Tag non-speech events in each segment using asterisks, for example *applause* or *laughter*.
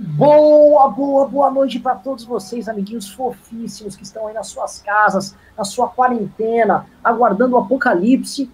Boa, boa, boa noite para todos vocês, amiguinhos fofíssimos que estão aí nas suas casas, na sua quarentena, aguardando o apocalipse,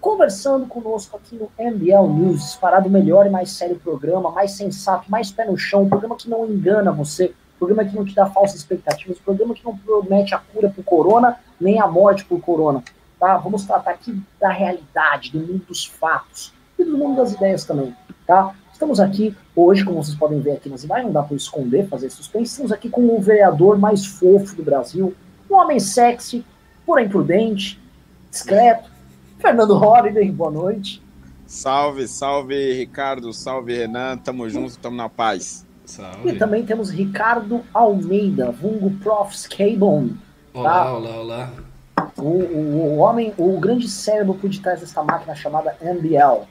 conversando conosco aqui no MBL News, disparado melhor e mais sério programa, mais sensato, mais pé no chão, um programa que não engana você, programa que não te dá falsas expectativas, programa que não promete a cura pro corona, nem a morte pro corona, tá? Vamos tratar aqui da realidade, do mundo dos fatos e do mundo das ideias também, tá? Estamos aqui hoje, como vocês podem ver aqui nas imagens, não dá para esconder, fazer suspense, estamos aqui com o vereador mais fofo do Brasil, um homem sexy, porém prudente, discreto, Fernando Holliday, boa noite. Salve, salve Ricardo, salve Renan, tamo junto, tamo na paz. Salve. E também temos Ricardo Almeida, vulgo Prof. Skabon. Olá, tá? olá, olá. O, o, o, homem, o grande cérebro por detrás desta máquina chamada MBL.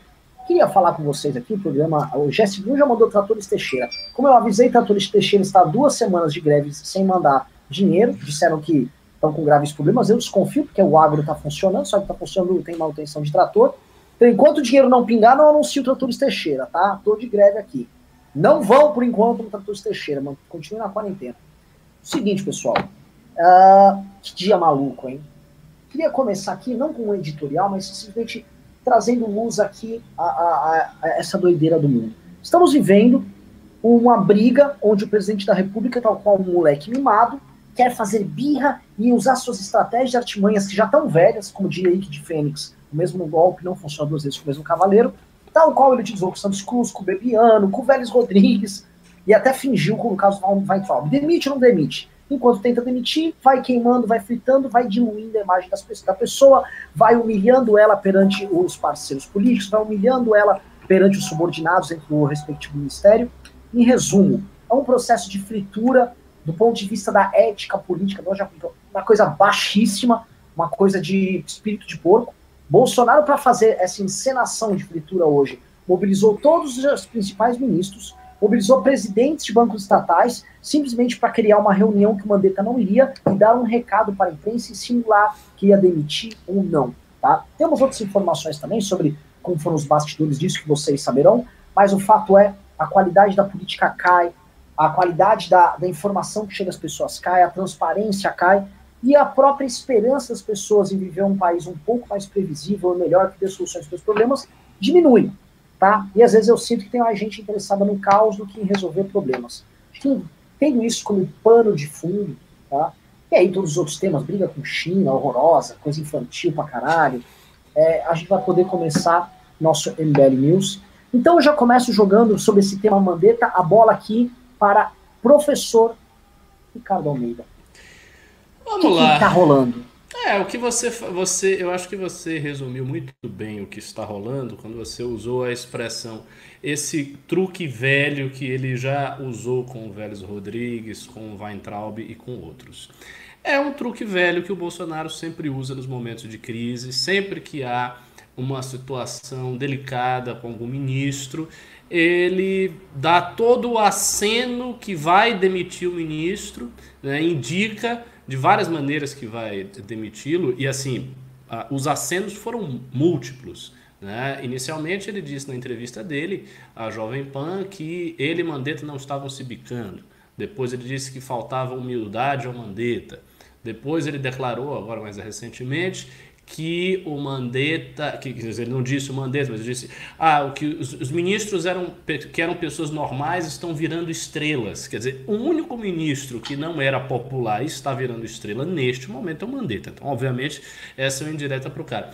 Queria falar com vocês aqui, o programa, o Jesse já mandou Tratores Teixeira. Como eu avisei, Tratores Teixeira está há duas semanas de greve sem mandar dinheiro, disseram que estão com graves problemas, eu desconfio, porque o agro está funcionando, só que está funcionando, tem manutenção de trator. Então, enquanto o dinheiro não pingar, não anuncio o Tratores Teixeira, tá? Tô de greve aqui. Não vão, por enquanto, no Tratores Teixeira, mas continue na quarentena. Seguinte, pessoal, uh, que dia maluco, hein? Queria começar aqui, não com um editorial, mas simplesmente trazendo luz aqui a, a, a, essa doideira do mundo. Estamos vivendo uma briga onde o presidente da República, tal qual um moleque mimado, quer fazer birra e usar suas estratégias de artimanhas que já estão velhas, como diria Ike de Fênix, o mesmo golpe não funciona duas vezes com o mesmo cavaleiro, tal qual ele utilizou com Santos Cruz, com o Bebiano, com o Vélez Rodrigues, e até fingiu com o caso do Weintraub. Demite ou não demite? Enquanto tenta demitir, vai queimando, vai fritando, vai diluindo a imagem das, da pessoa, vai humilhando ela perante os parceiros políticos, vai humilhando ela perante os subordinados dentro do respectivo ministério. Em resumo, é um processo de fritura do ponto de vista da ética política, uma coisa baixíssima, uma coisa de espírito de porco. Bolsonaro, para fazer essa encenação de fritura hoje, mobilizou todos os principais ministros, mobilizou presidentes de bancos estatais simplesmente para criar uma reunião que o Mandetta não iria e dar um recado para a imprensa e simular que ia demitir ou não. Tá? Temos outras informações também sobre como foram os bastidores disso que vocês saberão, mas o fato é a qualidade da política cai, a qualidade da, da informação que chega às pessoas cai, a transparência cai e a própria esperança das pessoas em viver um país um pouco mais previsível, melhor, que dê soluções para os problemas, diminui tá? E às vezes eu sinto que tem mais gente interessada no caos do que em resolver problemas. Acho tendo isso como pano de fundo, tá? E aí todos os outros temas, briga com China, horrorosa, coisa infantil pra caralho, é, a gente vai poder começar nosso MBL News. Então eu já começo jogando sobre esse tema Mandetta, a bola aqui para professor Ricardo Almeida. Vamos o que lá. Que tá rolando? É, o que você, você. Eu acho que você resumiu muito bem o que está rolando quando você usou a expressão esse truque velho que ele já usou com o Vélez Rodrigues, com o Weintraub e com outros. É um truque velho que o Bolsonaro sempre usa nos momentos de crise, sempre que há uma situação delicada com algum ministro, ele dá todo o aceno que vai demitir o ministro, né, indica de várias maneiras que vai demiti-lo, e assim, os acenos foram múltiplos. Né? Inicialmente ele disse na entrevista dele, a Jovem Pan, que ele e Mandetta não estavam se bicando. Depois ele disse que faltava humildade ao Mandetta. Depois ele declarou, agora mais recentemente, que o Mandetta, que ele não disse o Mandetta, mas disse, ah, o que os, os, ministros eram que eram pessoas normais estão virando estrelas. Quer dizer, o único ministro que não era popular e está virando estrela neste momento é o Mandetta. Então, obviamente, essa é uma indireta para o cara.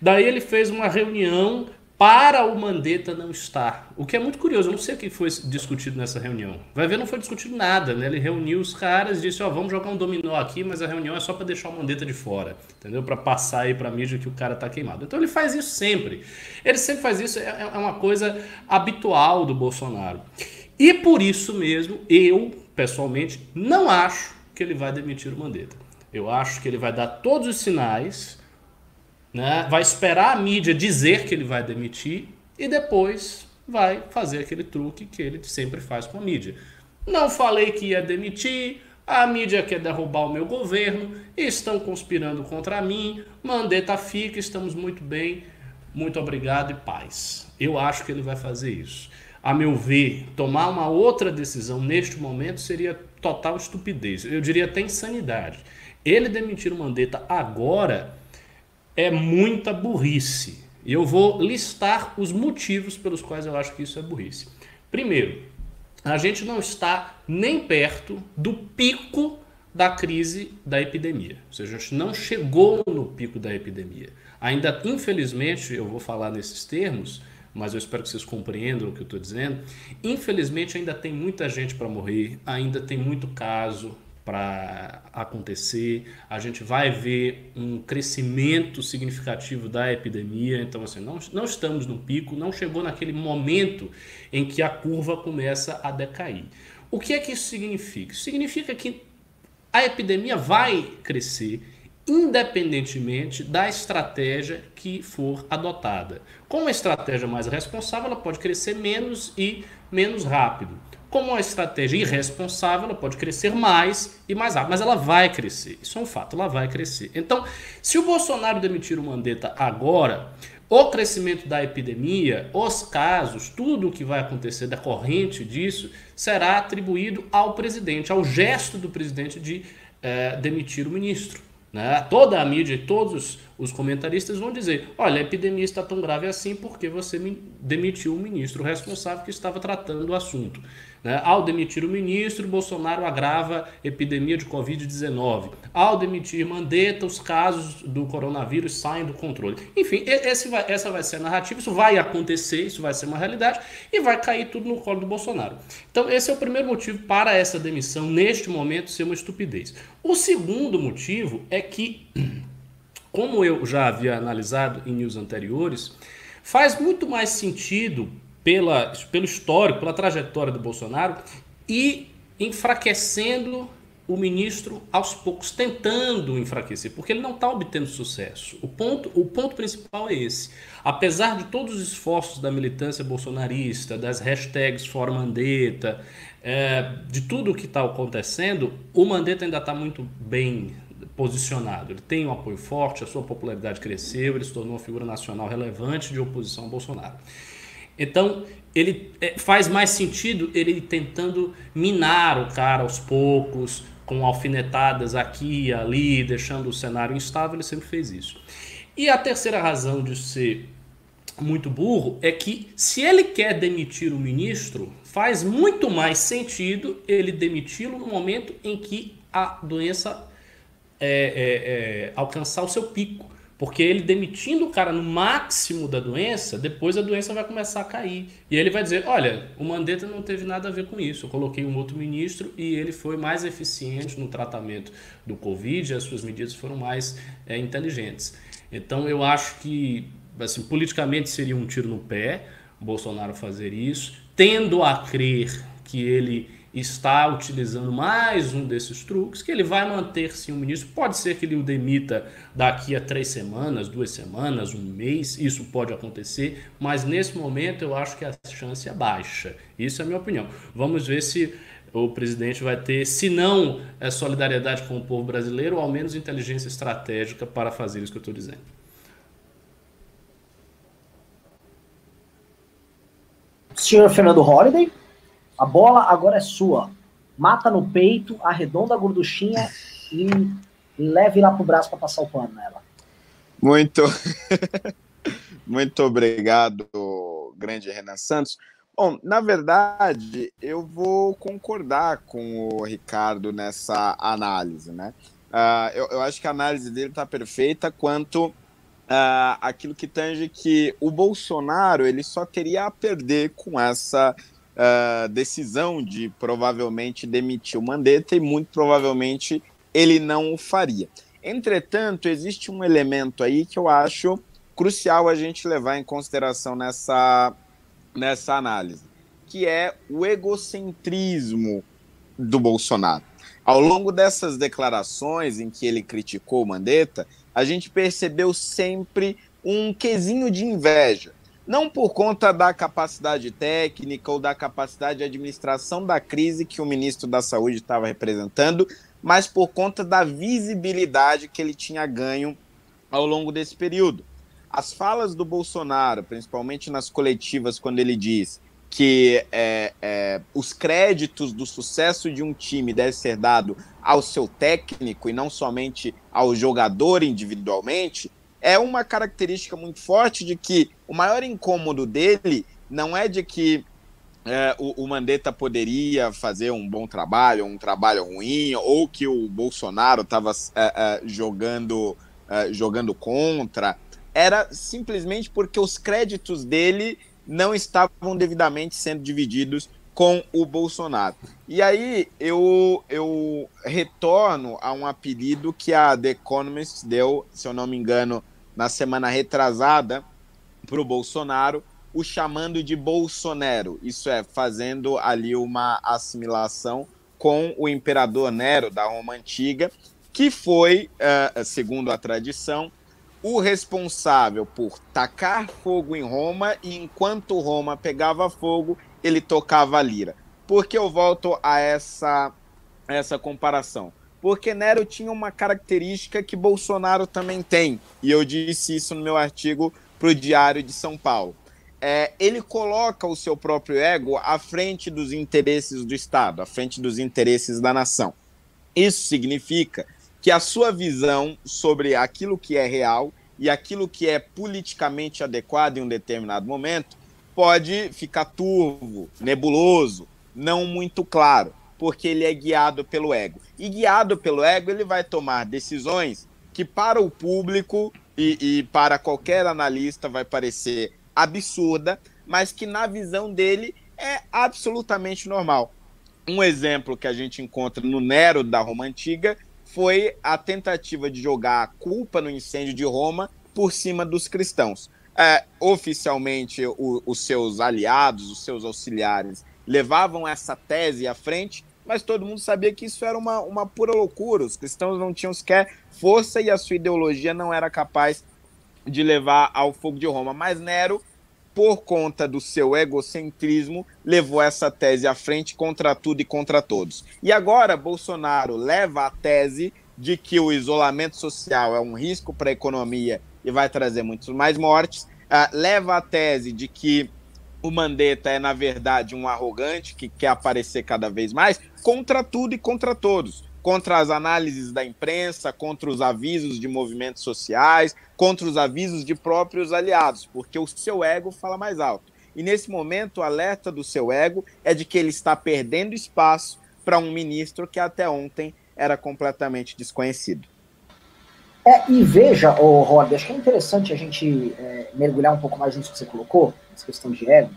Daí ele fez uma reunião para o Mandetta não estar. O que é muito curioso, eu não sei o que foi discutido nessa reunião. Vai ver, não foi discutido nada, né? Ele reuniu os caras e disse, ó, oh, vamos jogar um dominó aqui, mas a reunião é só para deixar o Mandetta de fora, entendeu? Para passar aí para mídia que o cara tá queimado. Então ele faz isso sempre. Ele sempre faz isso, é, é uma coisa habitual do Bolsonaro. E por isso mesmo, eu, pessoalmente, não acho que ele vai demitir o Mandetta. Eu acho que ele vai dar todos os sinais né? vai esperar a mídia dizer que ele vai demitir e depois vai fazer aquele truque que ele sempre faz com a mídia. Não falei que ia demitir, a mídia quer derrubar o meu governo, estão conspirando contra mim, Mandetta fica, estamos muito bem, muito obrigado e paz. Eu acho que ele vai fazer isso. a meu ver, tomar uma outra decisão neste momento seria total estupidez. Eu diria até insanidade. Ele demitir o Mandetta agora é muita burrice. E eu vou listar os motivos pelos quais eu acho que isso é burrice. Primeiro, a gente não está nem perto do pico da crise da epidemia. Ou seja, a gente não chegou no pico da epidemia. Ainda, infelizmente, eu vou falar nesses termos, mas eu espero que vocês compreendam o que eu estou dizendo. Infelizmente, ainda tem muita gente para morrer, ainda tem muito caso para acontecer. A gente vai ver um crescimento significativo da epidemia. Então, assim, não, não estamos no pico, não chegou naquele momento em que a curva começa a decair. O que é que isso significa? Significa que a epidemia vai crescer independentemente da estratégia que for adotada. Com uma estratégia mais responsável, ela pode crescer menos e menos rápido. Como uma estratégia irresponsável, ela pode crescer mais e mais rápido, mas ela vai crescer. Isso é um fato, ela vai crescer. Então, se o Bolsonaro demitir o Mandetta agora, o crescimento da epidemia, os casos, tudo o que vai acontecer decorrente disso, será atribuído ao presidente, ao gesto do presidente de é, demitir o ministro. Né? Toda a mídia e todos os comentaristas vão dizer: olha, a epidemia está tão grave assim porque você demitiu o ministro responsável que estava tratando o assunto. Né? Ao demitir o ministro, Bolsonaro agrava a epidemia de Covid-19. Ao demitir Mandetta, os casos do coronavírus saem do controle. Enfim, vai, essa vai ser a narrativa, isso vai acontecer, isso vai ser uma realidade e vai cair tudo no colo do Bolsonaro. Então, esse é o primeiro motivo para essa demissão, neste momento, ser uma estupidez. O segundo motivo é que, como eu já havia analisado em news anteriores, faz muito mais sentido pela, pelo histórico, pela trajetória do Bolsonaro e enfraquecendo o ministro aos poucos, tentando enfraquecer, porque ele não está obtendo sucesso. O ponto, o ponto principal é esse. Apesar de todos os esforços da militância bolsonarista, das hashtags fora Mandetta, é, de tudo o que está acontecendo, o Mandetta ainda está muito bem posicionado. Ele tem um apoio forte, a sua popularidade cresceu, ele se tornou uma figura nacional relevante de oposição ao Bolsonaro. Então, ele é, faz mais sentido ele tentando minar o cara aos poucos, com alfinetadas aqui e ali, deixando o cenário instável, ele sempre fez isso. E a terceira razão de ser muito burro é que se ele quer demitir o ministro, faz muito mais sentido ele demiti-lo no momento em que a doença é, é, é, alcançar o seu pico. Porque ele demitindo o cara no máximo da doença, depois a doença vai começar a cair. E ele vai dizer: olha, o Mandetta não teve nada a ver com isso. Eu coloquei um outro ministro e ele foi mais eficiente no tratamento do Covid, as suas medidas foram mais é, inteligentes. Então eu acho que, assim, politicamente seria um tiro no pé Bolsonaro fazer isso, tendo a crer que ele está utilizando mais um desses truques, que ele vai manter sim o ministro. Pode ser que ele o demita daqui a três semanas, duas semanas, um mês, isso pode acontecer, mas nesse momento eu acho que a chance é baixa. Isso é a minha opinião. Vamos ver se o presidente vai ter, se não é solidariedade com o povo brasileiro, ou ao menos inteligência estratégica para fazer isso que eu estou dizendo. Senhor Fernando Holliday? A bola agora é sua. Mata no peito, arredonda a gorduchinha e leve lá pro braço para passar o pano nela. Muito, *laughs* muito obrigado, grande Renan Santos. Bom, na verdade, eu vou concordar com o Ricardo nessa análise, né? Uh, eu, eu, acho que a análise dele está perfeita quanto uh, aquilo que tange que o Bolsonaro ele só teria a perder com essa uh, decisão de provavelmente demitir o Mandetta e muito provavelmente ele não o faria. Entretanto, existe um elemento aí que eu acho crucial a gente levar em consideração nessa, nessa análise, que é o egocentrismo do Bolsonaro. Ao longo dessas declarações em que ele criticou o Mandetta, a gente percebeu sempre um quesinho de inveja não por conta da capacidade técnica ou da capacidade de administração da crise que o ministro da Saúde estava representando, mas por conta da visibilidade que ele tinha ganho ao longo desse período. As falas do Bolsonaro, principalmente nas coletivas, quando ele diz que é, é, os créditos do sucesso de um time deve ser dado ao seu técnico e não somente ao jogador individualmente, é uma característica muito forte de que o maior incômodo dele não é de que é, o, o Mandetta poderia fazer um bom trabalho, um trabalho ruim, ou que o Bolsonaro estava é, é, jogando, é, jogando contra. Era simplesmente porque os créditos dele não estavam devidamente sendo divididos com o Bolsonaro. E aí eu, eu retorno a um apelido que a The Economist deu, se eu não me engano, na semana retrasada para o Bolsonaro, o chamando de Bolsonaro. Isso é, fazendo ali uma assimilação com o imperador Nero da Roma Antiga, que foi, uh, segundo a tradição, o responsável por tacar fogo em Roma e enquanto Roma pegava fogo, ele tocava a lira. Por que eu volto a essa, essa comparação? Porque Nero tinha uma característica que Bolsonaro também tem, e eu disse isso no meu artigo para o Diário de São Paulo. É, ele coloca o seu próprio ego à frente dos interesses do Estado, à frente dos interesses da nação. Isso significa que a sua visão sobre aquilo que é real e aquilo que é politicamente adequado em um determinado momento pode ficar turvo, nebuloso, não muito claro, porque ele é guiado pelo ego. E guiado pelo ego, ele vai tomar decisões que para o público e, e para qualquer analista vai parecer absurda, mas que na visão dele é absolutamente normal. Um exemplo que a gente encontra no Nero da Roma Antiga foi a tentativa de jogar a culpa no incêndio de Roma por cima dos cristãos. É, oficialmente, o, os seus aliados, os seus auxiliares, levavam essa tese à frente, mas todo mundo sabia que isso era uma, uma pura loucura. Os cristãos não tinham sequer força e a sua ideologia não era capaz de levar ao fogo de Roma. Mas Nero, por conta do seu egocentrismo, levou essa tese à frente contra tudo e contra todos. E agora Bolsonaro leva a tese de que o isolamento social é um risco para a economia e vai trazer muitos mais mortes, uh, leva a tese de que o Mandetta é, na verdade, um arrogante que quer aparecer cada vez mais contra tudo e contra todos. Contra as análises da imprensa, contra os avisos de movimentos sociais, contra os avisos de próprios aliados, porque o seu ego fala mais alto. E nesse momento, o alerta do seu ego é de que ele está perdendo espaço para um ministro que até ontem era completamente desconhecido. É, e veja, oh, Rod, acho que é interessante a gente é, mergulhar um pouco mais nisso que você colocou, essa questão de ego,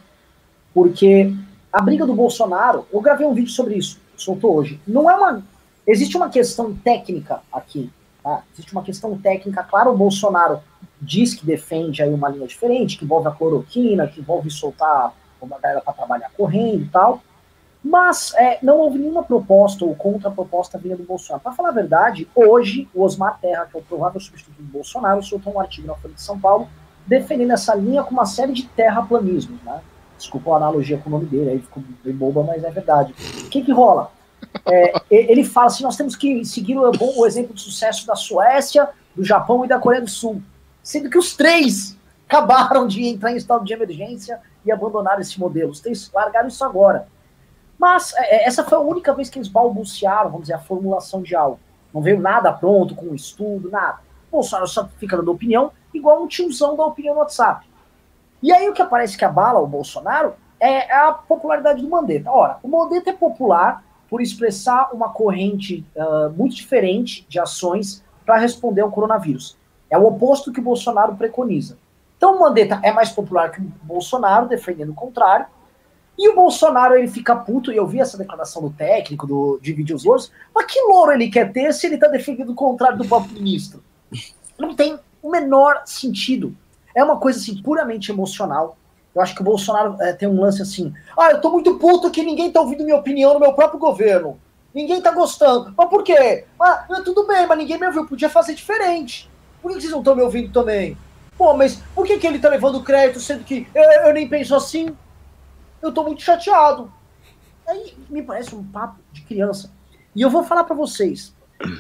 porque a briga do Bolsonaro, eu gravei um vídeo sobre isso, soltou hoje. Não é uma. Existe uma questão técnica aqui. Tá? Existe uma questão técnica. Claro, o Bolsonaro diz que defende aí uma linha diferente, que envolve a cloroquina, que envolve soltar uma galera para trabalhar correndo e tal. Mas é, não houve nenhuma proposta ou contraproposta vinda do Bolsonaro. Para falar a verdade, hoje o Osmar Terra, que é o provável substituto do Bolsonaro, soltou um artigo na Folha de São Paulo defendendo essa linha com uma série de terraplanismos. Né? Desculpa a analogia com o nome dele, aí ficou bem boba, mas é verdade. O que, que rola? É, ele fala assim: nós temos que seguir o, o exemplo de sucesso da Suécia, do Japão e da Coreia do Sul. Sendo que os três acabaram de entrar em estado de emergência e abandonaram esse modelo. Os três largaram isso agora. Mas é, é, essa foi a única vez que eles balbuciaram, vamos dizer, a formulação de algo. Não veio nada pronto, com um estudo, nada. Bolsonaro só fica dando opinião, igual um tiozão da opinião no WhatsApp. E aí o que aparece que abala o Bolsonaro é a popularidade do Mandetta. Ora, o Mandetta é popular por expressar uma corrente uh, muito diferente de ações para responder ao coronavírus. É o oposto que o Bolsonaro preconiza. Então o Mandetta é mais popular que o Bolsonaro, defendendo o contrário, e o Bolsonaro, ele fica puto, e eu vi essa declaração do técnico, do Dividir os Louros, mas que louro ele quer ter se ele tá defendendo o contrário do próprio ministro? Não tem o menor sentido. É uma coisa, assim, puramente emocional. Eu acho que o Bolsonaro é, tem um lance assim, ah, eu tô muito puto que ninguém tá ouvindo minha opinião no meu próprio governo. Ninguém tá gostando. Mas por quê? Ah, tudo bem, mas ninguém me ouviu, podia fazer diferente. Por que vocês não estão me ouvindo também? Pô, mas por que, que ele tá levando crédito, sendo que eu, eu nem penso assim? eu tô muito chateado. Aí me parece um papo de criança. E eu vou falar para vocês,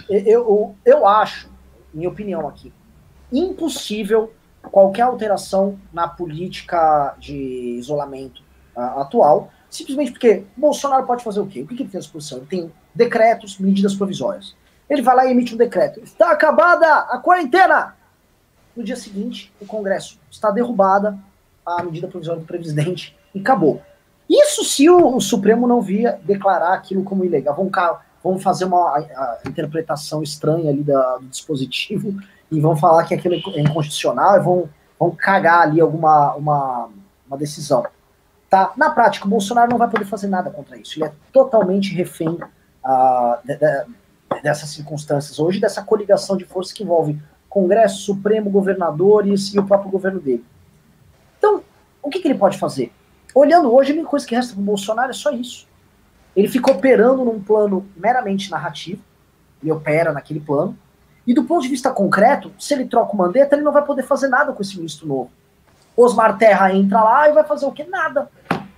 eu, eu, eu acho, minha opinião aqui, impossível qualquer alteração na política de isolamento uh, atual, simplesmente porque Bolsonaro pode fazer o quê? O que, que ele tem à disposição? Ele tem decretos, medidas provisórias. Ele vai lá e emite um decreto. Está acabada a quarentena! No dia seguinte, o Congresso está derrubada a medida provisória do presidente e acabou. Isso se o, o Supremo não via declarar aquilo como ilegal. Vamos, vamos fazer uma a, a interpretação estranha ali da, do dispositivo e vão falar que aquilo é inconstitucional e vão, vão cagar ali alguma uma, uma decisão. Tá? Na prática, o Bolsonaro não vai poder fazer nada contra isso. Ele é totalmente refém uh, de, de, dessas circunstâncias hoje, dessa coligação de forças que envolve Congresso, Supremo, governadores e o próprio governo dele. Então, o que, que ele pode fazer? Olhando hoje, a única coisa que resta para o Bolsonaro é só isso. Ele fica operando num plano meramente narrativo, ele opera naquele plano, e do ponto de vista concreto, se ele troca o Mandetta, ele não vai poder fazer nada com esse ministro novo. Osmar Terra entra lá e vai fazer o quê? Nada.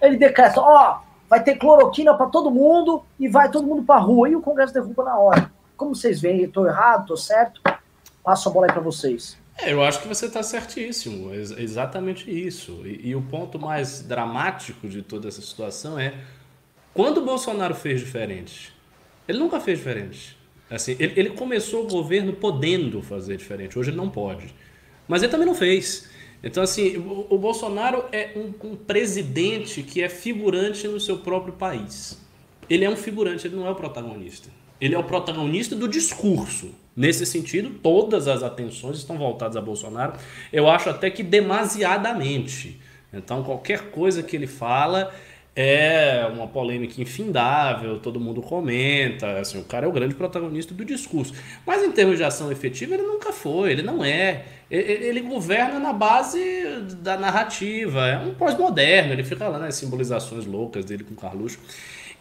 Ele decreta, ó, vai ter cloroquina para todo mundo e vai todo mundo para rua. E o Congresso derruba na hora. Como vocês veem, estou errado, estou certo? Passo a bola aí para vocês. É, eu acho que você está certíssimo, exatamente isso. E, e, o ponto mais dramático de toda essa situação é quando o Bolsonaro fez diferente. Ele nunca fez diferente. Assim, ele, ele começou o governo podendo fazer diferente. Hoje ele não pode. Mas ele também não fez. Então, assim, o, o Bolsonaro é um, um presidente que é figurante no seu próprio país. Ele é um figurante, ele não é o protagonista. Ele é o protagonista do discurso. Nesse sentido, todas as atenções estão voltadas a Bolsonaro. Eu acho até que demasiadamente. Então, qualquer coisa que ele fala é uma polêmica infindável, todo mundo comenta, assim, o cara é o grande protagonista do discurso. Mas em termos de ação efetiva, ele nunca foi, ele não é. Ele, ele governa na base da narrativa, é um pós-moderno, ele fica lá nas simbolizações loucas dele com Carluxo.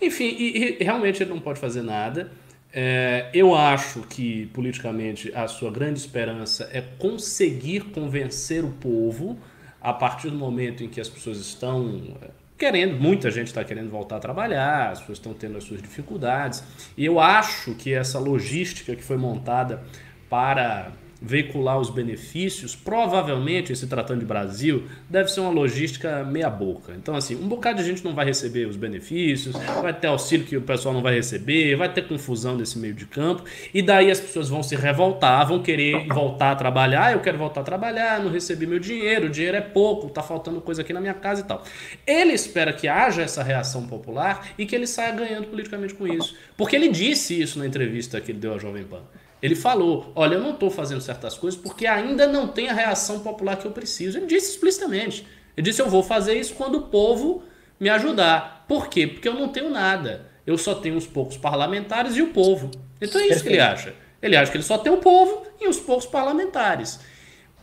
Enfim, e, e realmente ele não pode fazer nada. É, eu acho que, politicamente, a sua grande esperança é conseguir convencer o povo a partir do momento em que as pessoas estão querendo, muita gente está querendo voltar a trabalhar, as pessoas estão tendo as suas dificuldades. E eu acho que essa logística que foi montada para veicular os benefícios, provavelmente, se tratando de Brasil, deve ser uma logística meia boca. Então, assim, um bocado de gente não vai receber os benefícios, vai ter auxílio que o pessoal não vai receber, vai ter confusão nesse meio de campo, e daí as pessoas vão se revoltar, vão querer voltar a trabalhar, eu quero voltar a trabalhar, não recebi meu dinheiro, o dinheiro é pouco, tá faltando coisa aqui na minha casa e tal. Ele espera que haja essa reação popular e que ele saia ganhando politicamente com isso. Porque ele disse isso na entrevista que ele deu à Jovem Pan. Ele falou: Olha, eu não estou fazendo certas coisas porque ainda não tem a reação popular que eu preciso. Ele disse explicitamente. Ele disse: Eu vou fazer isso quando o povo me ajudar. Por quê? Porque eu não tenho nada. Eu só tenho uns poucos parlamentares e o povo. Então é isso que ele acha. Ele acha que ele só tem o povo e os poucos parlamentares.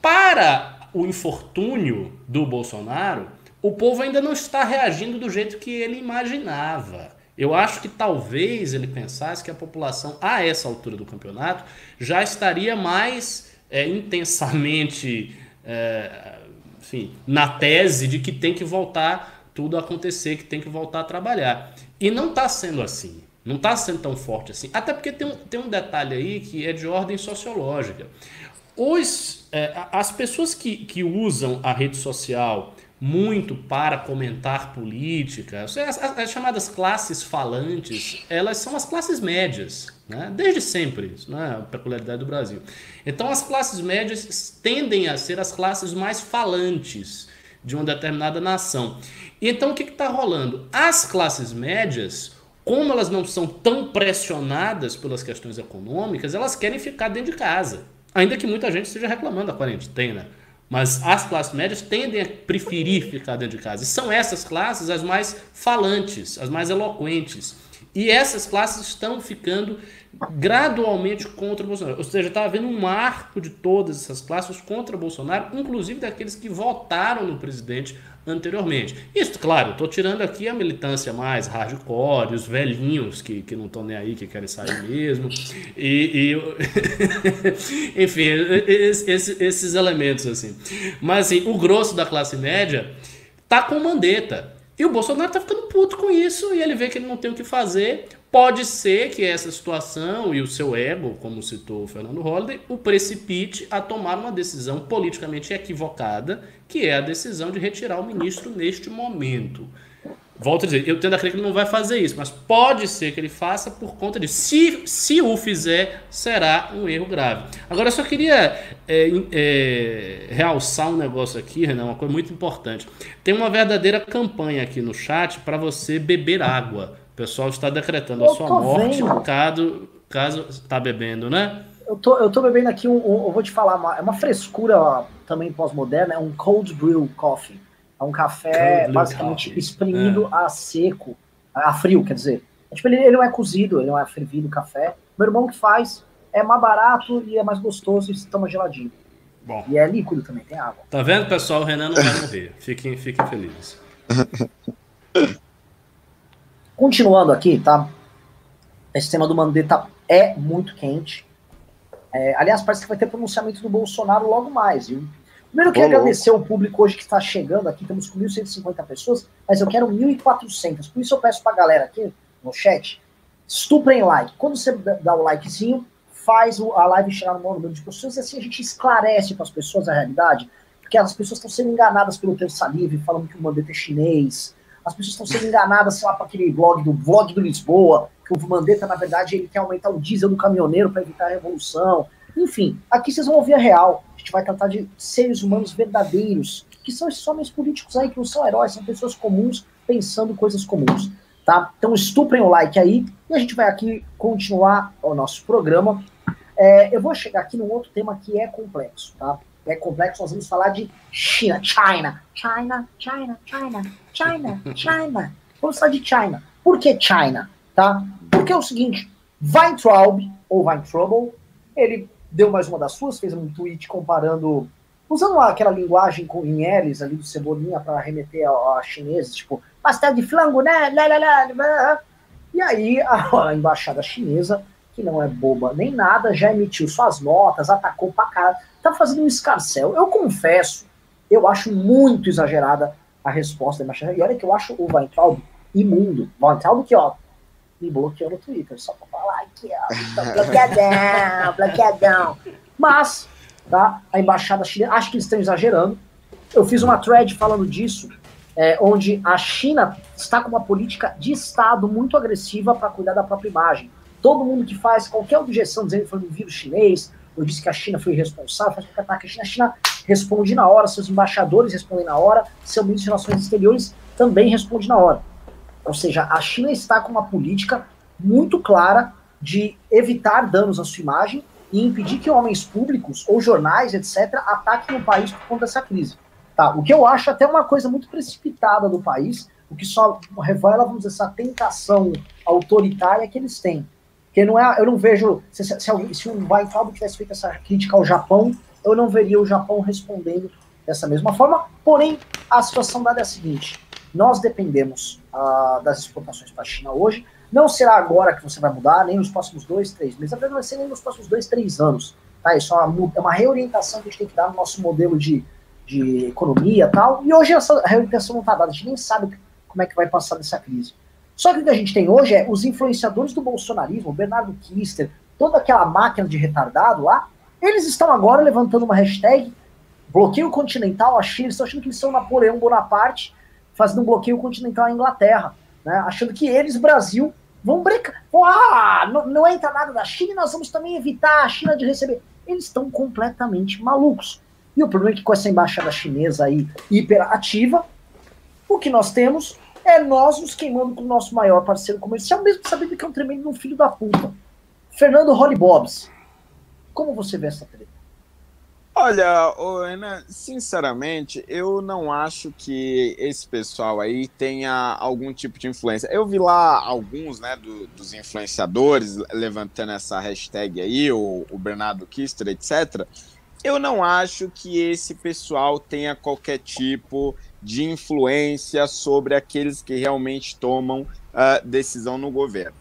Para o infortúnio do Bolsonaro, o povo ainda não está reagindo do jeito que ele imaginava. Eu acho que talvez ele pensasse que a população, a essa altura do campeonato, já estaria mais é, intensamente é, enfim, na tese de que tem que voltar tudo a acontecer, que tem que voltar a trabalhar. E não está sendo assim. Não está sendo tão forte assim. Até porque tem um, tem um detalhe aí que é de ordem sociológica. Os, é, as pessoas que, que usam a rede social muito para comentar política. As, as, as, chamadas classes falantes, elas são as classes médias, né? desde sempre, isso não é a peculiaridade do Brasil. Então as classes médias tendem a ser as classes mais falantes de uma determinada nação. E então o que está rolando? As classes médias, como elas não são tão pressionadas pelas questões econômicas, elas querem ficar dentro de casa. Ainda que muita gente esteja reclamando da quarentena. Mas as classes médias tendem a preferir ficar dentro de casa. E são essas classes as mais falantes, as mais eloquentes. E essas classes estão ficando gradualmente contra Bolsonaro. Ou seja, está havendo um marco de todas essas classes contra Bolsonaro, inclusive daqueles que votaram no presidente anteriormente. Isso, claro, estou tirando aqui a militância mais hardcore, os velhinhos que, que não estão nem aí, que querem sair mesmo. E, e *laughs* enfim, esses, esses elementos assim. Mas assim, o grosso da classe média tá com mandeta. E o Bolsonaro tá ficando puto com isso e ele vê que ele não tem o que fazer. Pode ser que essa situação e o seu ego, como citou o Fernando Holliday, o precipite a tomar uma decisão politicamente equivocada, que é a decisão de retirar o ministro neste momento. volto a dizer, eu tendo a crer que ele não vai fazer isso, mas pode ser que ele faça por conta disso. Se, se o fizer, será um erro grave. Agora, eu só queria é, é, realçar um negócio aqui, Renan, uma coisa muito importante. Tem uma verdadeira campanha aqui no chat para você beber água. O pessoal está decretando eu a sua morte vendo. caso caso está bebendo, né? Eu tô, eu tô bebendo aqui um, um eu vou te falar, uma, é uma frescura também pós-moderna, é um cold brew coffee. É um café basicamente coffee. espremido é. a seco, a frio, quer dizer. É, tipo, ele, ele não é cozido, ele não é fervido o café. Meu irmão que faz, é mais barato e é mais gostoso e se toma geladinho. Bom. E é líquido também, tem água. Tá vendo, pessoal? O Renan não vai morrer. Fiquem, fiquem felizes. *laughs* Continuando aqui, tá? Esse tema do Mandetta é muito quente. É, aliás, parece que vai ter pronunciamento do Bolsonaro logo mais, viu? Primeiro, eu quero agradecer ao público hoje que está chegando aqui. Estamos com 1.150 pessoas, mas eu quero 1.400. Por isso eu peço para a galera aqui no chat, estuprem like. Quando você dá o likezinho, faz a live chegar no maior número de pessoas e assim a gente esclarece para as pessoas a realidade. Porque as pessoas estão sendo enganadas pelo Terça Livre, falando que o Mandetta é chinês. As pessoas estão sendo enganadas, sei lá, para aquele blog do vlog do Lisboa, que o Mandetta, na verdade, ele quer aumentar o diesel do caminhoneiro para evitar a revolução. Enfim, aqui vocês vão ouvir a real. A gente vai tratar de seres humanos verdadeiros, que são esses homens políticos aí, que não são heróis, são pessoas comuns pensando coisas comuns. Tá? Então estuprem o like aí e a gente vai aqui continuar o nosso programa. É, eu vou chegar aqui num outro tema que é complexo, tá? É complexo, nós vamos falar de China, China, China, China, China, China, China. Vamos falar de China. Por que China? Tá? Porque é o seguinte, Weintraub, ou Weintraub, ele deu mais uma das suas, fez um tweet comparando, usando aquela linguagem com em L's ali do Cebolinha para remeter a, a chineses, tipo, pastel de flango, né? Lá, lá, lá, e aí a, a, embaixada chinesa, que não é boba nem nada, já emitiu suas notas, atacou pra cara, tá fazendo um escarcel. Eu confesso, eu acho muito exagerada a resposta da embaixada. E olha que eu acho o Weintraub imundo. Weintraub que, ó, me bloqueou no Twitter, só pra falar aqui, ó, *laughs* bloqueadão, bloqueadão. Mas, tá, a embaixada chinesa, acho que eles estão exagerando. Eu fiz uma thread falando disso, é, onde a China está com uma política de Estado muito agressiva para cuidar da própria imagem. Todo mundo que faz qualquer objeção dizendo que foi um vírus chinês, ou disse que a China foi irresponsável, faz ataque à China, a China responde na hora, seus embaixadores respondem na hora, seu ministro de Relações Exteriores também responde na hora. Ou seja, a China está com uma política muito clara de evitar danos à sua imagem e impedir que homens públicos ou jornais, etc., ataquem o país por conta dessa crise. Tá? O que eu acho até uma coisa muito precipitada do país, o que só revela, vamos dizer, essa tentação autoritária que eles têm. Porque não é, eu não vejo, se, se, se, se o Weintraub tivesse feito essa crítica ao Japão, eu não veria o Japão respondendo dessa mesma forma. Porém, a situação dada é a seguinte: nós dependemos uh, das exportações para a China hoje. Não será agora que você vai mudar, nem nos próximos dois, três meses. Verdade, não vai ser nem nos próximos dois, três anos. Tá? Isso é uma, é uma reorientação que a gente tem que dar no nosso modelo de, de economia e tal. E hoje essa reorientação não está dada. A gente nem sabe como é que vai passar dessa crise. Só que o que a gente tem hoje é os influenciadores do bolsonarismo, Bernardo Kister, toda aquela máquina de retardado lá, eles estão agora levantando uma hashtag bloqueio continental, a China, estão achando que eles são Napoleão Bonaparte fazendo um bloqueio continental à Inglaterra, né, achando que eles, Brasil, vão brincar. Ah, não, não entra nada da China nós vamos também evitar a China de receber. Eles estão completamente malucos. E o problema é que com essa embaixada chinesa aí hiperativa, o que nós temos é nós nos queimando com o nosso maior parceiro comercial, mesmo sabendo que é um tremendo filho da puta. Fernando Holly Bobs. Como você vê essa treta? Olha, Ana, sinceramente, eu não acho que esse pessoal aí tenha algum tipo de influência. Eu vi lá alguns, né, do, dos influenciadores levantando essa hashtag aí, o, o Bernardo Kister, etc. Eu não acho que esse pessoal tenha qualquer tipo de influência sobre aqueles que realmente tomam uh, decisão no governo.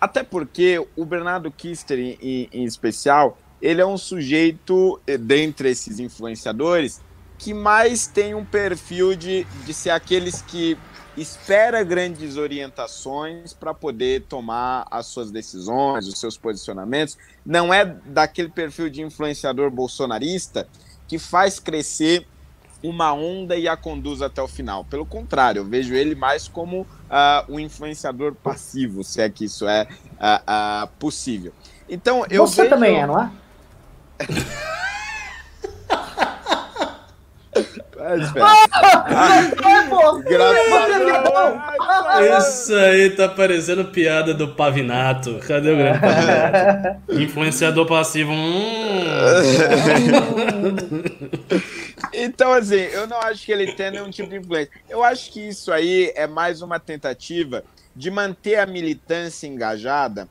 Até porque o Bernardo Kister, em, em especial, ele é um sujeito, eh, dentre esses influenciadores, que mais tem um perfil de, de ser aqueles que espera grandes orientações para poder tomar as suas decisões, os seus posicionamentos. Não é daquele perfil de influenciador bolsonarista que faz crescer uma onda e a conduz até o final. Pelo contrário, eu vejo ele mais como uh, um influenciador passivo, se é que isso é uh, uh, possível. Então, eu Você vejo... também é, não é? Isso aí tá parecendo piada do Pavinato. Cadê o grande Pavinato? *laughs* Influenciador passivo. Hum. *laughs* então, assim, eu não acho que ele tenha nenhum tipo de influência. Eu acho que isso aí é mais uma tentativa de manter a militância engajada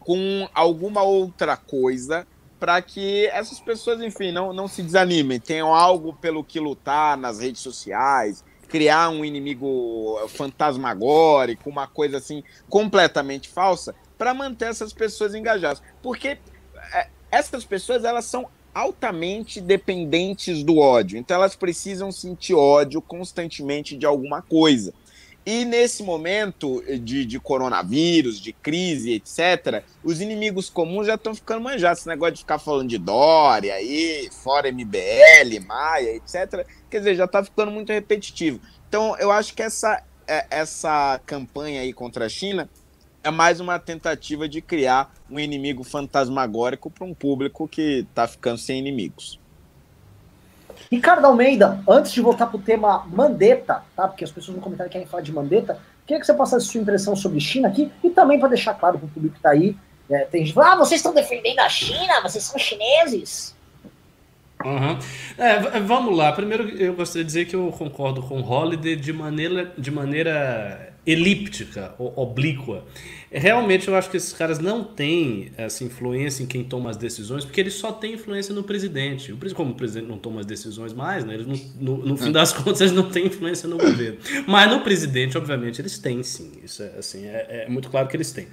com alguma outra coisa para que essas pessoas, enfim, não, não se desanimem, tenham algo pelo que lutar nas redes sociais, criar um inimigo fantasmagórico, uma coisa assim completamente falsa, para manter essas pessoas engajadas. Porque é, essas pessoas, elas são altamente dependentes do ódio, então elas precisam sentir ódio constantemente de alguma coisa. E nesse momento de, de, coronavírus, de crise, etc., os inimigos comuns já estão ficando manjados. Esse negócio de ficar falando de Dória aí, fora MBL, Maia, etc., quer dizer, já está ficando muito repetitivo. Então, eu acho que essa, é, essa campanha aí contra a China é mais uma tentativa de criar um inimigo fantasmagórico para um público que está ficando sem inimigos. Ricardo Almeida, antes de voltar para o tema Mandetta, tá? Porque as pessoas no comentário querem falar de Mandetta, queria que você passasse sua impressão sobre China aqui e também para deixar claro para o público que está aí. É, tem gente ah, vocês estão defendendo a China, vocês são chineses. Uhum. É, vamos lá. Primeiro, eu gostaria de dizer que eu concordo com o Holiday de maneira, de maneira elíptica, oblíqua. Realmente eu acho que esses caras não têm essa influência em quem toma as decisões, porque eles só têm influência no presidente. Como o presidente não toma as decisões mais, né, eles não, no, no, fim das *laughs* contas eles não têm influência no governo. Mas no presidente, obviamente, eles têm sim. Isso é, assim, é, é muito claro que eles têm.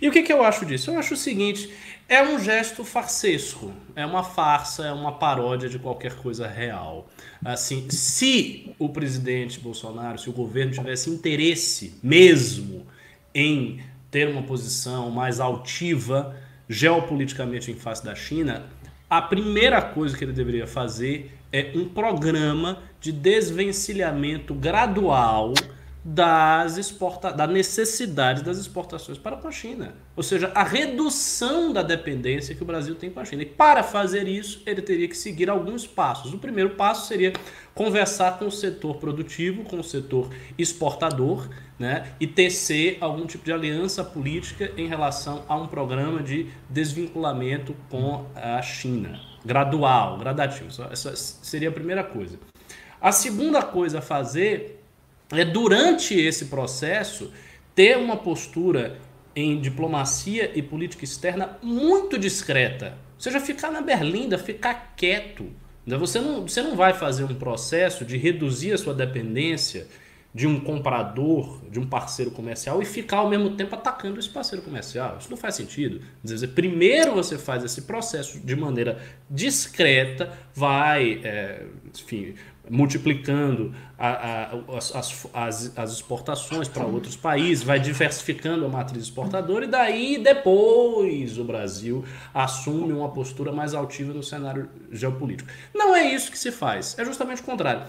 E o que, que eu acho disso? Eu acho o seguinte: é um gesto farsesco, é uma farsa, é uma paródia de qualquer coisa real. Assim, se o presidente Bolsonaro, se o governo tivesse interesse mesmo em ter uma posição mais altiva geopoliticamente em face da China, a primeira coisa que ele deveria fazer é um programa de desvencilhamento gradual das exporta da necessidade das exportações para a China. Ou seja, a redução da dependência que o Brasil tem com a China. E para fazer isso, ele teria que seguir alguns passos. O primeiro passo seria conversar com o setor produtivo, com o setor exportador, né, e tecer algum tipo de aliança política em relação a um programa de desvinculamento com a China. Gradual, gradativo. Essa seria a primeira coisa. A segunda coisa a fazer é durante esse processo ter uma postura em diplomacia e política externa muito discreta. Ou seja, ficar na berlinda, ficar quieto. Você não, você não vai fazer um processo de reduzir a sua dependência de um comprador, de um parceiro comercial e ficar ao mesmo tempo atacando esse parceiro comercial. Isso não faz sentido. Dizer, primeiro você faz esse processo de maneira discreta, vai, é, enfim, multiplicando a, a, as, as, as, exportações para outros países, vai diversificando a matriz exportadora e daí depois o Brasil assume uma postura mais altiva no cenário geopolítico. Não é isso que se faz, é justamente o contrário.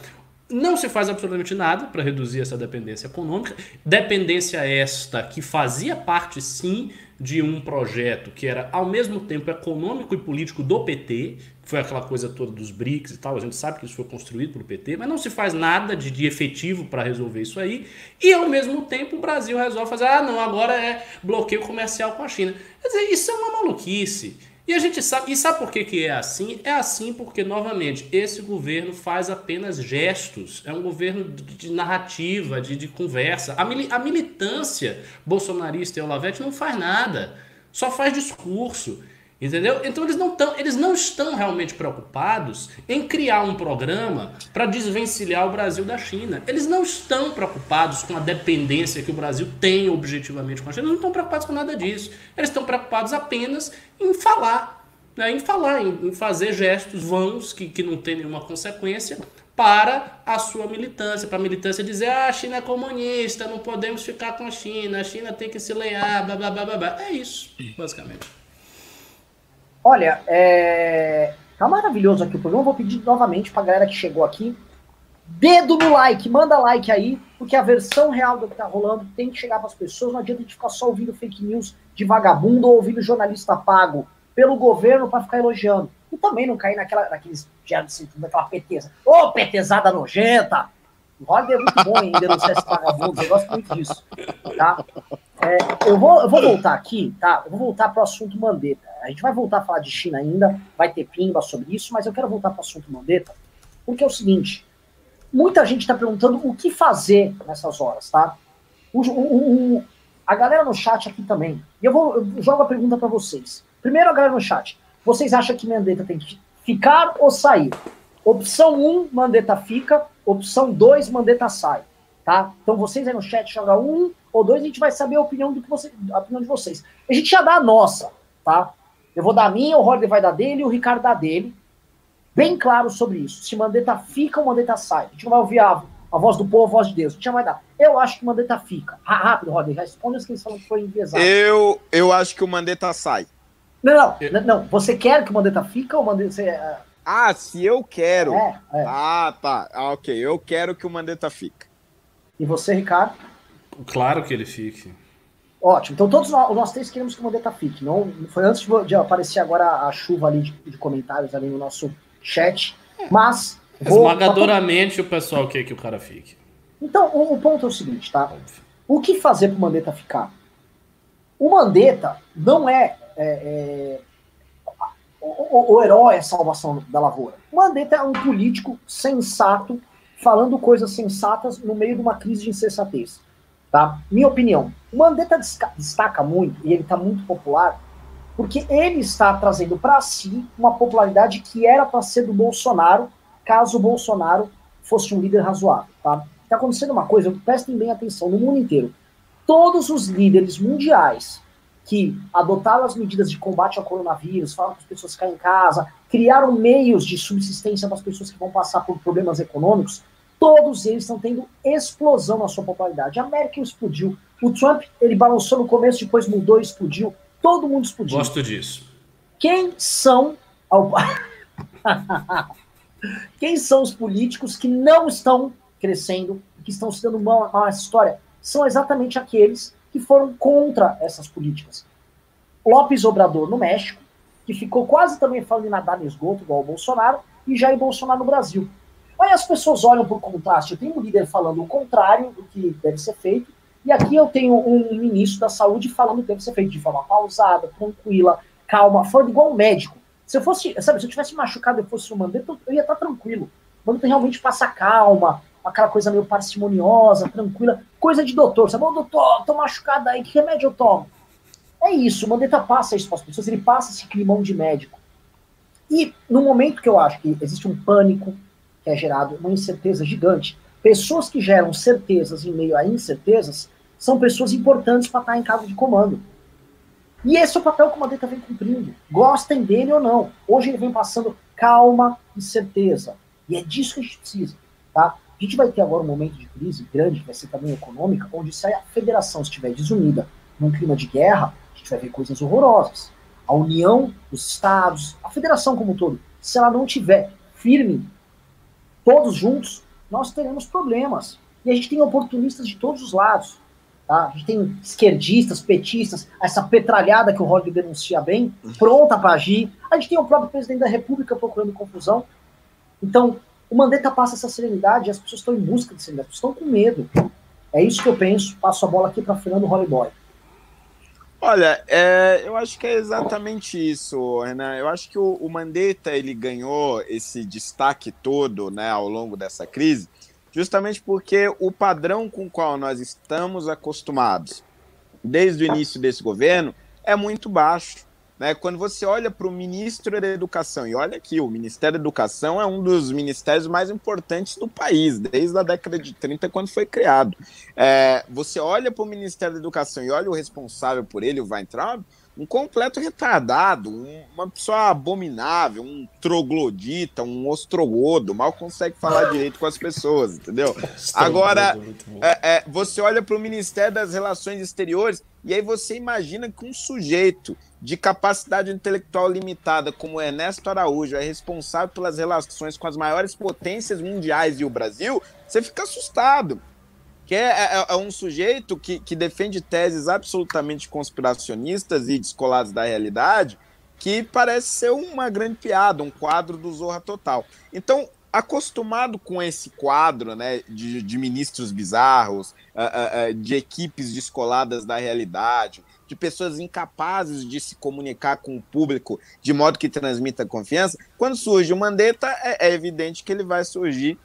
Não se faz absolutamente nada para reduzir essa dependência econômica, dependência esta que fazia parte sim de um projeto que era ao mesmo tempo econômico e político do PT, que foi aquela coisa toda dos BRICS e tal, a gente sabe que isso foi construído pelo PT, mas não se faz nada de, de efetivo para resolver isso aí, e ao mesmo tempo o Brasil resolve fazer, ah não, agora é bloqueio comercial com a China. Quer dizer, isso é uma maluquice. E a gente sabe, e sabe por que, que é assim? É assim porque, novamente, esse governo faz apenas gestos. É um governo de, narrativa, de, de conversa. A, mili, a militância bolsonarista e Olavete não faz nada. Só faz discurso. Entendeu? Então eles não, tão, eles não estão realmente preocupados em criar um programa para desvencilhar o Brasil da China. Eles não estão preocupados com a dependência que o Brasil tem objetivamente com a China. Eles não estão preocupados com nada disso. Eles estão preocupados apenas em falar. Né? Em falar, em, em fazer gestos vãos que, que não tem nenhuma consequência para a sua militância, para a militância dizer, ah, a China é comunista, não podemos ficar com a China, a China tem que se lear, blá blá blá blá. blá. É isso, basicamente. Olha, é... tá maravilhoso aqui o programa. Vou pedir novamente para a galera que chegou aqui dedo no like, manda like aí, porque a versão real do que tá rolando tem que chegar para as pessoas. Não adianta a gente ficar só ouvindo fake news de vagabundo ou ouvindo jornalista pago pelo governo para ficar elogiando. E também não cair naquela, naqueles assim, daquela peteza. Ô, oh, petezada nojenta! O Holiday é muito bom em denunciar esse vagabundo, eu gosto muito disso. Tá? É, eu, vou, eu vou voltar aqui, tá? Eu vou voltar para o assunto Mandetta. A gente vai voltar a falar de China ainda, vai ter pimba sobre isso, mas eu quero voltar para o assunto Mandetta, porque é o seguinte: muita gente está perguntando o que fazer nessas horas, tá? O, o, o, a galera no chat aqui também. E eu vou eu jogo a pergunta para vocês. Primeiro, a galera no chat. Vocês acham que Mandetta tem que ficar ou sair? Opção 1, Mandetta fica. Opção 2, Mandetta sai. Tá? Então vocês aí no chat jogam um ou dois, a gente vai saber a opinião, do que você, a opinião de vocês. A gente já dá a nossa, tá? Eu vou dar a minha, o Roger vai dar dele e o Ricardo dá dele. Bem claro sobre isso. Se Mandetta fica ou Mandetta sai. A gente não vai ouvir a, a voz do povo, a voz de Deus. A gente não vai dar. Eu acho que o Mandetta fica. Rápido, Roger, responde as que eles falam que foi enviesado. Eu, eu acho que o Mandetta sai. Não, não, eu... não. Você quer que o Mandetta fica ou o Mandetta... Você, uh... Ah, se eu quero. É, é. Ah, tá. Ah, ok. Eu quero que o Mandetta fique. E você, Ricardo? Claro que ele fique. Ótimo. Então todos nós, nós três queremos que o Mandetta fique. Não, foi antes de, de aparecer agora a chuva ali de, de, comentários ali no nosso chat. Mas. Esmagadoramente vou... o pessoal quer que o cara fique. Então, o, o ponto é o seguinte, tá? O que fazer para o Mandetta ficar? O Mandetta não é, é, é o, o, o, herói, a salvação da lavoura. O Mandetta é um político sensato, falando coisas sensatas no meio de uma crise de insensatez. Tá? Minha opinião. O Mandetta destaca muito, e ele está muito popular, porque ele está trazendo para si uma popularidade que era para ser do Bolsonaro, caso o Bolsonaro fosse um líder razoável. Tá? Está acontecendo uma coisa, prestem bem atenção, no mundo inteiro. Todos os líderes mundiais que adotaram as medidas de combate ao coronavírus, falaram que as pessoas ficarem em casa, criaram meios de subsistência para as pessoas que vão passar por problemas econômicos, todos eles estão tendo explosão na sua popularidade. A América explodiu. O Trump, ele balançou no começo, depois mudou e explodiu. Todo mundo explodiu. Gosto disso. Quem são. *laughs* Quem são os políticos que não estão crescendo, que estão se dando mal, essa história? São exatamente aqueles que foram contra essas políticas. Lopes Obrador no México, que ficou quase também falando em nadar no esgoto, igual o Bolsonaro, e Jair Bolsonaro no Brasil. Aí as pessoas olham por contraste. Eu tenho um líder falando o contrário do que deve ser feito, e aqui eu tenho um ministro da saúde falando que deve ser feito de forma pausada, tranquila, calma, falando igual um médico. Se eu fosse, sabe, se eu tivesse machucado e fosse o Mandetta, eu ia estar tranquilo. O Mandetta realmente passa calma, aquela coisa meio parcimoniosa, tranquila, coisa de doutor, sabe? Doutor, tô machucado aí, que remédio eu tomo? É isso, o Mandetta passa isso para as pessoas, ele passa esse climão de médico. E no momento que eu acho que existe um pânico, que é gerado uma incerteza gigante, pessoas que geram certezas em meio a incertezas são pessoas importantes para estar em casa de comando. E esse é o papel que o Mandetta vem cumprindo. Gostem dele ou não. Hoje ele vem passando calma e certeza. E é disso que a gente precisa. Tá? A gente vai ter agora um momento de crise grande, que vai ser também econômica, onde se a federação estiver desunida num clima de guerra, a gente vai ver coisas horrorosas. A união dos estados, a federação como um todo, se ela não tiver firme, todos juntos, nós teremos problemas. E a gente tem oportunistas de todos os lados. Tá? A gente tem esquerdistas, petistas, essa petralhada que o Rodrigo denuncia bem, pronta para agir. A gente tem o próprio presidente da República procurando confusão. Então, o Mandetta passa essa serenidade e as pessoas estão em busca de serenidade, estão com medo. É isso que eu penso. Passo a bola aqui para Fernando Hollyboy. Olha, é, eu acho que é exatamente isso, Renan. Eu acho que o, o Mandetta ele ganhou esse destaque todo, né, ao longo dessa crise, justamente porque o padrão com o qual nós estamos acostumados desde o início desse governo é muito baixo. Né? Quando você olha para o ministro da Educação, e olha aqui, o Ministério da Educação é um dos ministérios mais importantes do país, desde a década de 30, quando foi criado. É, você olha para o Ministério da Educação e olha o responsável por ele, o Weintraub, um completo retardado, um, uma pessoa abominável, um troglodita, um ostrogodo, mal consegue falar *laughs* direito com as pessoas, entendeu? Agora, é, é, você olha para o Ministério das Relações Exteriores e aí você imagina que um sujeito de capacidade intelectual limitada como Ernesto Araújo é responsável pelas relações com as maiores potências mundiais e o Brasil, você fica assustado que é, é, é, um sujeito que, que defende teses absolutamente conspiracionistas e descoladas da realidade, que parece ser uma grande piada, um quadro do Zorra Total. Então, acostumado com esse quadro né, de, de ministros bizarros, uh, uh, uh, de equipes descoladas da realidade, de pessoas incapazes de se comunicar com o público de modo que transmita confiança, quando surge o Mandetta, é, é evidente que ele vai surgir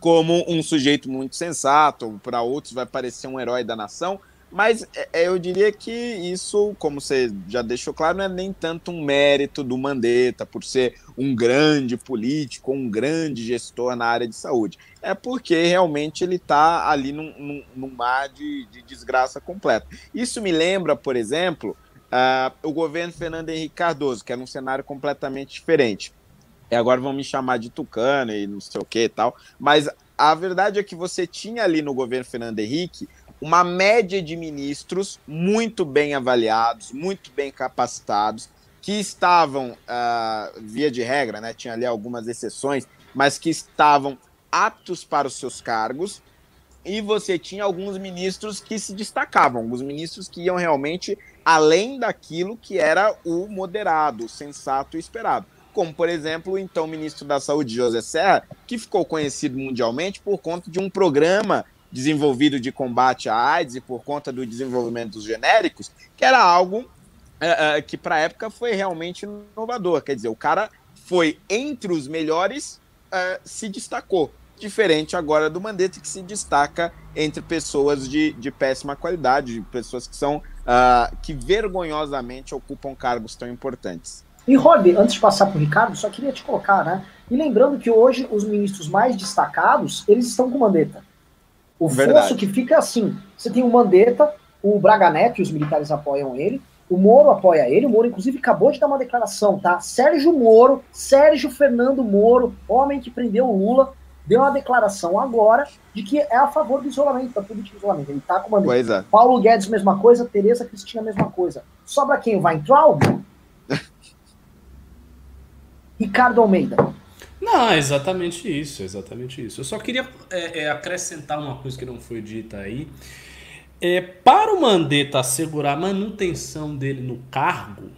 como um sujeito muito sensato, para outros vai parecer um herói da nação, mas é, é, eu diria que isso, como você já deixou claro, não é nem tanto um mérito do Mandetta por ser um grande político, um grande gestor na área de saúde. É porque realmente ele está ali num, num, num mar de, de, desgraça completa. Isso me lembra, por exemplo, uh, o governo Fernando Henrique Cardoso, que era um cenário completamente diferente. E agora vão me chamar de tucano e não sei o que e tal. Mas a verdade é que você tinha ali no governo Fernando Henrique uma média de ministros muito bem avaliados, muito bem capacitados, que estavam, uh, via de regra, né, tinha ali algumas exceções, mas que estavam aptos para os seus cargos, e você tinha alguns ministros que se destacavam, alguns ministros que iam realmente além daquilo que era o moderado, sensato e esperado. Como, por exemplo, o então ministro da Saúde, José Serra, que ficou conhecido mundialmente por conta de um programa desenvolvido de combate à AIDS e por conta do desenvolvimento dos genéricos, que era algo uh, uh, que para a época foi realmente inovador. Quer dizer, o cara foi entre os melhores, uh, se destacou. Diferente agora do Mandetta, que se destaca entre pessoas de, de péssima qualidade, de pessoas que são que vergonhosamente ocupam cargos tão importantes. E, Rob, antes de passar para o Ricardo, só queria te colocar, né? E lembrando que hoje os ministros mais destacados, eles estão com Mandetta. O Verdade. fosso que fica é assim, você tem o Mandetta, o Braga Neto, e os militares apoiam ele, o Moro apoia ele, o Moro inclusive acabou de dar uma declaração, tá? Sérgio Moro, Sérgio Fernando Moro, homem que prendeu o Lula, deu uma declaração agora de que é a favor do isolamento, da política de isolamento. Ele tá com Mandetta. É. Paulo Guedes, mesma coisa, Tereza Cristina, mesma coisa. Sobra quem? Vai Weintraub? *laughs* Ricardo Almeida. Não, exatamente isso, exatamente isso. Eu só queria é, é, acrescentar uma coisa que não foi dita aí. É, para o Mandetta assegurar a manutenção dele no cargo,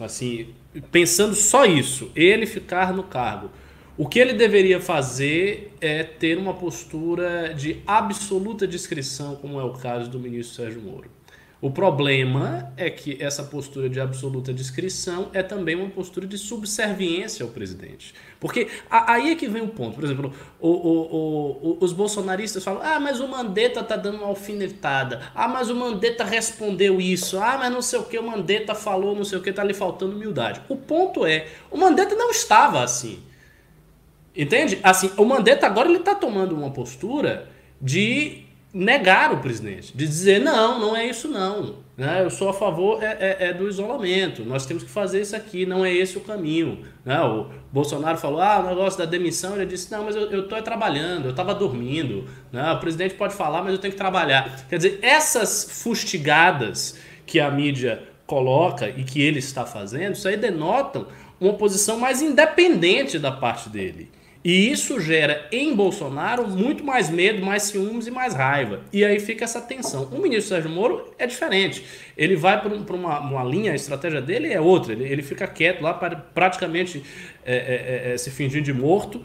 assim, pensando só isso, ele ficar no cargo, o que ele deveria fazer é ter uma postura de absoluta discrição, como é o caso do ministro Sérgio Moro. O problema é que essa postura de absoluta discrição é também uma postura de subserviência ao presidente. Porque aí é que vem o ponto. Por exemplo, o, o, o, os bolsonaristas falam: ah, mas o Mandetta tá dando uma alfinetada. Ah, mas o Mandetta respondeu isso. Ah, mas não sei o que, o Mandetta falou, não sei o que, tá lhe faltando humildade. O ponto é: o Mandetta não estava assim. Entende? Assim, o Mandetta agora ele tá tomando uma postura de negar o presidente, de dizer não, não é isso não. Né? Eu sou a favor é, é, é, do isolamento. Nós temos que fazer isso aqui, não é esse o caminho. Né? O Bolsonaro falou, ah, o negócio da demissão, ele disse, não, mas eu estou trabalhando, eu estava dormindo. Né? O presidente pode falar, mas eu tenho que trabalhar. Quer dizer, essas fustigadas que a mídia coloca e que ele está fazendo, isso aí denotam uma posição mais independente da parte dele. E isso gera em Bolsonaro muito mais medo, mais ciúmes e mais raiva. E aí fica essa tensão. O ministro Sérgio Moro é diferente. Ele vai para uma, uma, linha, a estratégia dele é outra. Ele, ele fica quieto lá, para praticamente é, é, é, é, se fingir de morto.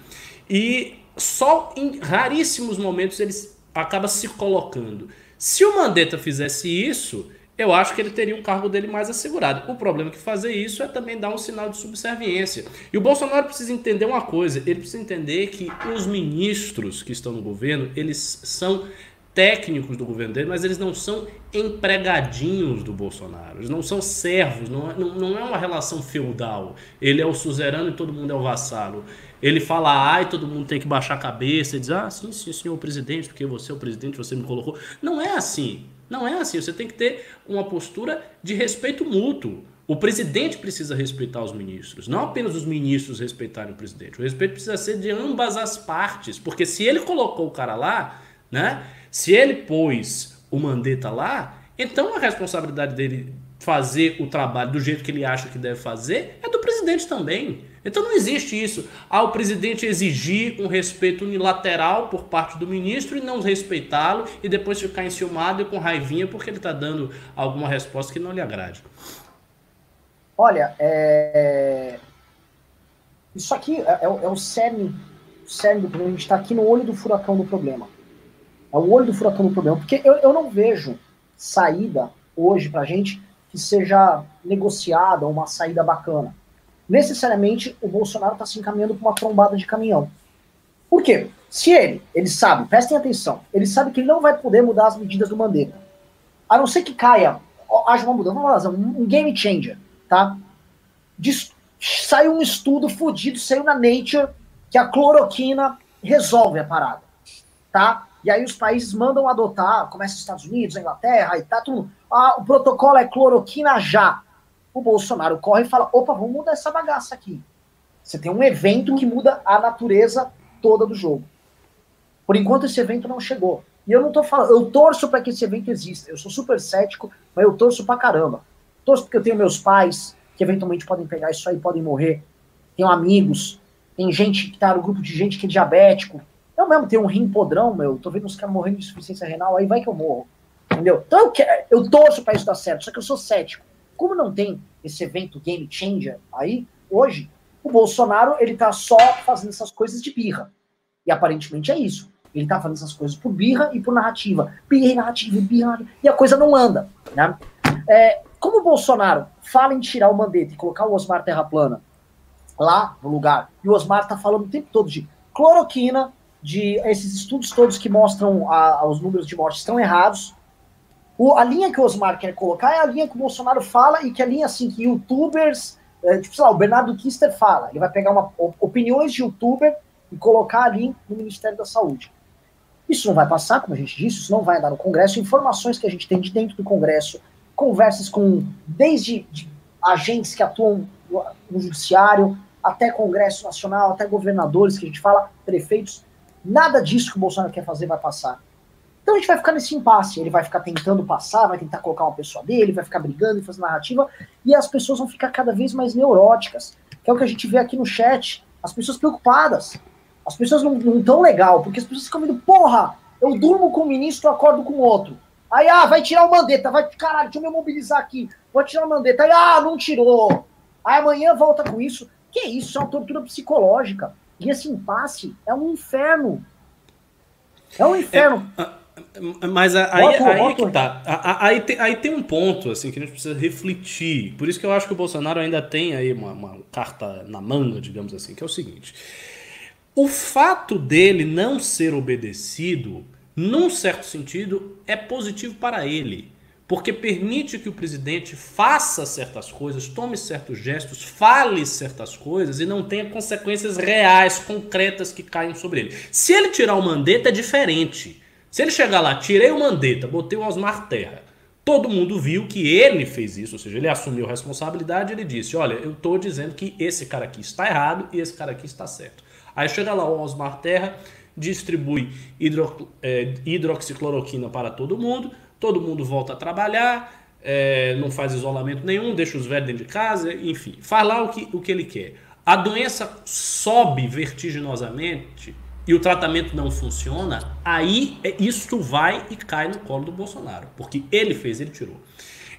E só em raríssimos momentos ele acaba se colocando. Se o Mandetta fizesse isso, eu acho que ele teria um cargo dele mais assegurado. O problema é que fazer isso é também dar um sinal de subserviência. E o Bolsonaro precisa entender uma coisa, ele precisa entender que os ministros que estão no governo, eles são técnicos do governo dele, mas eles não são empregadinhos do Bolsonaro. Eles não são servos, não é, não, não é uma relação feudal. Ele é o suzerano e todo mundo é o vassalo. Ele fala A e todo mundo tem que baixar a cabeça e dizer, ah, sim, sim, senhor presidente, porque você é o presidente, você me colocou. Não é assim. Não é assim. Você tem que ter uma postura de respeito mútuo. O presidente precisa respeitar os ministros, não apenas os ministros respeitarem o presidente. O respeito precisa ser de ambas as partes, porque se ele colocou o cara lá, né? Se ele pôs o Mandetta lá, então a responsabilidade dele fazer o trabalho do jeito que ele acha que deve fazer é do presidente também. Então não existe isso. Ah, o presidente exigir um respeito unilateral por parte do ministro e não respeitá-lo e depois ficar enciumado e com raivinha porque ele está dando alguma resposta que não lhe agrade. Olha, é... isso aqui é, é, é o cerne, cerne do problema. A gente está aqui no olho do furacão do problema. É o olho do furacão do problema. Porque eu, eu não vejo saída hoje para a gente que seja negociada, uma saída bacana. Necessariamente o Bolsonaro está se encaminhando para uma trombada de caminhão. Por quê? Se ele, ele sabe, prestem atenção, ele sabe que ele não vai poder mudar as medidas do Mandetta. A não ser que caia, haja uma mudança, um game changer, tá? saiu um estudo fodido, saiu na Nature, que a cloroquina resolve a parada, tá? E aí os países mandam adotar, começa os Estados Unidos, a Inglaterra e tá tudo. Ah, o protocolo é cloroquina já. O Bolsonaro corre e fala: opa, vamos mudar essa bagaça aqui. Você tem um evento que muda a natureza toda do jogo. Por enquanto esse evento não chegou. E eu não tô falando, eu torço para que esse evento exista. Eu sou super cético, mas eu torço pra caramba. Torço porque eu tenho meus pais, que eventualmente podem pegar isso aí, podem morrer. Tenho amigos, tem gente que tá no grupo de gente que é diabético, eu mesmo tenho um rim podrão, meu, tô vendo os caras morrendo de insuficiência renal, aí vai que eu morro. Entendeu? Então eu, quero, eu torço para isso dar certo, só que eu sou cético. Como não tem esse evento game changer aí, hoje, o Bolsonaro, ele tá só fazendo essas coisas de birra. E aparentemente é isso. Ele tá fazendo essas coisas por birra e por narrativa. Birra e narrativa, birra, e a coisa não anda. Né? É, como o Bolsonaro fala em tirar o Mandetta e colocar o Osmar Terra Plana lá no lugar, e o Osmar tá falando o tempo todo de cloroquina, de esses estudos todos que mostram a, os números de mortes estão errados. O, a linha que o Osmar quer colocar é a linha que o Bolsonaro fala e que a linha assim que youtubers, é, tipo, sei lá, o Bernardo Kister fala. Ele vai pegar uma, opiniões de youtuber e colocar ali no Ministério da Saúde. Isso não vai passar, como a gente disse, isso não vai andar no Congresso. Informações que a gente tem de dentro do Congresso, conversas com desde agentes que atuam no judiciário, até Congresso Nacional, até governadores que a gente fala, prefeitos, Nada disso que o Bolsonaro quer fazer vai passar. Então a gente vai ficar nesse impasse. Ele vai ficar tentando passar, vai tentar colocar uma pessoa dele, vai ficar brigando e fazendo narrativa, e as pessoas vão ficar cada vez mais neuróticas. Que é o que a gente vê aqui no chat. As pessoas preocupadas. As pessoas não estão legal, porque as pessoas ficam vendo, porra, eu durmo com um ministro, acordo com outro. Aí, ah, vai tirar o mandeta, vai, caralho, deixa eu me mobilizar aqui. Vou tirar o mandeta. Aí, ah, não tirou. Aí amanhã volta com isso. Que isso? Isso é uma tortura psicológica. E esse impasse é um inferno. É um inferno. É, mas aí, aí, é tá. Aí tem, aí tem um ponto assim que a gente precisa refletir. Por isso que eu acho que o Bolsonaro ainda tem aí uma, uma carta na manga, digamos assim, que é o seguinte. O fato dele não ser obedecido, num certo sentido, é positivo para ele porque permite que o presidente faça certas coisas, tome certos gestos, fale certas coisas e não tenha consequências reais, concretas que caem sobre ele. Se ele tirar o Mandetta é diferente. Se ele chegar lá, tirei o Mandetta, botei o Osmar Terra, todo mundo viu que ele fez isso, ou seja, ele assumiu a responsabilidade, ele disse, olha, eu estou dizendo que esse cara aqui está errado e esse cara aqui está certo. Aí chega lá o Osmar Terra, distribui hidro, é, hidroxicloroquina para todo mundo, todo mundo volta a trabalhar, é, não faz isolamento nenhum, deixa os velhos dentro de casa, enfim, faz lá o que, o que ele quer. A doença sobe vertiginosamente e o tratamento não funciona, aí é, isso vai e cai no colo do Bolsonaro, porque ele fez, ele tirou.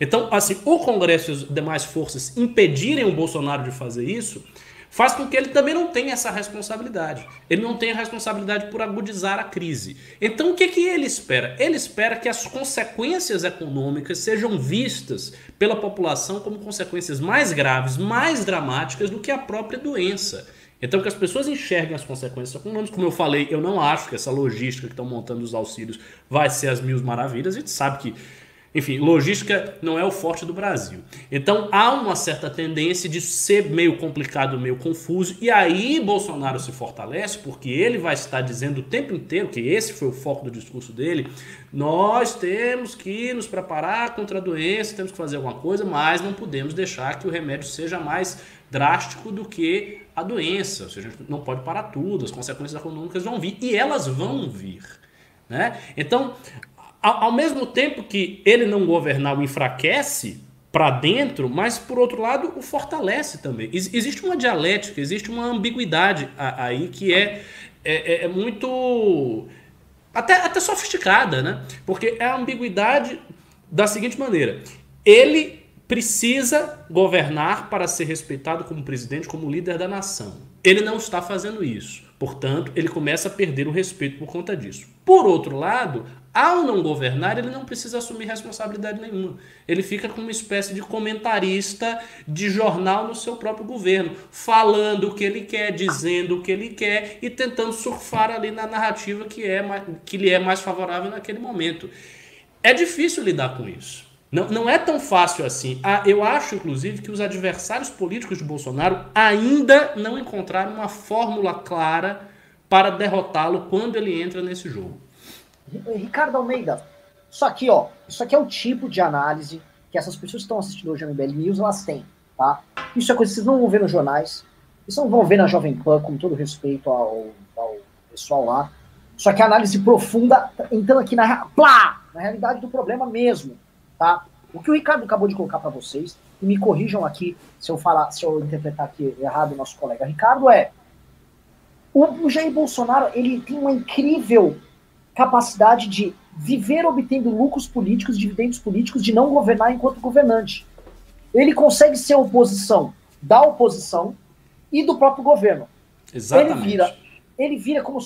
Então, assim, o Congresso e as demais forças impedirem o Bolsonaro de fazer isso, faz com que ele também não tenha essa responsabilidade. Ele não tem a responsabilidade por agudizar a crise. Então o que, que ele espera? Ele espera que as consequências econômicas sejam vistas pela população como consequências mais graves, mais dramáticas do que a própria doença. Então que as pessoas enxerguem as consequências econômicas. Como eu falei, eu não acho que essa logística que estão montando os auxílios vai ser as mil maravilhas. A gente sabe que enfim, logística não é o forte do Brasil. Então há uma certa tendência de ser meio complicado, meio confuso, e aí Bolsonaro se fortalece, porque ele vai estar dizendo o tempo inteiro, que esse foi o foco do discurso dele, nós temos que nos preparar contra a doença, temos que fazer alguma coisa, mas não podemos deixar que o remédio seja mais drástico do que a doença. Ou seja, a gente não pode parar tudo, as consequências econômicas vão vir, e elas vão vir. Né? Então, ao, mesmo tempo que ele não governar o enfraquece para dentro, mas por outro lado o fortalece também. existe uma dialética, existe uma ambiguidade aí que é, é, é, é muito até, até sofisticada, né? Porque é a ambiguidade da seguinte maneira: ele precisa governar para ser respeitado como presidente, como líder da nação. Ele não está fazendo isso. Portanto, ele começa a perder o respeito por conta disso. Por outro lado, ao não governar, ele não precisa assumir responsabilidade nenhuma. Ele fica como uma espécie de comentarista de jornal no seu próprio governo, falando o que ele quer, dizendo o que ele quer e tentando surfar ali na narrativa que, é, que lhe é mais favorável naquele momento. É difícil lidar com isso. Não, não é tão fácil assim. Ah, eu acho, inclusive, que os adversários políticos de Bolsonaro ainda não encontraram uma fórmula clara para derrotá-lo quando ele entra nesse jogo. Ricardo Almeida, isso aqui, ó, isso aqui é o tipo de análise que essas pessoas que estão assistindo hoje no MBL News, elas têm, tá? Isso é coisa que vocês não vão ver nos jornais, isso não vão ver na Jovem Pan, com todo respeito ao, ao pessoal lá. Só que a análise profunda, entrando aqui na, plá, na realidade do problema mesmo, tá? O que o Ricardo acabou de colocar para vocês, e me corrijam aqui se eu falar, se eu interpretar aqui errado o nosso colega Ricardo, é o, Jair Bolsonaro, ele tem uma incrível capacidade de viver obtendo lucros políticos, dividendos políticos, de não governar enquanto governante. Ele consegue ser oposição da oposição e do próprio governo. Exatamente. Ele vira, ele vira como.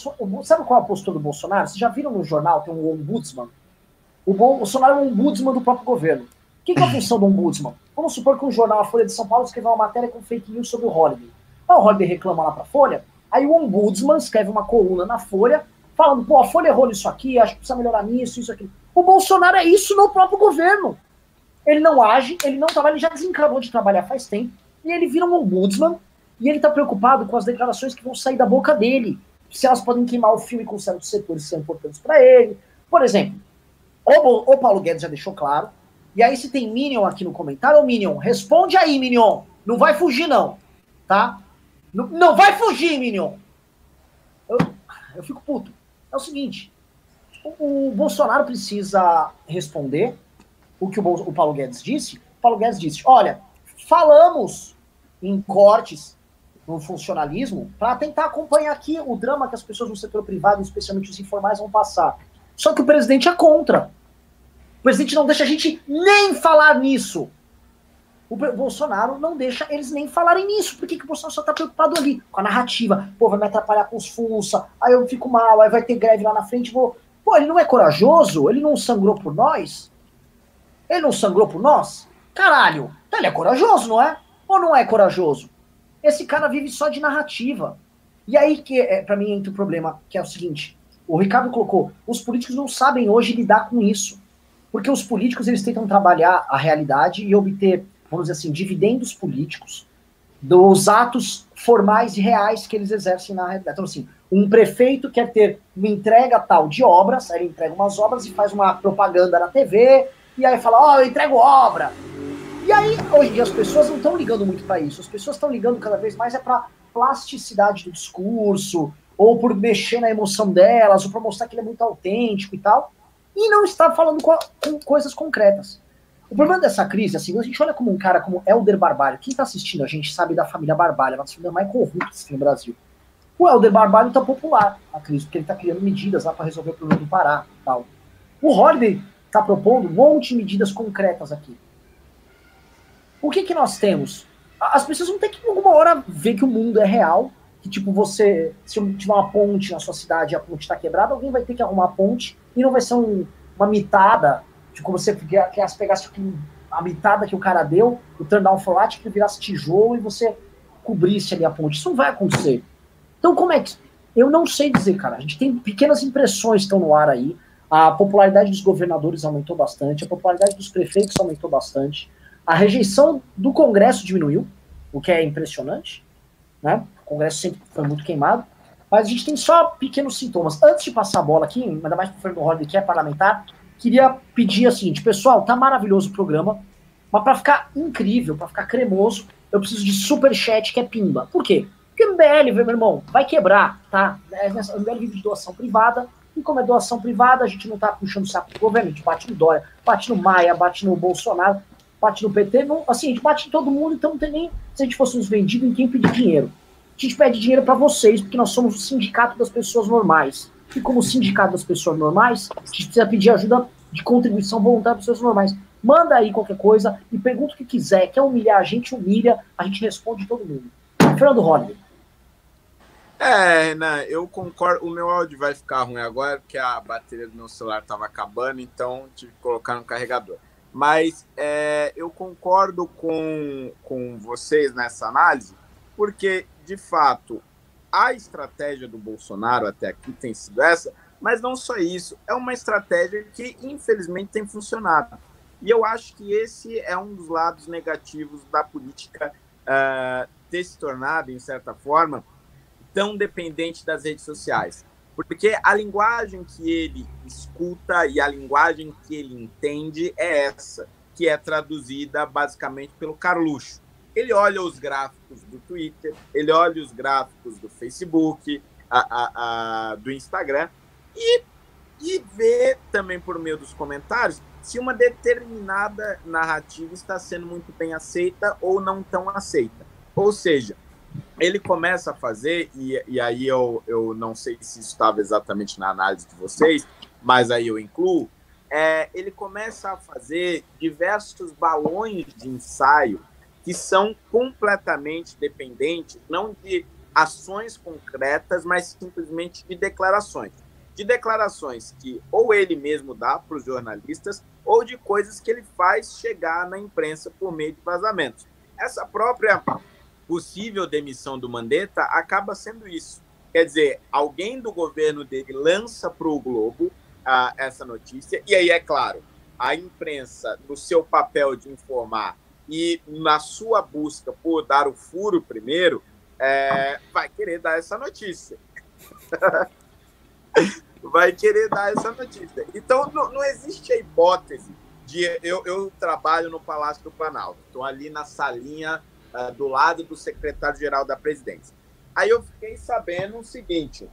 Sabe qual é a postura do Bolsonaro? Vocês já viram no jornal, tem um ombudsman? O Bolsonaro é um ombudsman do próprio governo. O que é a função do ombudsman? Vamos supor que um jornal, a Folha de São Paulo, escreveu uma matéria com fake news sobre o Holiday. o Holiday reclama lá para a Folha, aí o ombudsman escreve uma coluna na Folha falando, pô, a Folha errou nisso aqui, acho que precisa melhorar nisso, isso aqui. O Bolsonaro é isso no próprio governo. Ele não age, ele não trabalha, ele já desencanou de trabalhar faz tempo, e ele vira um ombudsman, e ele tá preocupado com as declarações que vão sair da boca dele, se elas podem queimar o filme com certos setores que são importantes para ele. Por exemplo, o, Paulo Guedes já deixou claro, e aí se tem Minion aqui no comentário, ô Minion, responde aí, Minion. Não vai fugir, não. Tá? Não, não vai fugir, Minion. Eu, eu fico puto é o seguinte: o, o Bolsonaro precisa responder o que o, o Paulo Guedes disse. O Paulo Guedes disse: olha, falamos em cortes no funcionalismo para tentar acompanhar aqui o drama que as pessoas no setor privado, especialmente os informais, vão passar. Só que o presidente é contra. Presidente não deixa a gente nem falar nisso. O Bolsonaro não deixa eles nem falarem nisso. Por que, que o Bolsonaro só tá preocupado ali? Com a narrativa. Pô, vai me atrapalhar com os funça, aí eu fico mal, aí vai ter greve lá na frente, vou. Pô, ele não é corajoso? Ele não sangrou por nós? Ele não sangrou por nós? Caralho, então ele é corajoso, não é? Ou não é corajoso? Esse cara vive só de narrativa. E aí que é, para mim entra o problema, que é o seguinte: o Ricardo colocou, os políticos não sabem hoje lidar com isso. Porque os políticos eles tentam trabalhar a realidade e obter vamos dizer assim, dividendos políticos dos atos formais e reais que eles exercem na realidade. Então, assim, um prefeito quer ter uma entrega tal de obras, aí ele entrega umas obras e faz uma propaganda na TV, e aí fala, ó, oh, eu entrego obra. E aí, hoje as pessoas não estão ligando muito para isso, as pessoas estão ligando cada vez mais é para plasticidade do discurso, ou por mexer na emoção delas, ou para mostrar que ele é muito autêntico e tal, e não está falando com, com coisas concretas. O problema dessa crise, assim, a gente olha como um cara como Helder Barbalho. Quem está assistindo a gente sabe da família Barbalho, uma das famílias mais corruptas no Brasil. O Helder Barbalho está popular na crise, porque ele está criando medidas lá para resolver o problema do Pará tal. O Holiday está propondo um monte de medidas concretas aqui. O que, que nós temos? As pessoas vão ter que, alguma hora, ver que o mundo é real, que, tipo, você, se tiver uma ponte na sua cidade e a ponte está quebrada, alguém vai ter que arrumar a ponte e não vai ser um, uma mitada de como você quer pegasse a mitada que o cara deu, o turndown for light, que virasse tijolo e você cobrisse ali a ponte. Isso não vai acontecer. Então, como é que. Eu não sei dizer, cara. A gente tem pequenas impressões que estão no ar aí. A popularidade dos governadores aumentou bastante, a popularidade dos prefeitos aumentou bastante, a rejeição do Congresso diminuiu, o que é impressionante, né? O Congresso sempre foi muito queimado, mas a gente tem só pequenos sintomas. Antes de passar a bola aqui, ainda mais para o Fernando Holliday, que é parlamentar, queria pedir o seguinte, pessoal, tá maravilhoso o programa, mas para ficar incrível, para ficar cremoso, eu preciso de super chat que é pimba. Por quê? Porque o MBL, meu irmão, vai quebrar, tá? É, o MBL vive de doação privada, e como é doação privada, a gente não tá puxando o saco do governo, a gente bate no Dória, bate no Maia, bate no Bolsonaro, bate no PT, não, assim, a gente bate em todo mundo, então não tem nem se a gente fosse uns vendidos em quem pedir dinheiro. A gente pede dinheiro para vocês, porque nós somos o sindicato das pessoas normais. E como sindicato das pessoas normais, a gente precisa pedir ajuda de contribuição voluntária para pessoas normais. Manda aí qualquer coisa e pergunta o que quiser. Quer humilhar a gente, humilha, a gente responde todo mundo. Fernando Holliday. É, Renan, eu concordo. O meu áudio vai ficar ruim agora, porque a bateria do meu celular estava acabando, então tive que colocar no carregador. Mas é, eu concordo com, com vocês nessa análise, porque, de fato, a estratégia do Bolsonaro até aqui tem sido essa, mas não só isso, é uma estratégia que, infelizmente, tem funcionado. E eu acho que esse é um dos lados negativos da política uh, ter se tornado, em certa forma, tão dependente das redes sociais. Porque a linguagem que ele escuta e a linguagem que ele entende é essa, que é traduzida basicamente pelo Carluxo. Ele olha os gráficos do Twitter, ele olha os gráficos do Facebook, a, a, a, do Instagram e, e vê também por meio dos comentários se uma determinada narrativa está sendo muito bem aceita ou não tão aceita. Ou seja, ele começa a fazer, e, e aí eu, eu não sei se estava exatamente na análise de vocês, mas aí eu incluo, é, ele começa a fazer diversos balões de ensaio que são completamente dependentes, não de ações concretas, mas simplesmente de declarações. De declarações que ou ele mesmo dá para os jornalistas, ou de coisas que ele faz chegar na imprensa por meio de vazamentos. Essa própria possível demissão do Mandetta acaba sendo isso. Quer dizer, alguém do governo dele lança para o Globo uh, essa notícia, e aí, é claro, a imprensa, no seu papel de informar e na sua busca por dar o furo primeiro, é, vai querer dar essa notícia. *laughs* vai querer dar essa notícia. Então, não, não existe a hipótese de. Eu, eu trabalho no Palácio do Planalto, estou ali na salinha uh, do lado do secretário-geral da presidência. Aí eu fiquei sabendo o seguinte: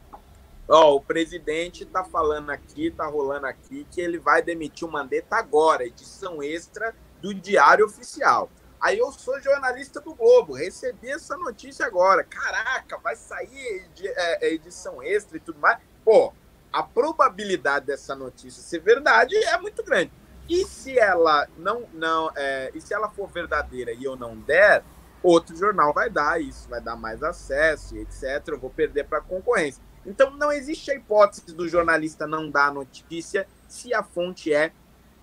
ó, o presidente está falando aqui, está rolando aqui, que ele vai demitir o Mandetta agora, edição extra do Diário Oficial. Aí eu sou jornalista do Globo, recebi essa notícia agora. Caraca, vai sair é, edição extra e tudo mais. Pô, a probabilidade dessa notícia ser verdade é muito grande. E se ela não, não, é, e se ela for verdadeira e eu não der, outro jornal vai dar isso, vai dar mais acesso, etc. Eu vou perder para a concorrência. Então não existe a hipótese do jornalista não dar a notícia se a fonte é,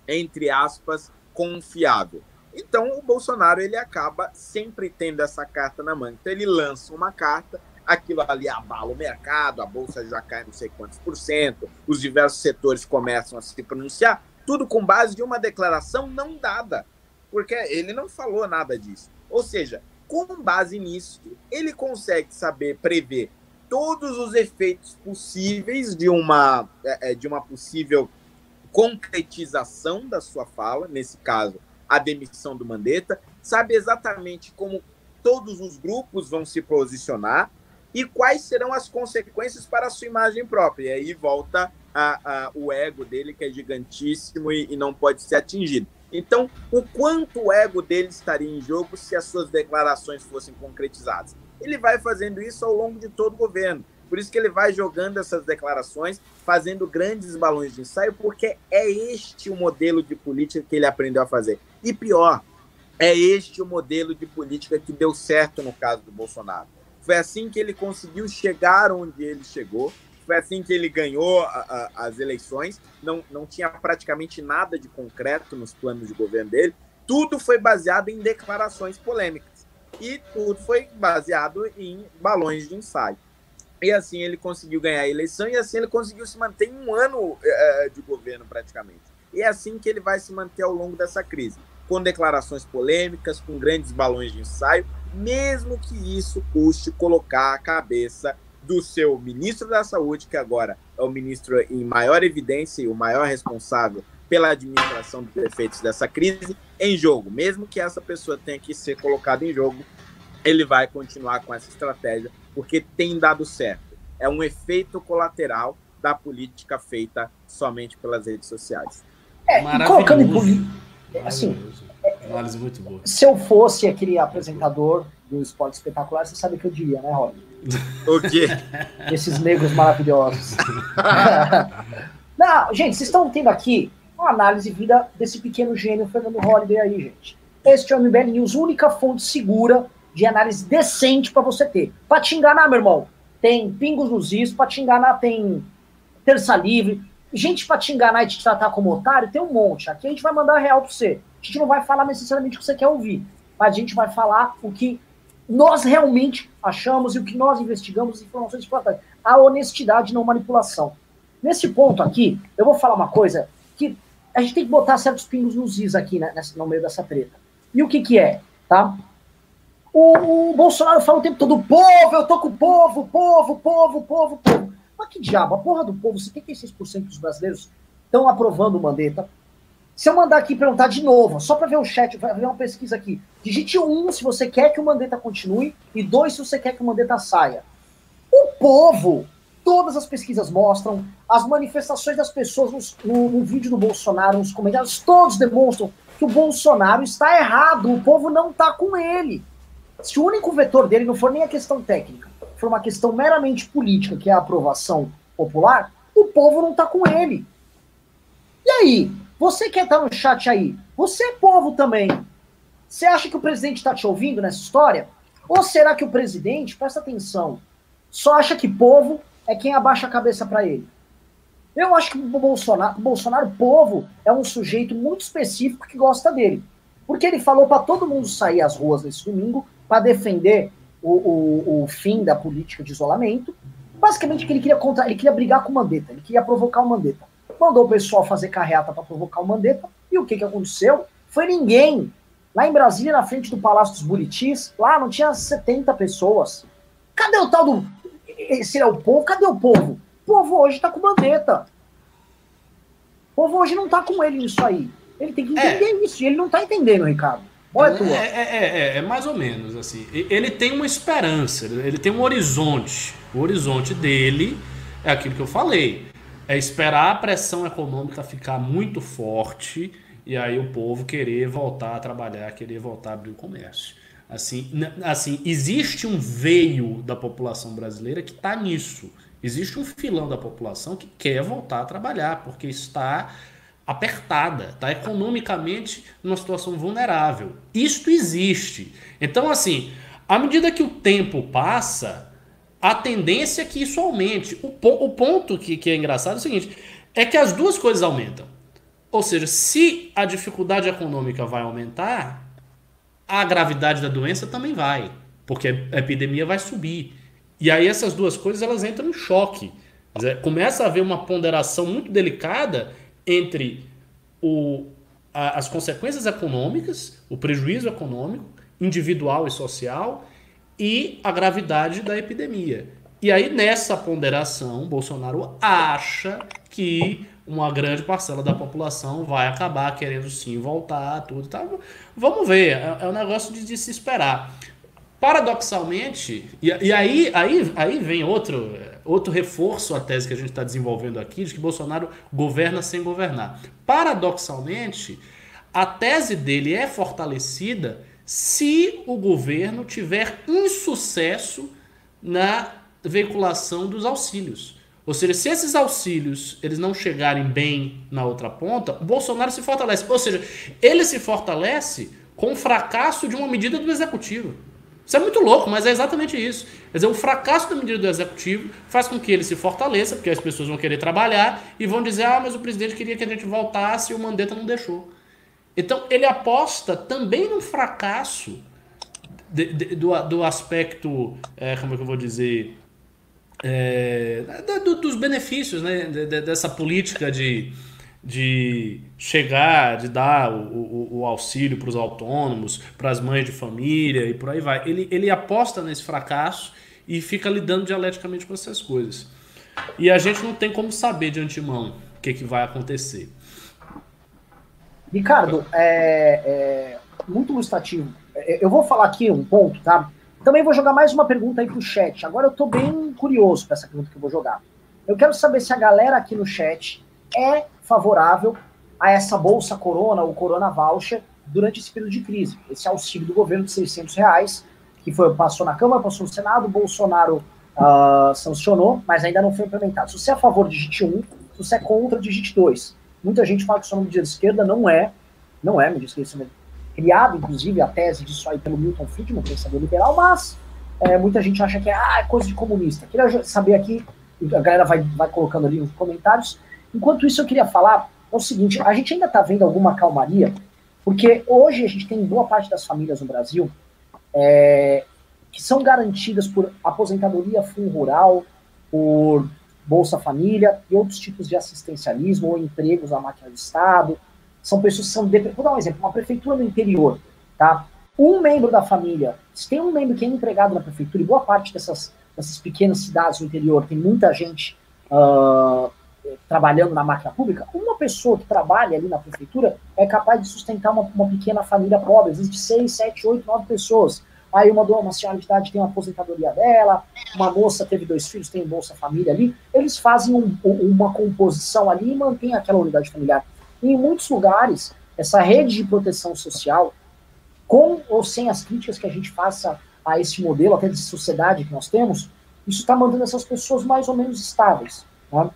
entre aspas, confiável. Então o Bolsonaro ele acaba sempre tendo essa carta na mão. Então ele lança uma carta, aquilo ali abala o mercado, a bolsa já cai não sei quantos por cento, os diversos setores começam a se pronunciar, tudo com base de uma declaração não dada, porque ele não falou nada disso. Ou seja, com base nisso, ele consegue saber prever todos os efeitos possíveis de uma, é, é, de uma possível concretização da sua fala, nesse caso, a demissão do Mandetta, sabe exatamente como todos os grupos vão se posicionar e quais serão as consequências para a sua imagem própria. E aí volta a, a, o ego dele, que é gigantíssimo e, e não pode ser atingido. Então, o quanto o ego dele estaria em jogo se as suas declarações fossem concretizadas? Ele vai fazendo isso ao longo de todo o governo. Por isso que ele vai jogando essas declarações, fazendo grandes balões de ensaio, porque é este o modelo de política que ele aprendeu a fazer. E pior, é este o modelo de política que deu certo no caso do Bolsonaro. Foi assim que ele conseguiu chegar onde ele chegou, foi assim que ele ganhou a, a, as eleições. Não, não tinha praticamente nada de concreto nos planos de governo dele. Tudo foi baseado em declarações polêmicas. E tudo foi baseado em balões de ensaio. E assim ele conseguiu ganhar a eleição e assim ele conseguiu se manter um ano é, de governo praticamente. E é assim que ele vai se manter ao longo dessa crise, com declarações polêmicas, com grandes balões de ensaio, mesmo que isso custe colocar a cabeça do seu ministro da Saúde, que agora é o ministro em maior evidência e o maior responsável pela administração dos efeitos dessa crise, em jogo. Mesmo que essa pessoa tenha que ser colocada em jogo, ele vai continuar com essa estratégia porque tem dado certo. É um efeito colateral da política feita somente pelas redes sociais. É, colocando em política. Assim, Análise muito boa. Se eu fosse aquele apresentador do esporte espetacular, você sabe o que eu diria, né, Rob? *laughs* O quê? Esses negros maravilhosos. *laughs* Não, gente, vocês estão tendo aqui uma análise vida desse pequeno gênio Fernando Holliday aí, gente. Este é o MBL News, única fonte segura de análise decente para você ter. Para te enganar, meu irmão, tem pingos nos is, para te enganar tem terça livre, gente para te enganar e te tratar como otário, tem um monte. Aqui a gente vai mandar real para você. A gente não vai falar necessariamente o que você quer ouvir, mas a gente vai falar o que nós realmente achamos e o que nós investigamos, informações importantes. A honestidade, não manipulação. Nesse ponto aqui, eu vou falar uma coisa que a gente tem que botar certos pingos nos is aqui né, no meio dessa treta. E o que que é, tá? O, o, Bolsonaro fala o tempo todo, povo, eu tô com o povo, povo, povo, povo, povo. Mas que diabo, a porra do povo, 76% dos brasileiros estão aprovando o Mandetta. Se eu mandar aqui perguntar de novo, só para ver o chat, vai ver uma pesquisa aqui. Digite um se você quer que o Mandetta continue e dois se você quer que o Mandetta saia. O povo, todas as pesquisas mostram, as manifestações das pessoas no, no vídeo do Bolsonaro, nos comentários, todos demonstram que o Bolsonaro está errado, o povo não está com ele. Se o único vetor dele não for nem a questão técnica, for uma questão meramente política, que é a aprovação popular, o povo não está com ele. E aí? Você que está no chat aí, você é povo também. Você acha que o presidente está te ouvindo nessa história? Ou será que o presidente, presta atenção, só acha que povo é quem abaixa a cabeça para ele? Eu acho que o Bolsonaro, o Bolsonaro, povo, é um sujeito muito específico que gosta dele. Porque ele falou para todo mundo sair às ruas nesse domingo para defender o, o, o, fim da política de isolamento. Basicamente, que ele queria contra, ele queria brigar com o Mandetta, ele queria provocar o Mandetta. Mandou o pessoal fazer carreata para provocar o Mandetta. E o que, que aconteceu? Foi ninguém. Lá em Brasília, na frente do Palácio dos Buritis, lá não tinha 70 pessoas. Cadê o tal do. Esse é o povo? Cadê o povo? O povo hoje tá com Mandetta. O povo hoje não tá com ele nisso aí. Ele tem que entender é. isso. E ele não tá entendendo, Ricardo. Ou é, tua? É, é, é, é, mais ou menos assim. Ele tem uma esperança, ele tem um horizonte. O horizonte dele é aquilo que eu falei. É esperar a pressão econômica ficar muito forte e aí o povo querer voltar a trabalhar, querer voltar a abrir o comércio. Assim, assim existe um veio da população brasileira que está nisso. Existe um filão da população que quer voltar a trabalhar, porque está apertada, está economicamente numa situação vulnerável. Isto existe. Então, assim, à medida que o tempo passa, a tendência é que isso aumente. O, o ponto que, que é engraçado é o seguinte: é que as duas coisas aumentam. Ou seja, se a dificuldade econômica vai aumentar, a gravidade da doença também vai, porque a epidemia vai subir. E aí essas duas coisas elas entram em choque. Começa a haver uma ponderação muito delicada entre o, a, as consequências econômicas, o prejuízo econômico, individual e social, e a gravidade da epidemia. E aí, nessa ponderação, Bolsonaro acha que uma grande parcela da população vai acabar querendo sim voltar, tudo. Tá? Vamos ver, é, é um negócio de, de se esperar. Paradoxalmente, e, e, aí, aí, aí vem outro, outro reforço à tese que a gente está desenvolvendo aqui, de que Bolsonaro governa sem governar. Paradoxalmente, a tese dele é fortalecida se o governo tiver insucesso na veiculação dos auxílios. Ou seja, se esses auxílios eles não chegarem bem na outra ponta, o Bolsonaro se fortalece. Ou seja, ele se fortalece com o fracasso de uma medida do executivo. Isso é muito louco, mas é exatamente isso. Quer dizer, o fracasso da medida do executivo faz com que ele se fortaleça, porque as pessoas vão querer trabalhar e vão dizer: ah, mas o presidente queria que a gente voltasse e o Mandetta não deixou. Então, ele aposta também no fracasso de, de, do, do aspecto, é, como é que eu vou dizer, é, do, dos benefícios né, dessa política de, de chegar, de dar o, o, o auxílio para os autônomos, para as mães de família e por aí vai. Ele, ele aposta nesse fracasso e fica lidando dialeticamente com essas coisas. E a gente não tem como saber de antemão o que, que vai acontecer. Ricardo, é, é muito ilustrativo. É, eu vou falar aqui um ponto, tá? Também vou jogar mais uma pergunta aí pro chat. Agora eu tô bem curioso para essa pergunta que eu vou jogar. Eu quero saber se a galera aqui no chat é favorável a essa Bolsa Corona, ou Corona Voucher, durante esse período de crise. Esse auxílio do governo de 600 reais, que foi, passou na Câmara, passou no Senado, Bolsonaro uh, sancionou, mas ainda não foi implementado. Se você é a favor, digite 1. Se você é contra, digite 2. Muita gente fala que isso é uma medida de esquerda, não é. Não é, me diz que isso é criado, inclusive, a tese disso aí pelo Milton Friedman, pensador liberal, mas é, muita gente acha que é, ah, é coisa de comunista. Queria saber aqui, a galera vai, vai colocando ali nos comentários. Enquanto isso, eu queria falar o seguinte: a gente ainda está vendo alguma calmaria, porque hoje a gente tem boa parte das famílias no Brasil é, que são garantidas por aposentadoria fundo rural, por Bolsa Família e outros tipos de assistencialismo ou empregos à máquina do Estado. São pessoas que são. Vou dar um exemplo: uma prefeitura no interior, tá? Um membro da família, se tem um membro que é empregado na prefeitura, e boa parte dessas, dessas pequenas cidades no interior tem muita gente uh, trabalhando na máquina pública, uma pessoa que trabalha ali na prefeitura é capaz de sustentar uma, uma pequena família pobre, às vezes de seis, sete, oito, nove pessoas. Aí uma, uma senhora de idade tem uma aposentadoria dela, uma moça teve dois filhos, tem Bolsa Família ali, eles fazem um, uma composição ali e mantêm aquela unidade familiar. E em muitos lugares, essa rede de proteção social, com ou sem as críticas que a gente faça a esse modelo, até de sociedade que nós temos, isso está mantendo essas pessoas mais ou menos estáveis. Né?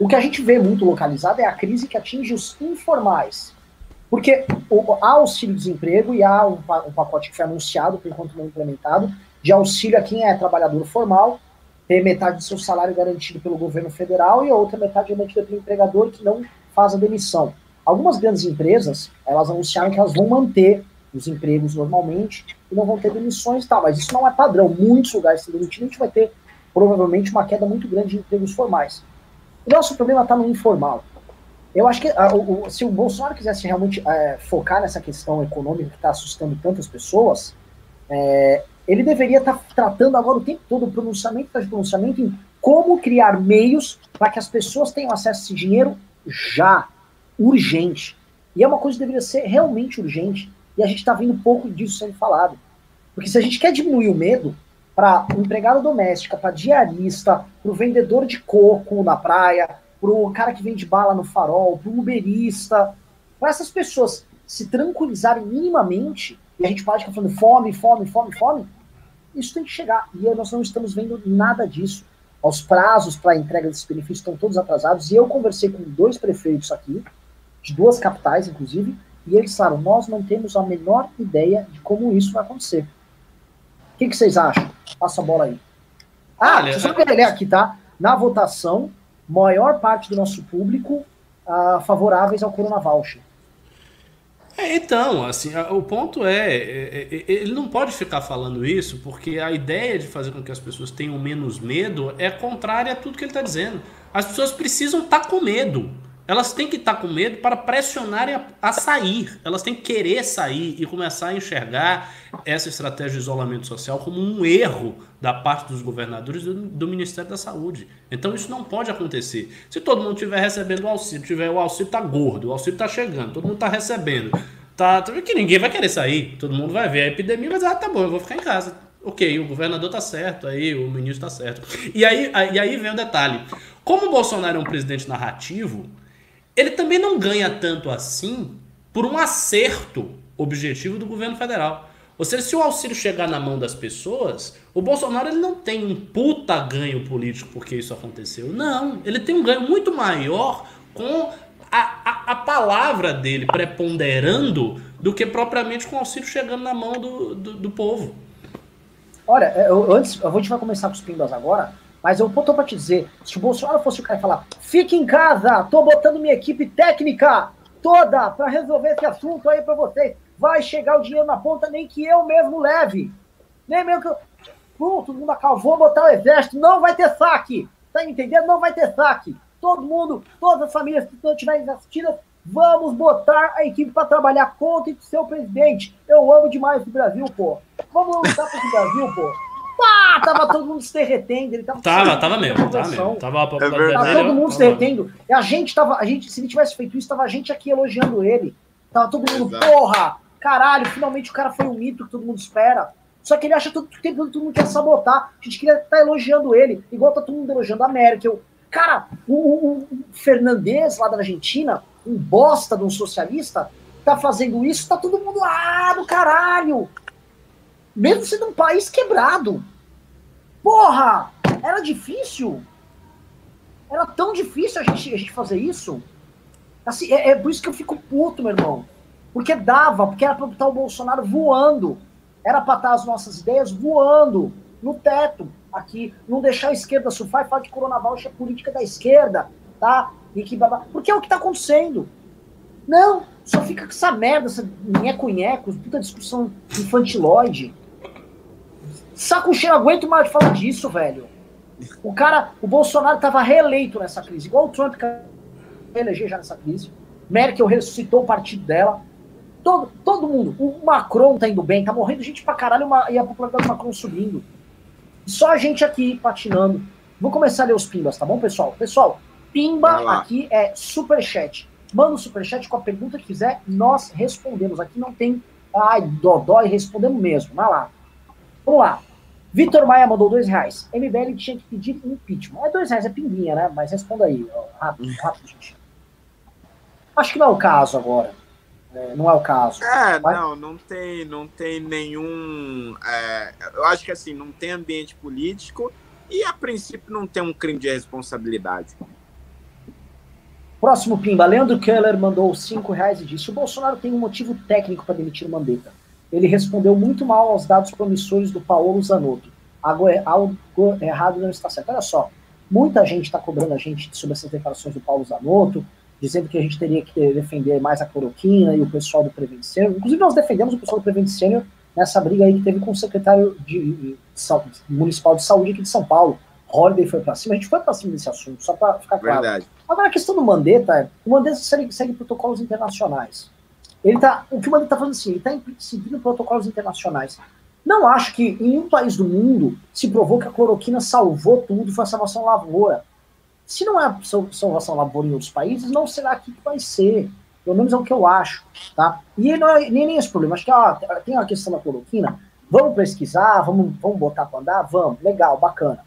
O que a gente vê muito localizado é a crise que atinge os informais, porque há auxílio-desemprego e há um, um, pacote que foi anunciado, por enquanto não implementado, de auxílio a quem é trabalhador formal, ter metade do seu salário garantido pelo governo federal e a outra metade garantida pelo empregador que não faz a demissão. Algumas grandes empresas, elas anunciaram que elas vão manter os empregos normalmente e não vão ter demissões e tal, mas isso não é padrão. Muitos lugares estão demitindo, a gente vai ter provavelmente uma queda muito grande de empregos formais. Nosso problema está no informal. Eu acho que a, o, se o Bolsonaro quisesse realmente é, focar nessa questão econômica que está assustando tantas pessoas, é, ele deveria estar tá tratando agora o tempo todo o pronunciamento de pronunciamento em como criar meios para que as pessoas tenham acesso a esse dinheiro já, urgente. E é uma coisa que deveria ser realmente urgente, e a gente está vendo pouco disso sendo falado. Porque se a gente quer diminuir o medo, para empregada doméstica, para diarista, para o vendedor de coco na praia, para o cara que vende bala no farol, para o uberista, para essas pessoas se tranquilizarem minimamente, e a gente pode ficar falando fome, fome, fome, fome, isso tem que chegar. E nós não estamos vendo nada disso. Os prazos para a entrega desses benefícios estão todos atrasados. E eu conversei com dois prefeitos aqui, de duas capitais, inclusive, e eles falaram: nós não temos a menor ideia de como isso vai acontecer. O que, que vocês acham? Passa a bola aí. Ah, Olha, só eu... ler aqui, tá? Na votação, maior parte do nosso público uh, favoráveis ao Corona Voucher. É, então, assim, o ponto é, é, é, ele não pode ficar falando isso, porque a ideia de fazer com que as pessoas tenham menos medo é contrária a tudo que ele está dizendo. As pessoas precisam estar tá com medo. Elas têm que estar tá com medo para pressionarem a, a, sair. Elas têm que querer sair e começar a enxergar essa estratégia de isolamento social como um erro da parte dos governadores do, do Ministério da Saúde. Então isso não pode acontecer. Se todo mundo estiver recebendo o auxílio, tiver o auxílio está gordo, o auxílio está chegando, todo mundo está recebendo, tá, tá que ninguém vai querer sair. Todo mundo vai ver a epidemia, mas ah, tá bom, eu vou ficar em casa. Ok, o governador tá certo, aí o ministro tá certo. E aí, e aí vem o detalhe. Como o Bolsonaro é um presidente narrativo, ele também não ganha tanto assim por um acerto objetivo do governo federal. Ou seja, se o auxílio chegar na mão das pessoas, o Bolsonaro ele não tem um puta ganho político porque isso aconteceu. Não, ele tem um ganho muito maior com a, a, a palavra dele preponderando do que propriamente com o auxílio chegando na mão do, do, do povo. Olha, eu, antes, a gente vai começar com os pingos agora, mas eu tô para te dizer, se o Bolsonaro fosse o cara e falar, fique em casa, tô botando minha equipe técnica toda para resolver esse assunto aí para vocês. Vai chegar o dinheiro na ponta, nem que eu mesmo leve. Nem mesmo que eu... Pô, todo mundo acabou, vou botar o exército, não vai ter saque. Tá entendendo? Não vai ter saque. Todo mundo, todas as famílias que estão estiverem assistindo, vamos botar a equipe para trabalhar contra o seu presidente. Eu amo demais o Brasil, pô. Vamos lutar contra o Brasil, pô. Pá, tava todo mundo se derretendo. Ele tava, tava, tava mesmo, tava mesmo. Tava, é tava todo mundo se derretendo. E a gente tava, a gente, se ele tivesse feito isso, tava a gente aqui elogiando ele. Tava todo mundo, Exato. porra, caralho, finalmente o cara foi um mito que todo mundo espera. Só que ele acha que todo, todo mundo quer sabotar. A gente queria estar tá elogiando ele, igual tá todo mundo elogiando a Merkel. Cara, o, o, o Fernandes lá da Argentina, um bosta de um socialista, tá fazendo isso, tá todo mundo, ah, do caralho. Mesmo sendo um país quebrado. Porra! Era difícil. Era tão difícil a gente, a gente fazer isso. Assim, é, é por isso que eu fico puto, meu irmão. Porque dava, porque era pra botar o Bolsonaro voando. Era pra estar as nossas ideias voando no teto aqui. Não deixar a esquerda surfar e falar que Coronavac é política da esquerda, tá? E que babá. Porque é o que tá acontecendo. Não, só fica com essa merda, essa nheco-nheco, puta discussão infantilóide. Saco cheio, aguento mais de falar disso, velho. O cara, o Bolsonaro tava reeleito nessa crise, igual o Trump que eleger já nessa crise. Merkel ressuscitou o partido dela. Todo, todo mundo. O Macron tá indo bem, tá morrendo gente pra caralho e a popularidade do Macron subindo. Só a gente aqui patinando. Vou começar a ler os pimbas, tá bom, pessoal? Pessoal, pimba aqui é superchat. Manda o um superchat com a pergunta que quiser, nós respondemos. Aqui não tem ai, dodói, respondemos mesmo. Vai lá. Vamos lá. Vitor Maia mandou dois reais. MBL tinha que pedir impeachment. É dois reais, é pimbinha, né? Mas responda aí, rápido, rápido, gente. Acho que não é o caso agora. É, não é o caso. É, Mas... não, não tem, não tem nenhum. É, eu acho que assim, não tem ambiente político e a princípio não tem um crime de responsabilidade. Próximo Pimba, Leandro Keller mandou cinco reais e disse: o Bolsonaro tem um motivo técnico para demitir o Mandetta. Ele respondeu muito mal aos dados promissores do Paulo Zanotto. Algo, algo errado não está certo. Olha só, muita gente está cobrando a gente sobre essas declarações do Paulo Zanotto dizendo que a gente teria que defender mais a cloroquina e o pessoal do Prevent. Inclusive, nós defendemos o pessoal do Prevent nessa briga aí que teve com o secretário de, de, de municipal de saúde aqui de São Paulo. Holiday foi para cima, a gente foi para cima desse assunto, só para ficar claro. Verdade. Agora, a questão do Mandetta, o Mandetta segue, segue protocolos internacionais. Ele tá, o que o Mandetta está fazendo assim, ele está seguindo protocolos internacionais. Não acho que em um país do mundo se provou que a cloroquina salvou tudo, foi a salvação lavoura. Se não é salvação lavoura em outros países, não será aqui que vai ser. Pelo menos é o que eu acho. Tá? E não é nem, nem esse problema. Acho que ó, tem a questão da cloroquina. Vamos pesquisar, vamos, vamos botar para andar? Vamos, legal, bacana.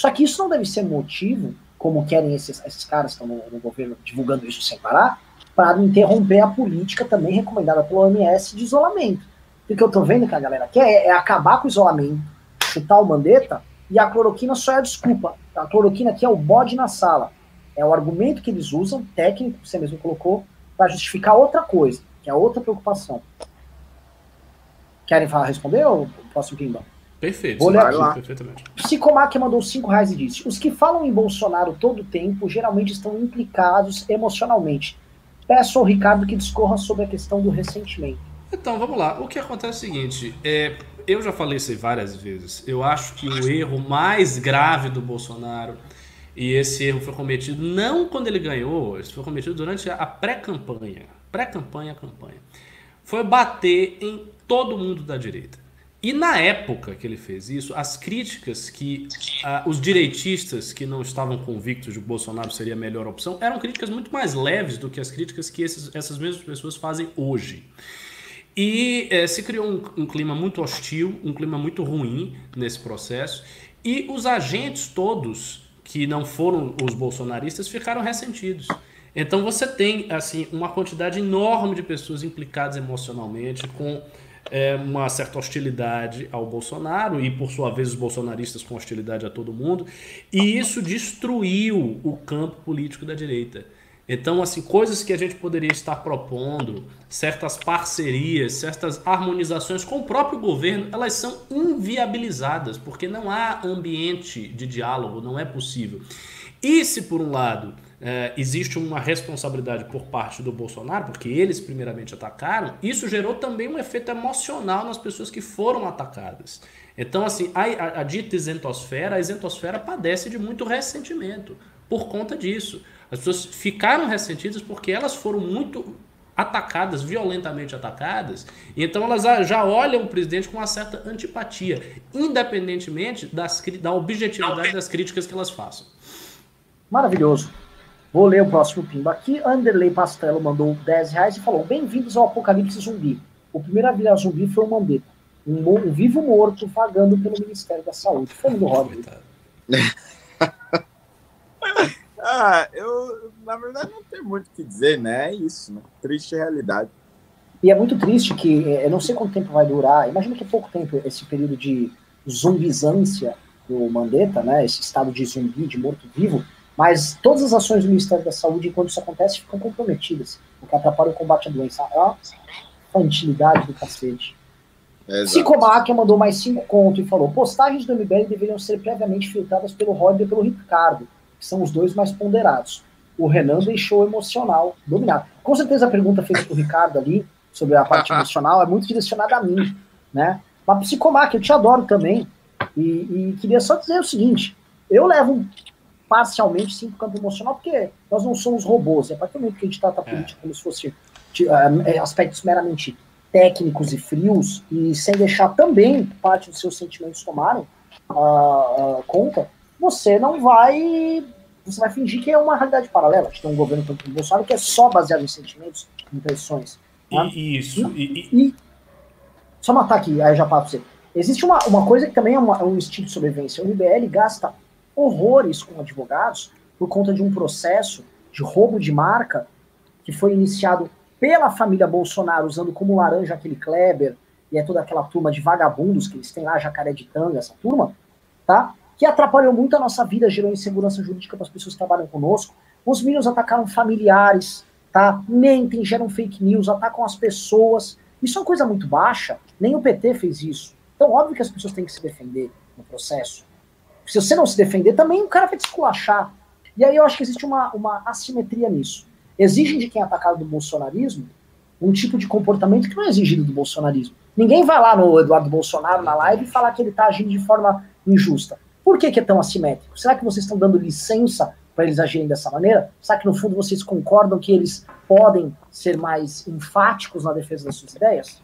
Só que isso não deve ser motivo, como querem esses, esses caras que estão no, no governo divulgando isso sem parar, para interromper a política também recomendada pelo OMS de isolamento. O que eu estou vendo que a galera quer é, é acabar com o isolamento, chutar o mandeta e a cloroquina só é a desculpa. A cloroquina aqui é o bode na sala. É o argumento que eles usam, técnico, que você mesmo colocou, para justificar outra coisa, que é outra preocupação. Querem falar, responder ou próximo pimba? Perfeito. Vou ler aqui. Perfeitamente. Psicomac mandou 5 reais e disse: Os que falam em Bolsonaro todo o tempo geralmente estão implicados emocionalmente. Peço ao Ricardo que discorra sobre a questão do ressentimento. Então, vamos lá. O que acontece é o seguinte: é, eu já falei isso várias vezes. Eu acho que o erro mais grave do Bolsonaro, e esse erro foi cometido não quando ele ganhou, isso foi cometido durante a pré-campanha. Pré-campanha, campanha. Foi bater em todo mundo da direita. E na época que ele fez isso, as críticas que uh, os direitistas que não estavam convictos de que Bolsonaro seria a melhor opção eram críticas muito mais leves do que as críticas que esses, essas mesmas pessoas fazem hoje. E é, se criou um, um, clima muito hostil, um clima muito ruim nesse processo, e os agentes todos que não foram os bolsonaristas ficaram ressentidos. Então você tem assim uma quantidade enorme de pessoas implicadas emocionalmente com é, uma certa hostilidade ao Bolsonaro e por sua vez os bolsonaristas com hostilidade a todo mundo, e isso destruiu o campo político da direita. Então, assim, coisas que a gente poderia estar propondo, certas parcerias, certas harmonizações com o próprio governo, elas são inviabilizadas, porque não há ambiente de diálogo, não é possível. E se, por um lado, é, existe uma responsabilidade por parte do Bolsonaro, porque eles primeiramente atacaram, isso gerou também um efeito emocional nas pessoas que foram atacadas. Então, assim, a, a, a dita isentosfera, a isentosfera padece de muito ressentimento por conta disso. As pessoas ficaram ressentidas porque elas foram muito atacadas, violentamente atacadas, e então elas já olham o presidente com uma certa antipatia, independentemente das, da objetividade das críticas que elas façam. Maravilhoso. Vou ler o próximo pimba aqui. Anderley Pastelo mandou 10 reais e falou: Bem-vindos ao Apocalipse Zumbi. O primeiro a virar zumbi foi o Mandetta. Um, um vivo morto vagando pelo Ministério da Saúde. Foi do Robin. *laughs* ah, eu, na verdade, não tenho muito o que dizer, né? É isso, né? Triste realidade. E é muito triste que, é, eu não sei quanto tempo vai durar, imagina que é pouco tempo esse período de zumbizância do Mandetta, né? Esse estado de zumbi, de morto-vivo mas todas as ações do Ministério da Saúde, enquanto isso acontece, ficam comprometidas, o que atrapalha o combate à doença. É uma infantilidade do cacete. Psicomáquia mandou mais cinco contos e falou: postagens do MBL deveriam ser previamente filtradas pelo Roger e pelo Ricardo, que são os dois mais ponderados. O Renan deixou o emocional dominado. Com certeza a pergunta feita pelo Ricardo ali, sobre a parte *laughs* emocional, é muito direcionada a mim, né? Mas Psicomáquia, eu te adoro também. E, e queria só dizer o seguinte: eu levo parcialmente sim pro campo emocional, porque nós não somos robôs. É partir do momento que a gente trata a é. política como se fosse uh, aspectos meramente técnicos e frios, e sem deixar também parte dos seus sentimentos tomarem uh, conta, você não vai. Você vai fingir que é uma realidade paralela. A gente tem um governo como o Bolsonaro que é só baseado em sentimentos, impressões. Né? Isso. E, e, e, só matar aqui, aí já para você. Existe uma, uma coisa que também é, uma, é um instinto de sobrevivência. O IBL gasta horrores com advogados por conta de um processo de roubo de marca que foi iniciado pela família Bolsonaro, usando como laranja aquele Kleber e é toda aquela turma de vagabundos que eles têm lá, jacaré de tanga, essa turma, tá? Que atrapalhou muito a nossa vida, gerou insegurança jurídica para as pessoas que trabalham conosco. Os meninos atacaram familiares, tá? Mentem, geram fake news, atacam as pessoas. Isso é uma coisa muito baixa. Nem o PT fez isso. Então, óbvio que as pessoas têm que se defender no processo. Se você não se defender, também o cara vai te esculachar. E aí eu acho que existe uma, uma assimetria nisso. Exigem de quem é atacado do bolsonarismo um tipo de comportamento que não é exigido do bolsonarismo. Ninguém vai lá no Eduardo Bolsonaro na live e falar que ele está agindo de forma injusta. Por que, que é tão assimétrico? Será que vocês estão dando licença para eles agirem dessa maneira? Será que no fundo vocês concordam que eles podem ser mais enfáticos na defesa das suas ideias?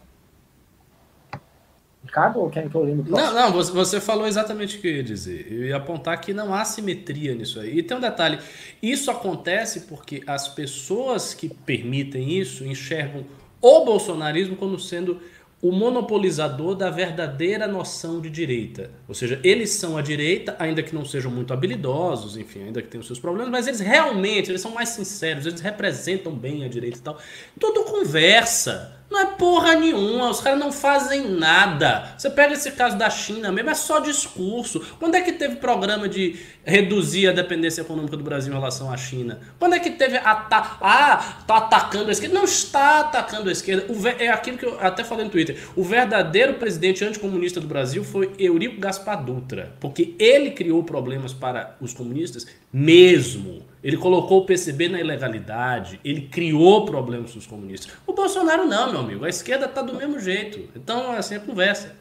Ricardo ou querem que eu no próximo? Não, não, você falou exatamente o que eu ia dizer. Eu ia apontar que não há simetria nisso aí. E tem um detalhe: isso acontece porque as pessoas que permitem isso enxergam o bolsonarismo como sendo o monopolizador da verdadeira noção de direita. Ou seja, eles são a direita, ainda que não sejam muito habilidosos, enfim, ainda que tenham seus problemas, mas eles realmente, eles são mais sinceros, eles representam bem a direita e tal. Tudo conversa. Não é porra nenhuma, os caras não fazem nada. Você pega esse caso da China mesmo, é só discurso. Quando é que teve programa de reduzir a dependência econômica do Brasil em relação à China? Quando é que teve ata ah, tá atacando a esquerda? Não está atacando a esquerda. é aquilo que eu até falei no Twitter. O verdadeiro presidente anticomunista do Brasil foi Eurico Gaspar Dutra, porque ele criou problemas para os comunistas mesmo. Ele colocou o PCB na ilegalidade, ele criou problemas para os comunistas. O Bolsonaro não, meu amigo. A esquerda está do mesmo jeito. Então, assim, é conversa.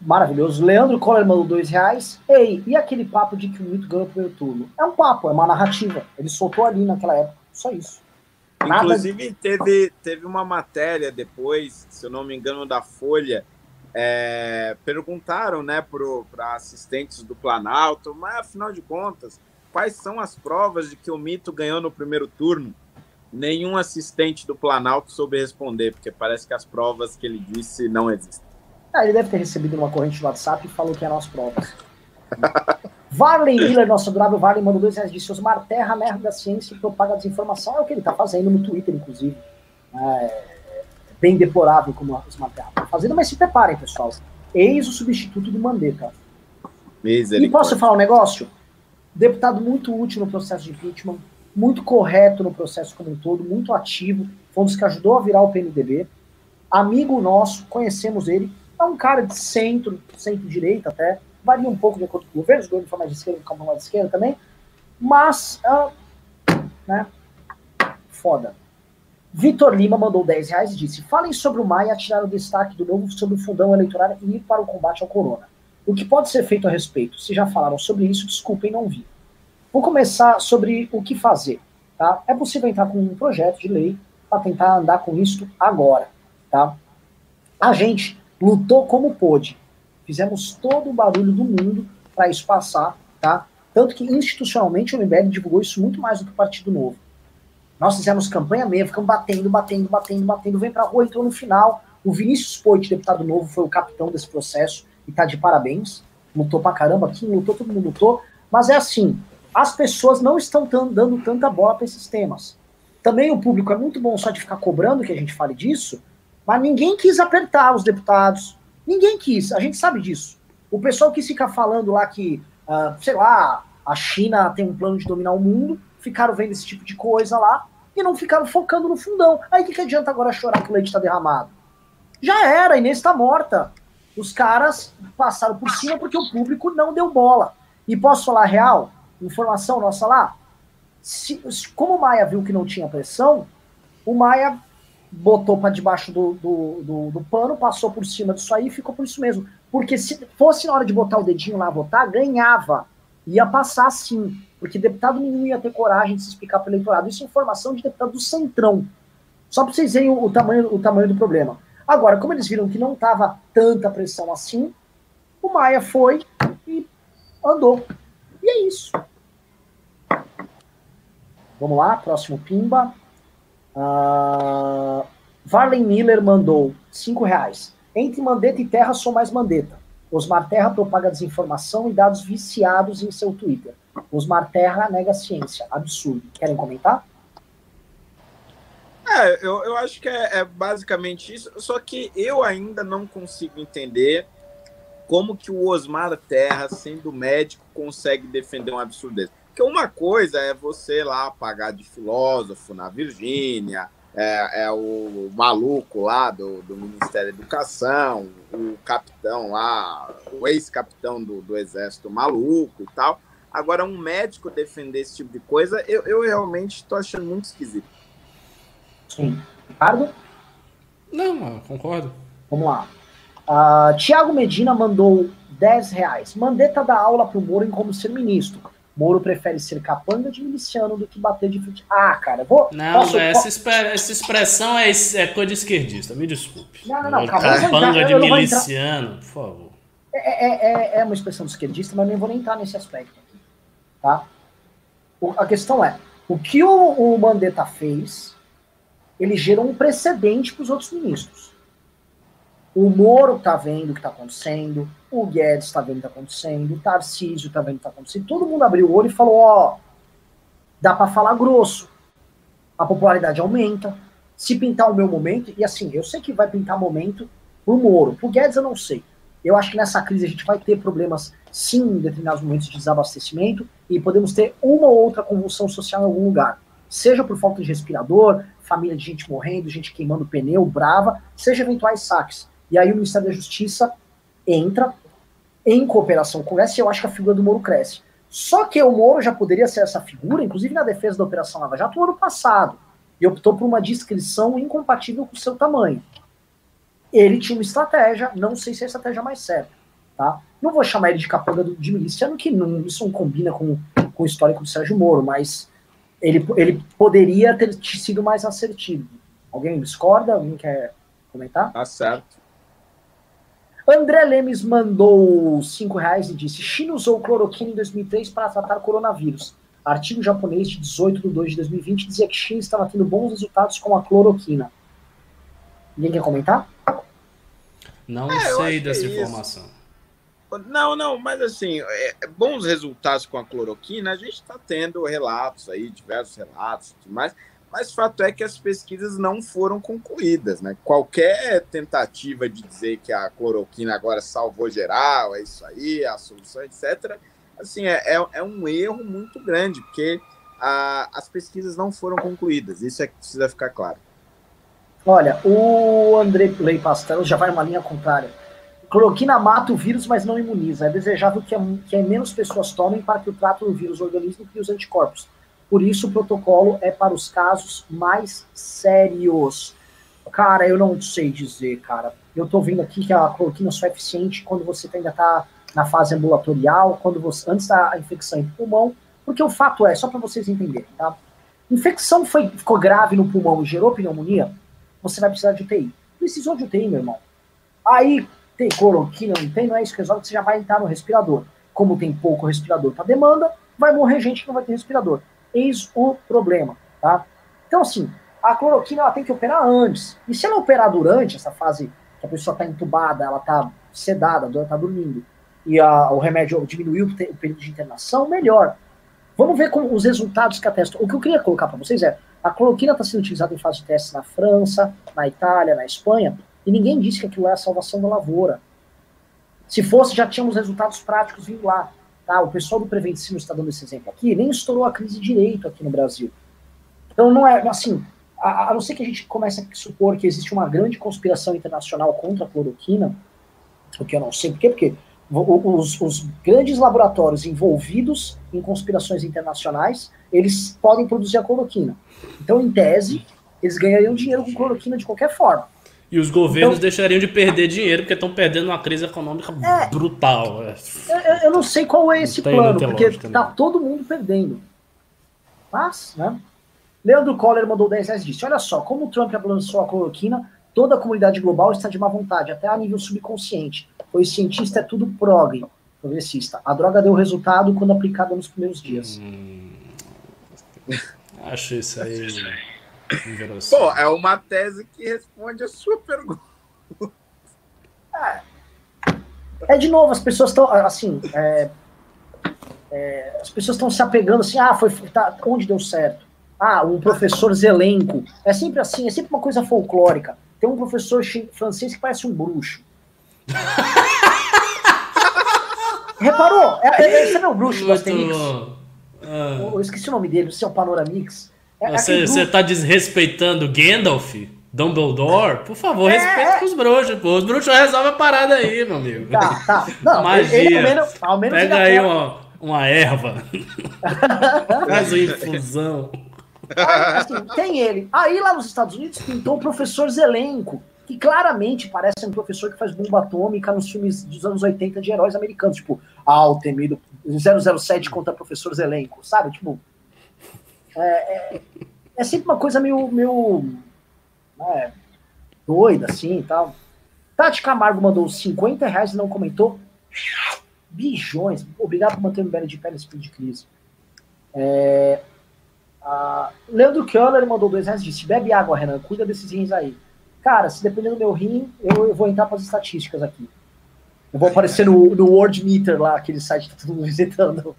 Maravilhoso. Leandro Coller mandou dois reais. Ei, e aquele papo de que o mito ganhou o primeiro turno? É um papo, é uma narrativa. Ele soltou ali naquela época. Só isso. Nada Inclusive, de... teve, teve uma matéria depois, se eu não me engano, da Folha. É, perguntaram né, para assistentes do Planalto, mas afinal de contas, quais são as provas de que o mito ganhou no primeiro turno? Nenhum assistente do Planalto soube responder, porque parece que as provas que ele disse não existem. Ah, ele deve ter recebido uma corrente do WhatsApp e falou que eram as provas. *laughs* Varley Miller, nosso adorável Varley, mandou dois reais disse: Osmar terra merda da ciência e propaga desinformação. É o que ele está fazendo no Twitter, inclusive. É bem deplorável como o Osmar Terra está fazendo, mas se preparem, pessoal. Eis o substituto do Mandetta. E posso falar um negócio? Deputado muito útil no processo de impeachment, muito correto no processo como um todo, muito ativo, foi um dos que ajudou a virar o PMDB. Amigo nosso, conhecemos ele, é um cara de centro, centro-direita até, varia um pouco de acordo com o governo, o governo foi mais de esquerda, o mais de esquerda também, mas, uh, né, foda. Vitor Lima mandou 10 reais e disse: Falem sobre o Maia tirar o destaque do novo sobre o fundão eleitoral e ir para o combate ao corona. O que pode ser feito a respeito? Se já falaram sobre isso, desculpem não vi. Vou começar sobre o que fazer. Tá? É possível entrar com um projeto de lei para tentar andar com isso agora. Tá? A gente lutou como pôde. Fizemos todo o barulho do mundo para isso passar. Tá? Tanto que institucionalmente o MBL divulgou isso muito mais do que o Partido Novo. Nós fizemos campanha mesmo, ficamos batendo, batendo, batendo, batendo, vem pra rua, entrou no final. O Vinícius Poit, deputado novo, foi o capitão desse processo e tá de parabéns. Lutou pra caramba, quem lutou, todo mundo lutou. Mas é assim, as pessoas não estão dando tanta bola para esses temas. Também o público é muito bom só de ficar cobrando que a gente fale disso, mas ninguém quis apertar os deputados. Ninguém quis, a gente sabe disso. O pessoal que fica falando lá que, uh, sei lá, a China tem um plano de dominar o mundo, ficaram vendo esse tipo de coisa lá e não ficaram focando no fundão. Aí o que, que adianta agora chorar que o leite está derramado? Já era, a Inês está morta. Os caras passaram por cima porque o público não deu bola. E posso falar real? Informação nossa lá? Se, como o Maia viu que não tinha pressão, o Maia botou para debaixo do, do, do, do, pano, passou por cima disso aí e ficou por isso mesmo. Porque se fosse na hora de botar o dedinho lá votar, ganhava. Ia passar sim porque deputado nenhum ia ter coragem de se explicar para o eleitorado. Isso é informação de deputado do Centrão. Só para vocês verem o, o, tamanho, o tamanho do problema. Agora, como eles viram que não estava tanta pressão assim, o Maia foi e andou. E é isso. Vamos lá, próximo Pimba. Uh, Miller mandou 5 reais. Entre Mandetta e Terra, sou mais Mandetta. Osmar Terra propaga desinformação e dados viciados em seu Twitter. Osmar Terra nega ciência. Absurdo. Querem comentar? É, eu, eu acho que é, é, basicamente isso, só que eu ainda não consigo entender como que o Osmar Terra, sendo médico, consegue defender um absurdo desse. Porque uma coisa é você lá pagar de filósofo na Virgínia, é, é, o maluco lá do, do Ministério da Educação, o capitão lá, o ex-capitão do, do Exército maluco e tal. Agora, um médico defender esse tipo de coisa, eu, eu realmente estou achando muito esquisito. Sim. Ricardo? Não, concordo. Vamos lá. Uh, Tiago Medina mandou 10 reais. Mandetta dá aula para o Moro em como ser ministro. Moro prefere ser capanga de miliciano do que bater de frente. Ah, cara, vou. Não, posso, essa, posso... essa expressão é, é coisa de esquerdista, me desculpe. Não, não, não. Capanga de miliciano, por favor. É, é, é, é, uma expressão de esquerdista, mas nem vou nem entrar nesse aspecto. Tá? O, a questão é, o que o, o Mandetta fez, ele gerou um precedente para os outros ministros. O Moro está vendo o que está acontecendo, o Guedes está vendo o que está acontecendo, o Tarcísio está vendo o que está acontecendo. Todo mundo abriu o olho e falou: ó, dá para falar grosso. A popularidade aumenta. Se pintar o meu momento, e assim, eu sei que vai pintar momento pro Moro. Pro Guedes eu não sei. Eu acho que nessa crise a gente vai ter problemas, sim, em determinados momentos de desabastecimento, e podemos ter uma ou outra convulsão social em algum lugar. Seja por falta de respirador, família de gente morrendo, gente queimando pneu, brava, seja eventuais saques. E aí o Ministério da Justiça entra em cooperação com essa, e eu acho que a figura do Moro cresce. Só que o Moro já poderia ser essa figura, inclusive na defesa da Operação Lava Jato, no ano passado, e optou por uma descrição incompatível com o seu tamanho ele tinha uma estratégia, não sei se é a estratégia mais certa, tá? Não vou chamar ele de capanga de miliciano, que não, isso não combina com, com o histórico do Sérgio Moro, mas ele, ele poderia ter sido mais assertivo. Alguém discorda? Alguém quer comentar? Tá certo. André Lemes mandou 5 reais e disse: China usou cloroquina em 2003 para tratar coronavírus. Artigo japonês de 18 de 2 de 2020 dizia que China estava tendo bons resultados com a cloroquina. Ninguém quer comentar? Não é, sei dessa é informação. Não, não, mas assim, é, bons resultados com a cloroquina, a gente está tendo relatos aí, diversos relatos e tudo mais, mas fato é que as pesquisas não foram concluídas, né? Qualquer tentativa de dizer que a cloroquina agora salvou geral, é isso aí, a solução, etc., assim, é, é, é um erro muito grande, porque a, as pesquisas não foram concluídas, isso é que precisa ficar claro. Olha, o André Lei Pastel já vai uma linha contrária. Cloroquina mata o vírus, mas não imuniza. É desejável que, que menos pessoas tomem para que o trato do vírus organismo crie os anticorpos. Por isso, o protocolo é para os casos mais sérios. Cara, eu não sei dizer, cara. Eu tô vendo aqui que a cloroquina só é eficiente quando você ainda tá na fase ambulatorial, quando você antes da infecção em pulmão, porque o fato é, só para vocês entenderem, tá? Infecção foi, ficou grave no pulmão e gerou pneumonia, você vai precisar de UTI. Precisou de UTI, meu irmão. Aí tem cloroquina, não tem, não é isso que resolve, você já vai entrar no respirador. Como tem pouco respirador para demanda, vai morrer gente que não vai ter respirador. Eis o problema, tá? Então, assim, a cloroquina ela tem que operar antes. E se ela operar durante essa fase que a pessoa está entubada, ela está sedada, está dormindo, e a, o remédio diminuiu o período de internação, melhor. Vamos ver com os resultados que atestam. O que eu queria colocar para vocês é, a cloroquina está sendo utilizada em fase de testes na França, na Itália, na Espanha, e ninguém disse que aquilo é a salvação da lavoura. Se fosse, já tínhamos resultados práticos vindo lá. Tá? O pessoal do Preventino está dando esse exemplo aqui, nem estourou a crise direito aqui no Brasil. Então não é assim, a, a não ser que a gente comece a supor que existe uma grande conspiração internacional contra a cloroquina, o que eu não sei por quê, porque os, os, grandes laboratórios envolvidos em conspirações internacionais, eles podem produzir a cloroquina. Então, em tese, eles ganhariam dinheiro com cloroquina de qualquer forma. E os governos então, deixariam de perder dinheiro porque estão perdendo uma crise econômica é, brutal. É. Eu, eu, não sei qual é esse plano, porque lógica, tá né? todo mundo perdendo. Mas, né? Leandro Coller mandou 10 reais e disse: Olha só, como o Trump lançou a cloroquina, toda a comunidade global está de má vontade, até a nível subconsciente. Pois cientista é tudo prog, progressista. A droga deu resultado quando aplicada nos primeiros dias. Hum, acho isso aí. Pô, é uma tese que responde a sua pergunta. É, é de novo, as pessoas estão, assim, é, é, as pessoas estão se apegando assim, ah, foi, tá, onde deu certo? Ah, um professor zelenco. É sempre assim, é sempre uma coisa folclórica. Tem um professor francês que parece um bruxo. *laughs* Reparou? É, é, esse é o bruxo do Asterix. Ah. Eu esqueci o nome dele, o é o Panoramix. É, você, você tá desrespeitando Gandalf? Dumbledore? Por favor, é, respeita é. com os bruxos, pô. Os bruxos resolvem a parada aí, meu amigo. Tá, tá. Não, Magia. Ele, ao menos, ao menos Pega aí uma, uma erva. *laughs* Faz uma infusão. Aí, assim, tem ele. Aí lá nos Estados Unidos pintou o professor Zelenko, que claramente parece um professor que faz bomba atômica nos filmes dos anos 80 de heróis americanos, tipo, ah, o temido 007 contra o professor Zelenko, sabe? Tipo, é, é, é, sempre uma coisa meio, meio né, doida, assim e tal. Tati Camargo mandou 50 reais e não comentou. Bijões. Obrigado por manter o MBL de pé nesse de crise. É, a Leandro Keller mandou 2 reais e disse: bebe água, Renan, cuida desses rins aí. Cara, se depender do meu rim, eu, eu vou entrar para as estatísticas aqui. Eu vou aparecer no, no World Meter lá, aquele site que tá todo mundo *laughs* visitando.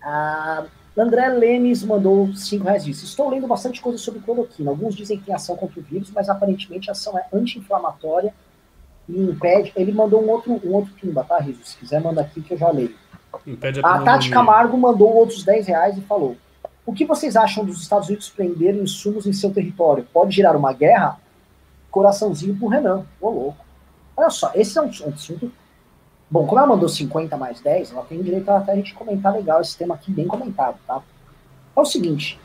A André Lemes mandou 5 reais disse, estou lendo bastante coisa sobre cloroquina. Alguns dizem que tem ação contra o vírus, mas aparentemente a ação é anti-inflamatória e impede. Ele mandou um outro, um outro pimba, tá, Riso? Se quiser, manda aqui que eu já leio. Impede a, a Tati Camargo mandou outros 10 reais e falou: O que vocês acham dos Estados Unidos prenderem insumos em seu território? Pode gerar uma guerra? Coraçãozinho pro Renan. Ô, louco. Olha só, esse é um assunto Bom, como ela mandou 50 mais 10, ela tem direito até a gente comentar legal esse tema aqui, bem comentado, tá? É o seguinte,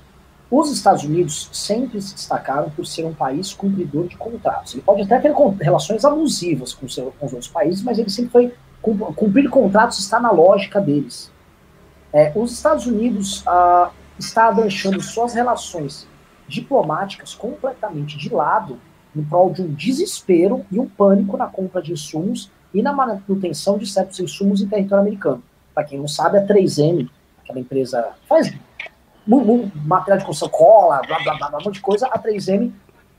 os Estados Unidos sempre se destacaram por ser um país cumpridor de contratos. Ele pode até ter relações abusivas com, seu, com os outros países, mas ele sempre foi. Cumprir contratos está na lógica deles. É, os Estados Unidos ah, está deixando suas relações diplomáticas completamente de lado em prol de um desespero e um pânico na compra de insumos e na manutenção de certos insumos em território americano. Para quem não sabe, a 3M, aquela empresa faz material de construção, cola, blá, blá, blá, blá, um monte de coisa, a 3M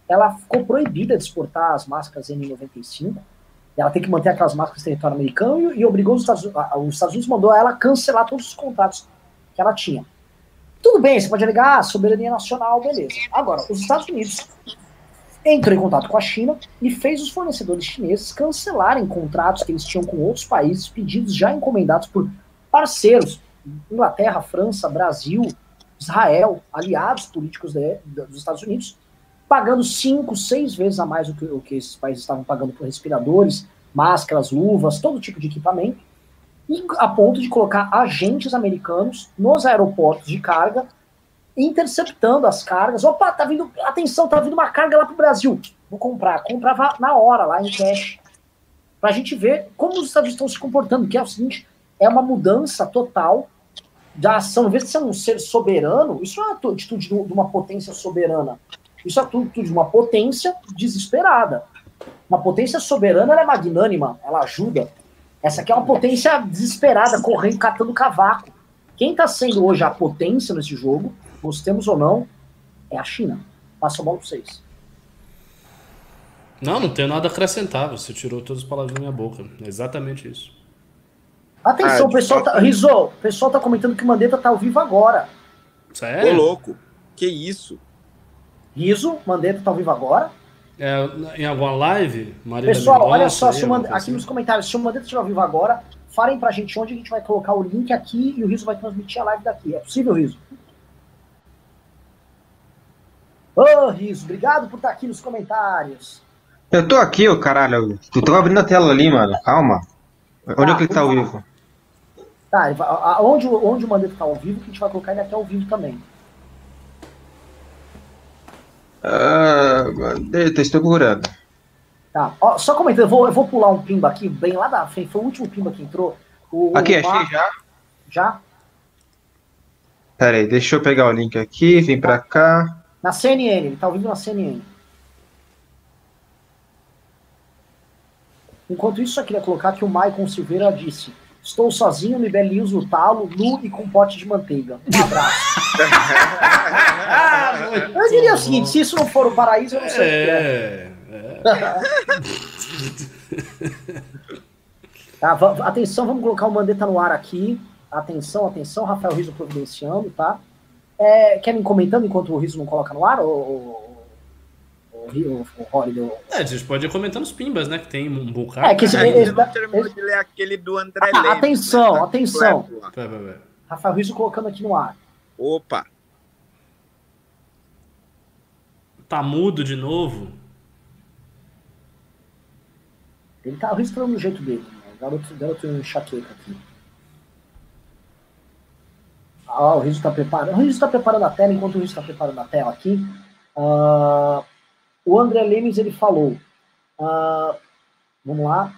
ela ficou proibida de exportar as máscaras N95. Ela tem que manter aquelas máscaras em território americano e, e obrigou os Estados, os Estados Unidos mandou ela cancelar todos os contratos que ela tinha. Tudo bem, você pode alegar ah, soberania nacional, beleza. Agora, os Estados Unidos entrou em contato com a China e fez os fornecedores chineses cancelarem contratos que eles tinham com outros países, pedidos já encomendados por parceiros, Inglaterra, França, Brasil, Israel, aliados políticos de, dos Estados Unidos, pagando cinco, seis vezes a mais do que, o que esses países estavam pagando por respiradores, máscaras, luvas, todo tipo de equipamento, e a ponto de colocar agentes americanos nos aeroportos de carga, interceptando as cargas. Opa, tá vindo, atenção, tá vindo uma carga lá pro Brasil. Vou comprar. Comprava na hora, lá em cash. Pra gente ver como os Estados Unidos estão se comportando, que é o seguinte, é uma mudança total da ação. Em vez de ser um ser soberano, isso não é atitude de uma potência soberana. Isso é atitude de uma potência desesperada. Uma potência soberana ela é magnânima, ela ajuda. Essa aqui é uma potência desesperada, correndo, catando cavaco. Quem está sendo hoje a potência nesse jogo, gostemos ou não, é a China. Passa a bola para vocês. Não, não tenho nada a acrescentar. Você tirou todas as palavras da minha boca. É exatamente isso. Atenção, ah, o pessoal tá. Rizzo, o pessoal tá comentando que o Mandetta tá ao vivo agora. Sério? Ô, louco. Que isso? Riso, Mandetta tá ao vivo agora. É, em alguma live? Maria Pessoal, olha só, aí, Mandetta, aqui assim. nos comentários, se o Mandetta estiver ao vivo agora, falem pra gente onde a gente vai colocar o link aqui e o Riso vai transmitir a live daqui. É possível, Riso? Ô, oh, Riso, obrigado por estar aqui nos comentários. Eu tô aqui, ô caralho. Tu tô abrindo a tela ali, mano. Calma. Onde é que ele tá ao vivo? Tá, onde, onde o Mandetta tá ao vivo, que a gente vai colocar ele aqui ao vivo também. Ah, Mandetta, estou procurando. Tá, Ó, só comentando, eu vou, eu vou pular um pimba aqui, bem lá da frente, foi o último pimba que entrou. O, aqui, o achei já. Já? Pera aí, deixa eu pegar o link aqui, vem tá. pra cá. Na CNN, ele tá ouvindo na CNN. Enquanto isso, eu queria colocar que o Maicon Silveira disse: Estou sozinho, me belizo talo, nu e com pote de manteiga. Um abraço. *laughs* eu diria o seguinte: se isso não for o paraíso, eu não sei é, o que é. é. *laughs* tá, atenção, vamos colocar o Mandetta no ar aqui. Atenção, atenção, Rafael Riso providenciando, tá? É, querem comentando enquanto o Riso não coloca no ar? Ou, o, o Holiday. É, a gente pode ir comentando os pimbas, né? Que tem um bocado. É, que esse, esse, não terminou de ler aquele do André ah, Lemos, Atenção, né? atenção. Vai, vai, vai. Rafael Rizzo colocando aqui no ar. Opa! Tá mudo de novo? Ele tá registrando do jeito dele. Né? O garoto, garoto enxaqueca aqui. Ah, o Rizzo tá preparando. O Rizzo tá preparando a tela, enquanto o Rizzo tá preparando a tela aqui. Uh, o André Lemes ele falou, uh, vamos lá,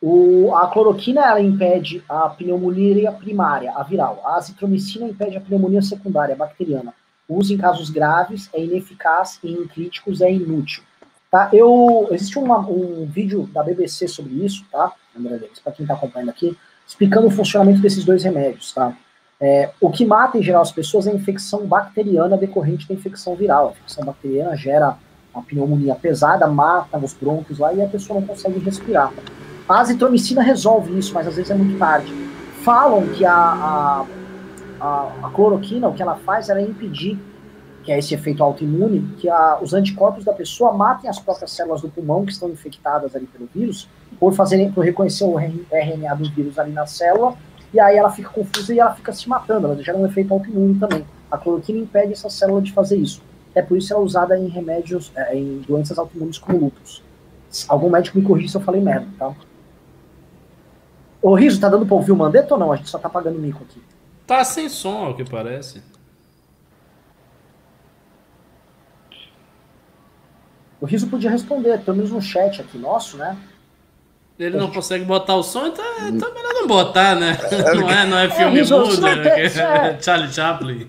o, a cloroquina ela impede a pneumonia primária, a viral. A azitromicina impede a pneumonia secundária, bacteriana. O uso em casos graves é ineficaz e em críticos é inútil. Tá? Eu, existe uma, um vídeo da BBC sobre isso, tá? André Lemes, para quem está acompanhando aqui, explicando o funcionamento desses dois remédios, tá? É, o que mata em geral as pessoas é a infecção bacteriana decorrente da infecção viral. A infecção bacteriana gera uma pneumonia pesada, mata os brônquios lá e a pessoa não consegue respirar. A azitromicina resolve isso, mas às vezes é muito tarde. Falam que a, a, a, a cloroquina, o que ela faz, ela é impedir, que é esse efeito autoimune, que a, os anticorpos da pessoa matem as próprias células do pulmão que estão infectadas ali pelo vírus, por, fazerem, por reconhecer o RNA do vírus ali na célula, e aí ela fica confusa e ela fica se matando, ela gera um efeito autoimune também. A cloroquina impede essa célula de fazer isso. É por isso que ela é usada em remédios, é, em doenças autoimunes como lúpus. Algum médico me corrija se eu falei merda, tá? Ô, Riso, tá dando pra ouvir o Mandetta ou não? A gente só tá pagando mico aqui. Tá sem som, ao que parece. O Riso podia responder, pelo menos no chat aqui nosso, né? Ele não consegue botar o som, então, então é melhor não botar, né? *laughs* Não é, não é filme é, mudo, né? é... *laughs* Charlie Chaplin.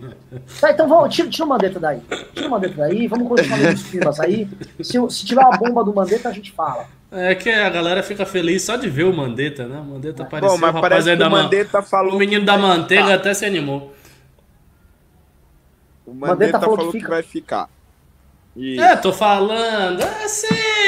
Tá, então vamos, tira, tira o Mandetta daí. Tira o Mandetta daí, vamos continuar lendo os filmes aí. Se, se tiver uma bomba do Mandetta, a gente fala. É que a galera fica feliz só de ver o Mandetta, né? O Mandetta apareceu, Bom, mas o rapaz aí da o Mandetta falou O menino da manteiga ficar. até se animou. O Mandetta, Mandetta falou, falou que, que vai ficar. Isso. É, tô falando. É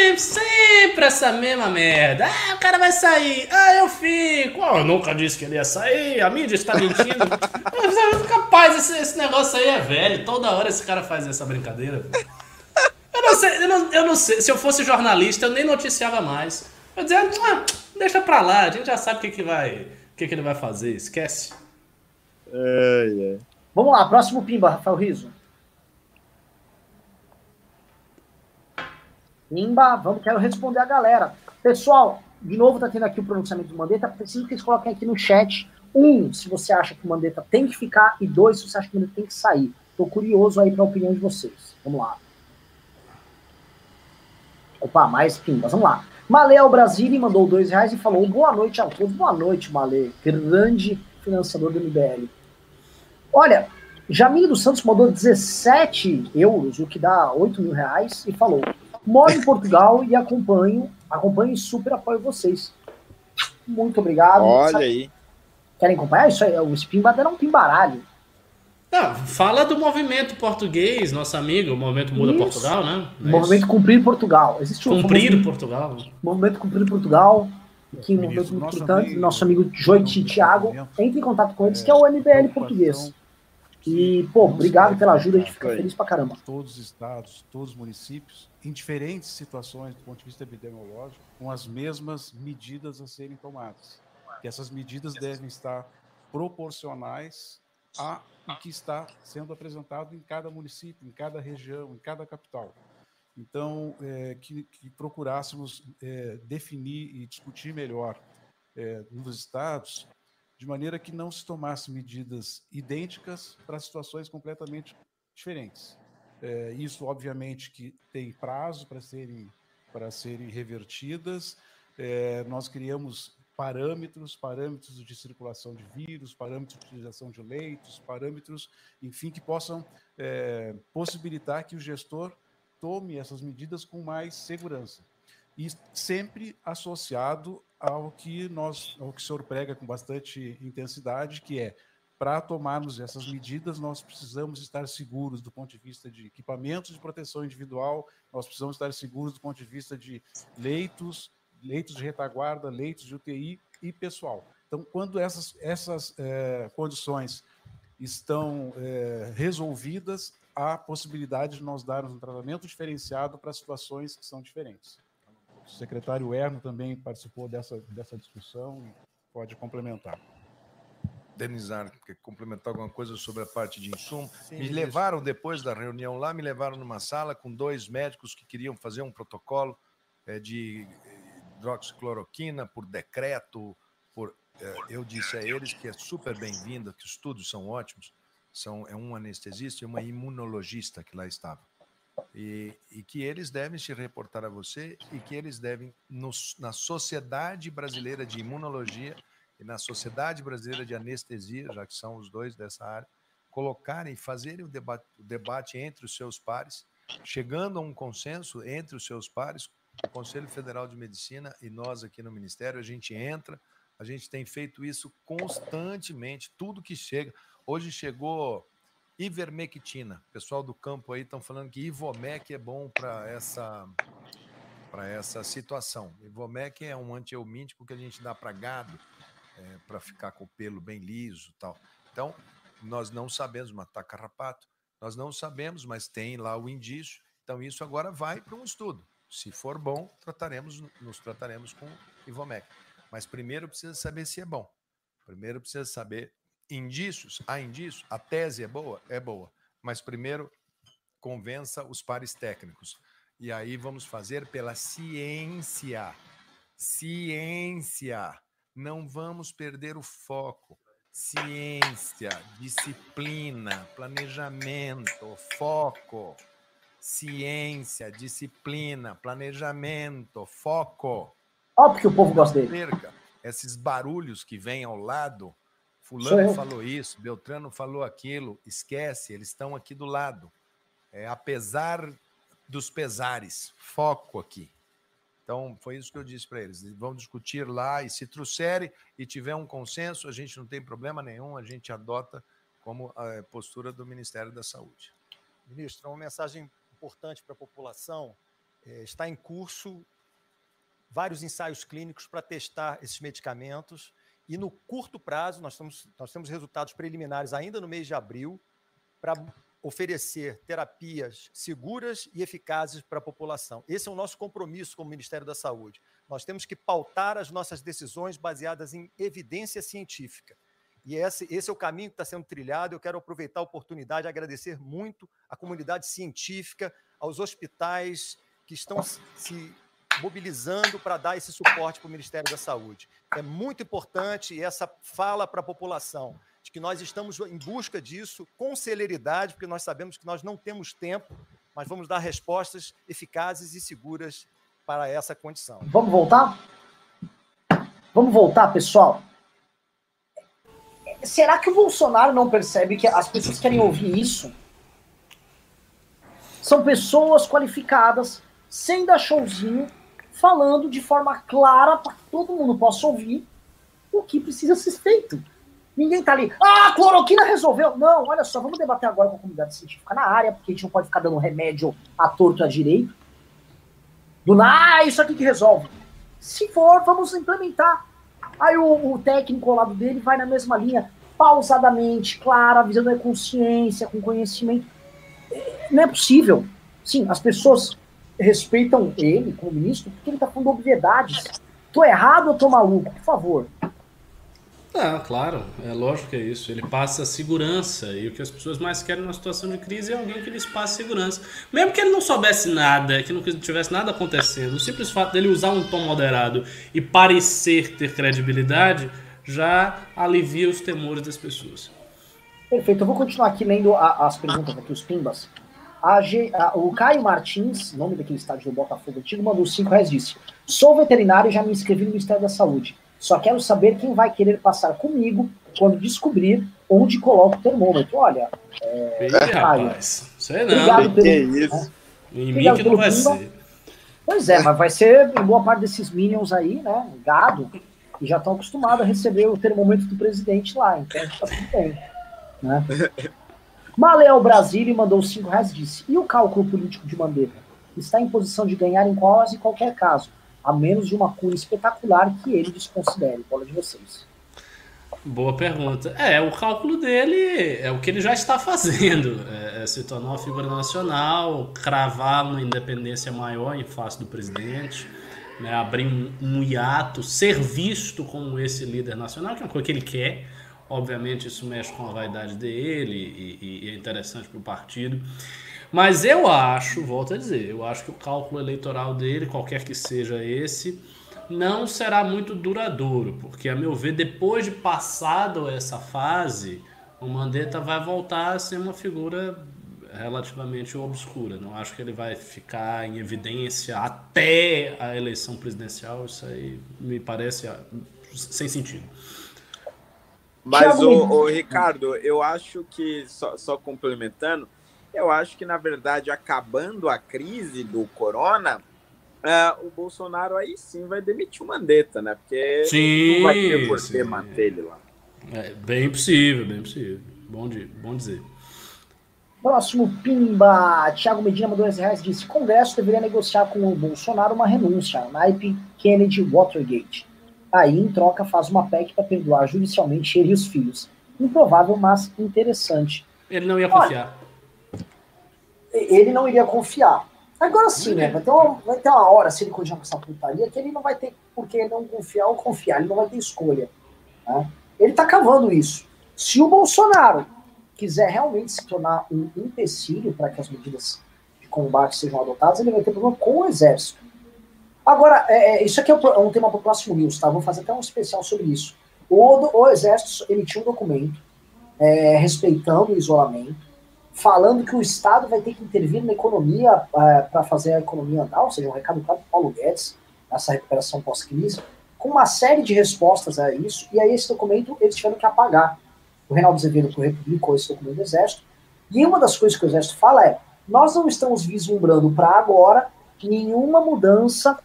sempre, sempre essa mesma merda. Ah, o cara vai sair. Ah, eu fico. Oh, eu nunca disse que ele ia sair. A mídia está mentindo. *laughs* Capaz, esse, esse negócio aí é velho. Toda hora esse cara faz essa brincadeira. Eu não sei, eu não, eu não sei. Se eu fosse jornalista, eu nem noticiava mais. Eu dizia, ah, deixa pra lá, a gente já sabe o que, que vai. O que, que ele vai fazer, esquece. É, é. Vamos lá, próximo Pimba, Rafael Riso. Pimba, vamos, quero responder a galera. Pessoal, de novo tá tendo aqui o pronunciamento do Mandetta, preciso que vocês coloquem aqui no chat, um, se você acha que o Mandetta tem que ficar, e dois, se você acha que o tem que sair. Tô curioso aí para a opinião de vocês. Vamos lá. Opa, mais pimbas, vamos lá. Malê ao Brasília mandou dois reais e falou boa noite a todos. Boa noite, Malê, grande financiador do MBL. Olha, Jamil dos Santos mandou 17 euros, o que dá 8 mil reais, e falou: moro em Portugal e acompanho, acompanho e super apoio vocês. Muito obrigado. Olha Sabe? aí. Querem acompanhar? Isso aí, o Spimba era um pimbaralho. Não, fala do movimento português, nosso amigo, o movimento Muda isso. Portugal, né? É movimento isso. Cumprir Portugal. Existe um Cumprir famoso... Portugal. Movimento Cumprir Portugal, que é um movimento muito importante. Amigo, nosso amigo Joiti Thiago, entre em contato com eles, é, que é o MBL português. E, pô, obrigado pela ajuda, a gente fica feliz pra caramba. Todos os estados, todos os municípios, em diferentes situações do ponto de vista epidemiológico, com as mesmas medidas a serem tomadas. Que essas medidas devem estar proporcionais a o que está sendo apresentado em cada município, em cada região, em cada capital. Então, é, que, que, procurássemos é, definir e discutir melhor é, nos estados, de maneira que não se tomasse medidas idênticas para situações completamente diferentes. É, isso, obviamente, que tem prazo para serem, para serem revertidas. É, nós criamos parâmetros, parâmetros de circulação de vírus, parâmetros de utilização de leitos, parâmetros, enfim, que possam é, possibilitar que o gestor tome essas medidas com mais segurança. E sempre associado ao que nós, ao que o senhor prega com bastante intensidade, que é para tomarmos essas medidas, nós precisamos estar seguros do ponto de vista de equipamentos de proteção individual, nós precisamos estar seguros do ponto de vista de leitos, leitos de retaguarda, leitos de UTI e pessoal. Então, quando essas, essas é, condições estão é, resolvidas, há possibilidade de nós darmos um tratamento diferenciado para situações que são diferentes. O secretário Erno também participou dessa, dessa discussão e pode complementar. Denizar, quer complementar alguma coisa sobre a parte de insumo? Sim, me levaram, depois da reunião lá, me levaram numa sala com dois médicos que queriam fazer um protocolo é, de hidroxicloroquina por decreto, por eh, eu disse a eles que é super bem-vinda, que os estudos são ótimos, são é um anestesista e uma imunologista que lá estava. E, e, que eles devem se reportar a você e que eles devem, no, na Sociedade Brasileira de Imunologia e na Sociedade Brasileira de Anestesia, já que são os dois dessa área, colocarem, fazerem o debate, o debate entre os seus pares, chegando a um consenso entre os seus pares, o Conselho Federal de Medicina e nós aqui no Ministério, a gente entra, a gente tem feito isso constantemente, tudo que chega. Hoje chegou ivermectina. Pessoal do campo aí estão falando que Ivomec é bom para essa para essa situação. Ivomec é um antieumíntico que a gente dá para gado, é, para ficar com o pelo bem liso, tal. Então, nós não sabemos matar carrapato, nós não sabemos, mas tem lá o indício. Então, isso agora vai para um estudo. Se for bom, trataremos, nos trataremos com Ivomec. Mas primeiro precisa saber se é bom. Primeiro precisa saber indícios. Há indícios? A tese é boa? É boa. Mas primeiro convença os pares técnicos. E aí vamos fazer pela ciência. Ciência. Não vamos perder o foco. Ciência, disciplina, planejamento, foco ciência, disciplina, planejamento, foco. Ó, porque o povo gosta dele. Perca esses barulhos que vêm ao lado. Fulano falou isso, Beltrano falou aquilo. Esquece, eles estão aqui do lado. É, apesar dos pesares, foco aqui. Então, foi isso que eu disse para eles. Vão discutir lá e se trouxerem e tiver um consenso, a gente não tem problema nenhum, a gente adota como a postura do Ministério da Saúde. Ministro, uma mensagem importante para a população. É, está em curso vários ensaios clínicos para testar esses medicamentos e no curto prazo nós, estamos, nós temos resultados preliminares ainda no mês de abril para oferecer terapias seguras e eficazes para a população. Esse é o nosso compromisso como Ministério da Saúde. Nós temos que pautar as nossas decisões baseadas em evidência científica. E esse, esse é o caminho que está sendo trilhado. Eu quero aproveitar a oportunidade e agradecer muito à comunidade científica, aos hospitais que estão se mobilizando para dar esse suporte para o Ministério da Saúde. É muito importante essa fala para a população de que nós estamos em busca disso com celeridade, porque nós sabemos que nós não temos tempo, mas vamos dar respostas eficazes e seguras para essa condição. Vamos voltar? Vamos voltar, pessoal. Será que o Bolsonaro não percebe que as pessoas querem ouvir isso? São pessoas qualificadas, sem dar showzinho, falando de forma clara para que todo mundo possa ouvir o que precisa ser feito. Ninguém tá ali, ah, a cloroquina resolveu. Não, olha só, vamos debater agora com a comunidade científica na área, porque a gente não pode ficar dando remédio à torto à direito. Do nada, ah, isso aqui que resolve. Se for, vamos implementar. Aí o, o técnico ao lado dele vai na mesma linha, pausadamente, clara, visando a consciência, com conhecimento. É, não é possível. Sim, as pessoas respeitam ele como ministro porque ele está falando obviedades. Tô errado ou tô maluco? Por favor. Não, claro, é lógico que é isso. Ele passa segurança e o que as pessoas mais querem numa situação de crise é alguém que lhes passe segurança. Mesmo que ele não soubesse nada, que não tivesse nada acontecendo, o simples fato dele usar um tom moderado e parecer ter credibilidade já alivia os temores das pessoas. Perfeito, eu vou continuar aqui lendo a, as perguntas aqui, os pimbas. A a, o Caio Martins, nome daquele estádio do Botafogo antigo, mandou 5 reais disse: Sou veterinário e já me inscrevi no Ministério da Saúde. Só quero saber quem vai querer passar comigo quando descobrir onde coloco o termômetro. Olha, é, rapaz, sei não. Obrigado pelo, que isso? Né? Em mim que não vai Pimba. ser. Pois é, mas vai ser em boa parte desses minions aí, né? Gado, que já estão acostumados a receber o termômetro do presidente lá, então tá tudo bem. Né? *laughs* Maleo Brasília mandou 5 reais e disse: E o cálculo político de Mandetta? Está em posição de ganhar em quase qualquer caso, a menos de uma cura espetacular que ele desconsidere. Bola de vocês. Boa pergunta. É, o cálculo dele é o que ele já está fazendo. É, é se tornar uma figura nacional, cravar uma independência maior em face do presidente, né, abrir um, um hiato, ser visto como esse líder nacional, que é uma coisa que ele quer. Obviamente, isso mexe com a vaidade dele e, e é interessante para o partido. Mas eu acho, volto a dizer, eu acho que o cálculo eleitoral dele, qualquer que seja esse, não será muito duradouro, porque, a meu ver, depois de passado essa fase, o Mandetta vai voltar a ser uma figura relativamente obscura. Não acho que ele vai ficar em evidência até a eleição presidencial. Isso aí me parece sem sentido. Mas, o, Mendes. Ricardo, eu acho que, só, só complementando, eu acho que, na verdade, acabando a crise do corona, é, o Bolsonaro aí sim vai demitir o Mandetta, né? Porque Sim, não vai ter por que manter ele lá. É bem possível, bem possível. Bom, de, bom dizer. Próximo Pimba. Thiago Medina mandou 10 reais disse: Congresso deveria negociar com o Bolsonaro uma renúncia, naipe Kennedy Watergate. Aí, em troca, faz uma PEC para perdoar judicialmente ele e os filhos. Improvável, mas interessante. Ele não ia Olha, confiar. Ele não iria confiar. Agora sim, né? Vai ter, uma, vai ter uma hora, se ele continuar com essa putaria, que ele não vai ter por que não confiar ou confiar, ele não vai ter escolha. né? Ele tá cavando isso. Se o Bolsonaro quiser realmente se tornar um empecilho para que as medidas de combate sejam adotadas, ele vai ter problema com o exército. Agora, é, é, isso aqui é um, é tema para o próximo news, tá? Vamos fazer até um especial sobre isso. O, o exército emitiu um documento é, respeitando o isolamento, falando que o Estado vai ter que intervir na economia para fazer a economia andar, ou seja, um recado para Paulo Guedes, nessa recuperação pós-crise, com uma série de respostas a isso, e aí esse documento eles tiveram que apagar. O Reinaldo Azevedo republicou esse documento do Exército, e uma das coisas que o Exército fala é: nós não estamos vislumbrando para agora nenhuma mudança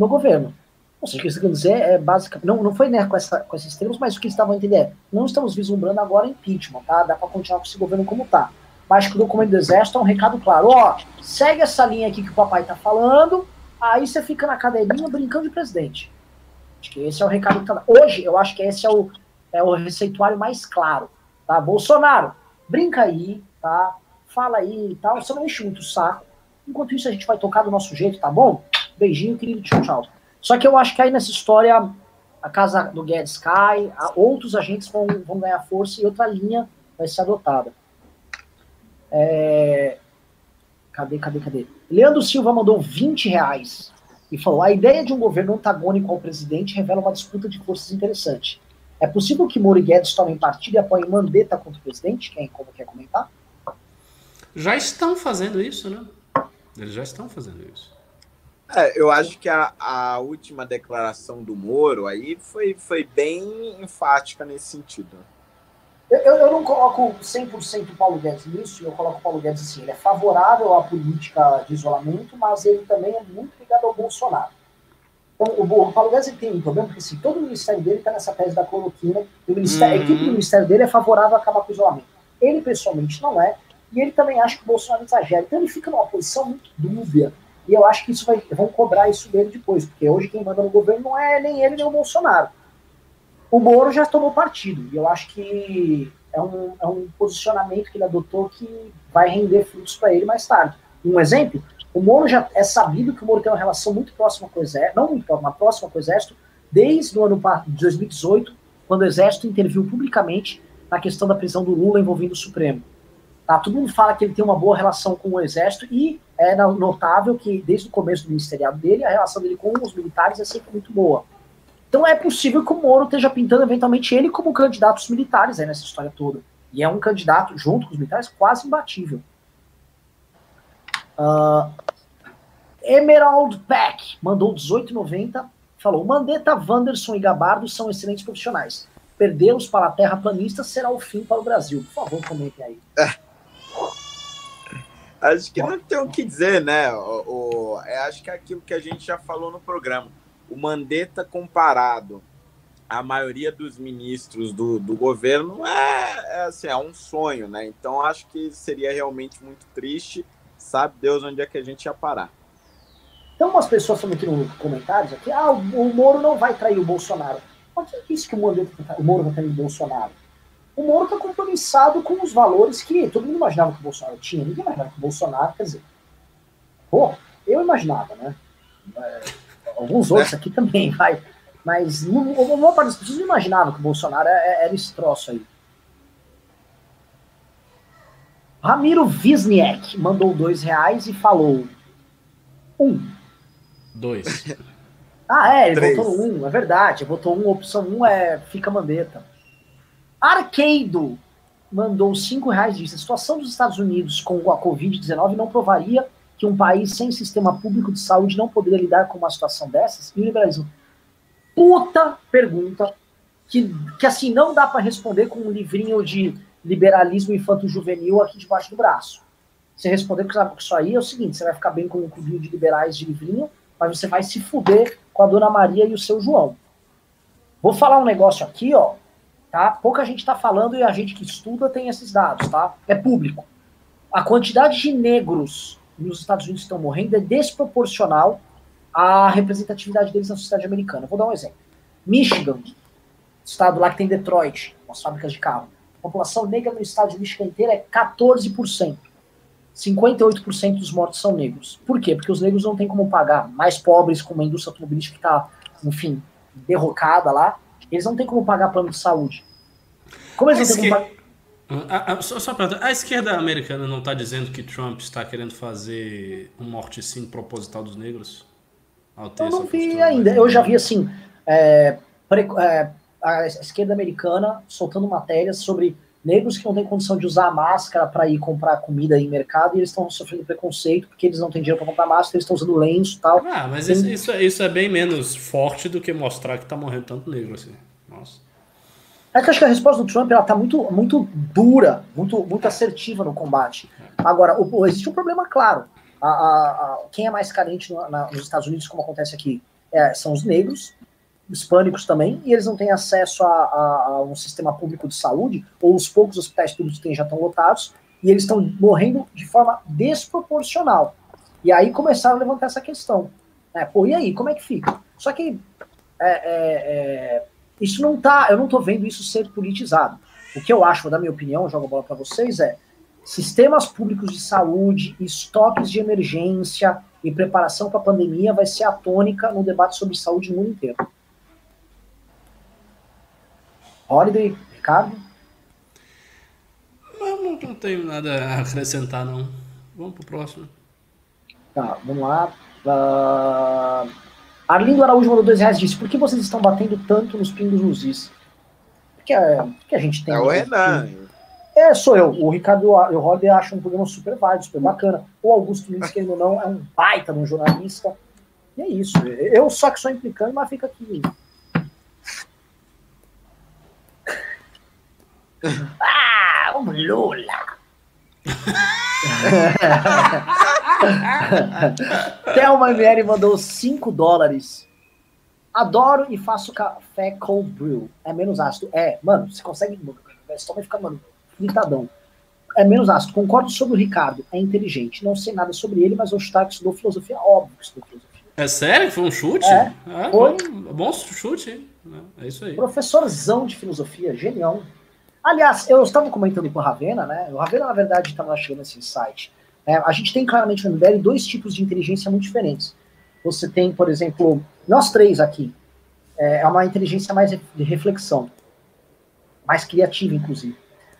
no governo. Ou seja, o que isso quer dizer é basicamente. Não, não foi né, com, essa, com esses termos, mas o que eles estavam a entender é: não estamos vislumbrando agora impeachment, tá? Dá para continuar com esse governo como tá. Mas que o documento do Exército é um recado claro: ó, segue essa linha aqui que o papai tá falando, aí você fica na cadeirinha brincando de presidente. Acho que esse é o recado que tá. Hoje, eu acho que esse é o, é o receituário mais claro. Tá? Bolsonaro, brinca aí, tá? Fala aí e tal, você não enche muito o saco. Enquanto isso, a gente vai tocar do nosso jeito, tá bom? Beijinho, querido, tchau, tchau. Só que eu acho que aí nessa história, a casa do Guedes cai, outros agentes vão, vão ganhar força e outra linha vai ser adotada. É, Cadê, cadê, cadê? Leandro Silva mandou 20 reais e falou: a ideia de um governo antagônico ao presidente revela uma disputa de forças interessante. É possível que Moro e Guedes tomem partido e apoiem Mandetta contra o presidente? Quem como quer comentar? Já estão fazendo isso, né? Eles já estão fazendo isso. É, eu acho que a, a última declaração do Moro aí foi, foi bem enfática nesse sentido. Eu, eu não coloco 100% o Paulo Guedes nisso, eu coloco o Paulo Guedes assim, ele é favorável à política de isolamento, mas ele também é muito ligado ao Bolsonaro. Então, o, Paulo Guedes tem um problema, porque assim, todo o ministério dele está nessa tese da cloroquina, e o ministério, uhum. a equipe do ministério dele é favorável a acabar com o isolamento. Ele, pessoalmente, não é, e ele também acha que o Bolsonaro exagera. Então ele fica numa posição muito dúbia. E eu acho que isso vai, vão cobrar isso dele depois, porque hoje quem manda no governo não é nem ele nem o Bolsonaro. O Moro já tomou partido, e eu acho que é um, é um posicionamento que ele adotou que vai render frutos para ele mais tarde. Um exemplo, o Moro já é sabido que o Moro tem uma relação muito próxima com o Exército, não muito próxima, próxima com o Exército, desde o ano de 2018, quando o Exército interviu publicamente na questão da prisão do Lula envolvendo o Supremo. Tá? Todo mundo fala que ele tem uma boa relação com o Exército e é notável que desde o começo do ministeriado dele, a relação dele com os militares é sempre muito boa. Então é possível que o Moro esteja pintando eventualmente ele como candidato dos militares aí nessa história toda. E é um candidato, junto com os militares, quase imbatível. Uh, Emerald Peck mandou 18,90. Falou: Mandetta, Wanderson e Gabardo são excelentes profissionais. Perdê-los para a terra planista será o fim para o Brasil. Por favor, comentem aí. É. Acho que não tem o que dizer, né? O, o, é, acho que é aquilo que a gente já falou no programa. O Mandetta comparado à maioria dos ministros do, do governo é, é, assim, é um sonho, né? Então acho que seria realmente muito triste. Sabe Deus onde é que a gente ia parar. Então umas pessoas estão aqui nos comentários aqui, ah, o Moro não vai trair o Bolsonaro. Mas quem disse que o Moro, o Moro vai trair o Bolsonaro? O Moro está compromissado com os valores que todo mundo imaginava que o Bolsonaro tinha. Ninguém imaginava que o Bolsonaro, quer dizer, pô, eu imaginava, né? É, alguns outros aqui também, *laughs* vai. Mas uma boa parte das pessoas não imaginavam que o Bolsonaro era, é, era esse troço aí. Ramiro Wisniek mandou dois reais e falou um. Dois. Ah, é, ele Três. votou um, é verdade. Votou um, opção um é fica mandeta. Arcado mandou 5 reais e disse: a situação dos Estados Unidos com a Covid-19 não provaria que um país sem sistema público de saúde não poderia lidar com uma situação dessas? E o liberalismo? Puta pergunta que, que assim não dá para responder com um livrinho de liberalismo infanto-juvenil aqui debaixo do braço. Você responder com isso aí é o seguinte: você vai ficar bem com um clubinho de liberais de livrinho, mas você vai se fuder com a Dona Maria e o seu João. Vou falar um negócio aqui, ó, tá? Pouca gente está falando e a gente que estuda tem esses dados, tá? É público. A quantidade de negros nos Estados Unidos que estão morrendo é desproporcional à representatividade deles na sociedade americana. Vou dar um exemplo. Michigan, estado lá que tem Detroit, as fábricas de carro. A população negra no estado de Michigan inteiro é 14%. 58% dos mortos são negros. Por quê? Porque os negros não têm como pagar. Mais pobres, com uma indústria automobilística que está, enfim, derrocada lá, eles não têm como pagar plano de saúde. Como eles não têm como pagar. A, a, só, só pra, a esquerda americana não está dizendo que Trump está querendo fazer um morte-sim proposital dos negros? Eu não vi ainda. Eu já vi assim. É, é, a esquerda americana soltando matérias sobre negros que não têm condição de usar máscara para ir comprar comida em mercado e eles estão sofrendo preconceito porque eles não têm dinheiro para comprar máscara, eles estão usando lenço e tal. Ah, mas Tem... isso, isso, é bem menos forte do que mostrar que tá morrendo tanto negro assim. Nossa. É que eu acho que a resposta do Trump ela tá muito, muito dura, muito, muito assertiva no combate. Agora, o, existe um problema claro. A, a, a, quem é mais carente no, na, nos Estados Unidos, como acontece aqui, é, são os negros, hispânicos também, e eles não têm acesso a, a, a, um sistema público de saúde, ou os poucos hospitais públicos que tem já estão lotados, e eles estão morrendo de forma desproporcional. E aí começaram a levantar essa questão. Né? Pô, e aí, como é que fica? Só que é, é, é, isso não tá, eu não estou vendo isso ser politizado. O que eu acho, dar minha opinião, jogo a bola para vocês, é sistemas públicos de saúde, estoques de emergência e preparação para a pandemia vai ser a tônica no debate sobre saúde no mundo inteiro. Holiday, Ricardo? Eu não, não tenho nada a acrescentar, não. Vamos pro próximo. Tá, vamos lá. Uh... Arlindo Araújo mandou dois reais disse: Por que vocês estão batendo tanto nos pingos nos is? Porque, é, porque a gente tem. É o Renan. É, sou eu. O Ricardo e o Rob acham um programa super válido, super bacana. O Augusto Lins, *laughs* querendo ou não, é um baita de um jornalista. E é isso. Eu só que sou implicando, mas fica aqui. Ah, o Lula! *laughs* Thelma MR mandou 5 dólares. Adoro e faço café cold brew. É menos ácido. É, mano, você consegue. Você estômago fica, mano, fritadão. É menos ácido. Concordo sobre o Ricardo. É inteligente. Não sei nada sobre ele, mas eu chutar que estudou filosofia. Óbvio que estudou filosofia. É sério? Foi um chute? É, ah, foi. Bom, bom chute. É isso aí. Professorzão de filosofia, genial. Aliás, eu estava comentando com o Ravena, né? O Ravena, na verdade, estava chegando nesse insight. É, a gente tem claramente no MBL dois tipos de inteligência muito diferentes. Você tem, por exemplo, nós três aqui, é, é uma inteligência mais de reflexão, mais criativa, inclusive.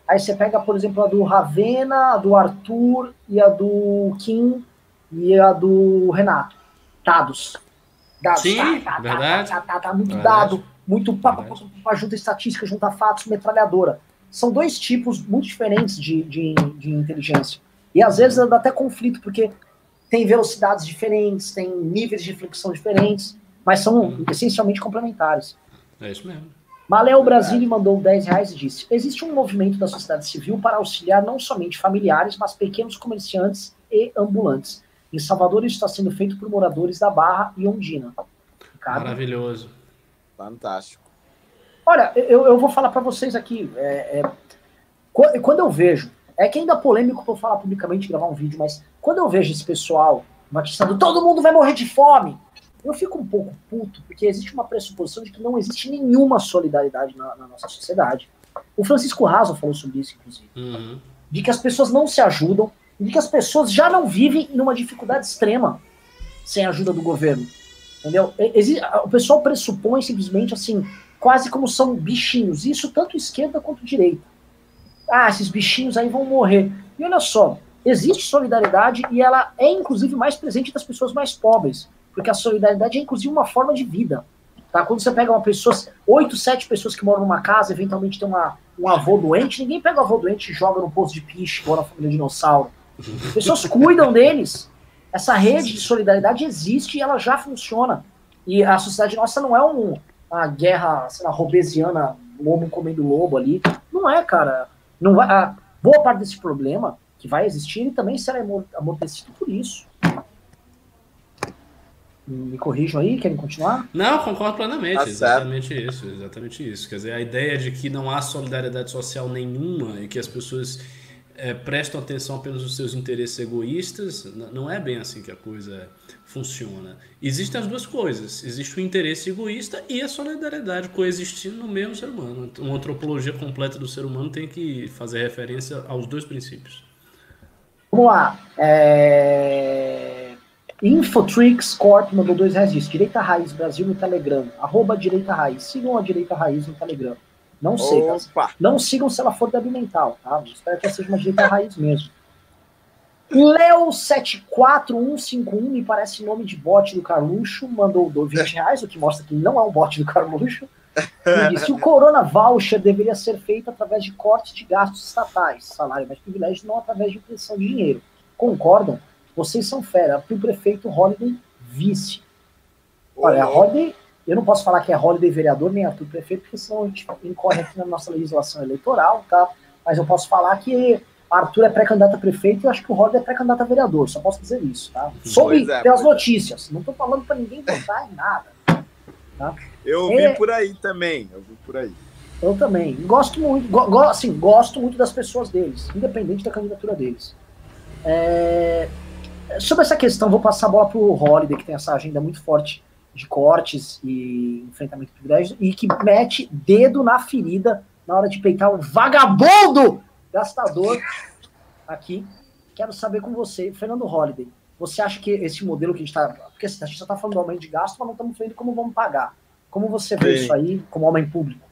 Aí você pega, por exemplo, a do Ravena, a do Arthur e a do Kim e a do Renato. Dados. Dados. Sim, tá, tá, verdade. Tá, tá, tá muito verdade. dado, muito para junta estatística, junta fatos, metralhadora. São dois tipos muito diferentes de, de, de inteligência. E às vezes dá até conflito, porque tem velocidades diferentes, tem níveis de reflexão diferentes, mas são uhum. essencialmente complementares. É isso mesmo. Maléo Brasil mandou 10 reais e disse: Existe um movimento da sociedade civil para auxiliar não somente familiares, mas pequenos comerciantes e ambulantes. Em Salvador, isso está sendo feito por moradores da Barra e Ondina. Ricardo. Maravilhoso. Fantástico. Olha, eu, eu vou falar para vocês aqui. É, é, quando eu vejo é que ainda é polêmico por falar publicamente, gravar um vídeo, mas quando eu vejo esse pessoal batizando todo mundo vai morrer de fome, eu fico um pouco puto, porque existe uma pressuposição de que não existe nenhuma solidariedade na, na nossa sociedade. O Francisco Raso falou sobre isso, inclusive. Uhum. De que as pessoas não se ajudam, de que as pessoas já não vivem numa dificuldade extrema sem a ajuda do governo. Entendeu? O pessoal pressupõe simplesmente assim, quase como são bichinhos. Isso tanto esquerda quanto direita ah, esses bichinhos aí vão morrer. E olha só, existe solidariedade e ela é inclusive mais presente das pessoas mais pobres, porque a solidariedade é inclusive uma forma de vida. Tá? Quando você pega uma pessoa, oito, sete pessoas que moram numa casa, eventualmente tem uma, um avô doente, ninguém pega o avô doente e joga no poço de piche, igual na família dinossauro. As pessoas cuidam deles. Essa rede de solidariedade existe e ela já funciona. E a sociedade nossa não é um, uma guerra, sei lá, robesiana, lobo comendo lobo ali. Não é, cara. Não vai, a boa parte desse problema que vai existir ele também será amortecido por isso. Me corrijam aí, querem continuar? Não, concordo plenamente. Tá exatamente isso, exatamente isso. Quer dizer, a ideia de que não há solidariedade social nenhuma e que as pessoas é, prestam atenção apenas aos seus interesses egoístas, não é bem assim que a coisa funciona. Existem as duas coisas. Existe o interesse egoísta e a solidariedade coexistindo no mesmo ser humano. Uma antropologia completa do ser humano tem que fazer referência aos dois princípios. Vamos lá. É... Infotrix Corp mandou dois reais. Direita Raiz Brasil no Telegram. Arroba Direita Raiz. Sigam a Direita Raiz no Telegram. Não sei, tá? Não sigam se ela for débil mental, tá? Espero que ela seja uma direita raiz mesmo. Leo74151, me parece nome de bot do Carluxo, mandou 20 reais, o que mostra que não é um bot do Carluxo. E *laughs* disse: o Corona Voucher deveria ser feito através de cortes de gastos estatais, salário mais privilégio, não através de impressão de dinheiro. Concordam? Vocês são fera. O prefeito Holiday vice. Olha, a Holiday, eu não posso falar que é Holiday vereador nem Arthur prefeito, porque senão a gente incorre aqui na nossa legislação eleitoral, tá? Mas eu posso falar que Arthur é pré-candidato a prefeito e eu acho que o Roda é pré-candidato a vereador, só posso dizer isso, tá? Soube é, pelas notícias, não tô falando para ninguém votar em nada. Tá? Eu vi é... por aí também, eu vi por aí. Eu também. Gosto muito, go, assim, gosto muito das pessoas deles, independente da candidatura deles. É... Sobre essa questão, vou passar a bola pro Holiday, que tem essa agenda muito forte de cortes e enfrentamento de privilégios, e que mete dedo na ferida na hora de peitar o vagabundo gastador aqui. Quero saber com você, Fernando Holliday. Você acha que esse modelo que a gente está. Porque assim, a gente só está falando do aumento de gasto, mas não estamos vendo como vamos pagar. Como você vê Sim. isso aí como homem público?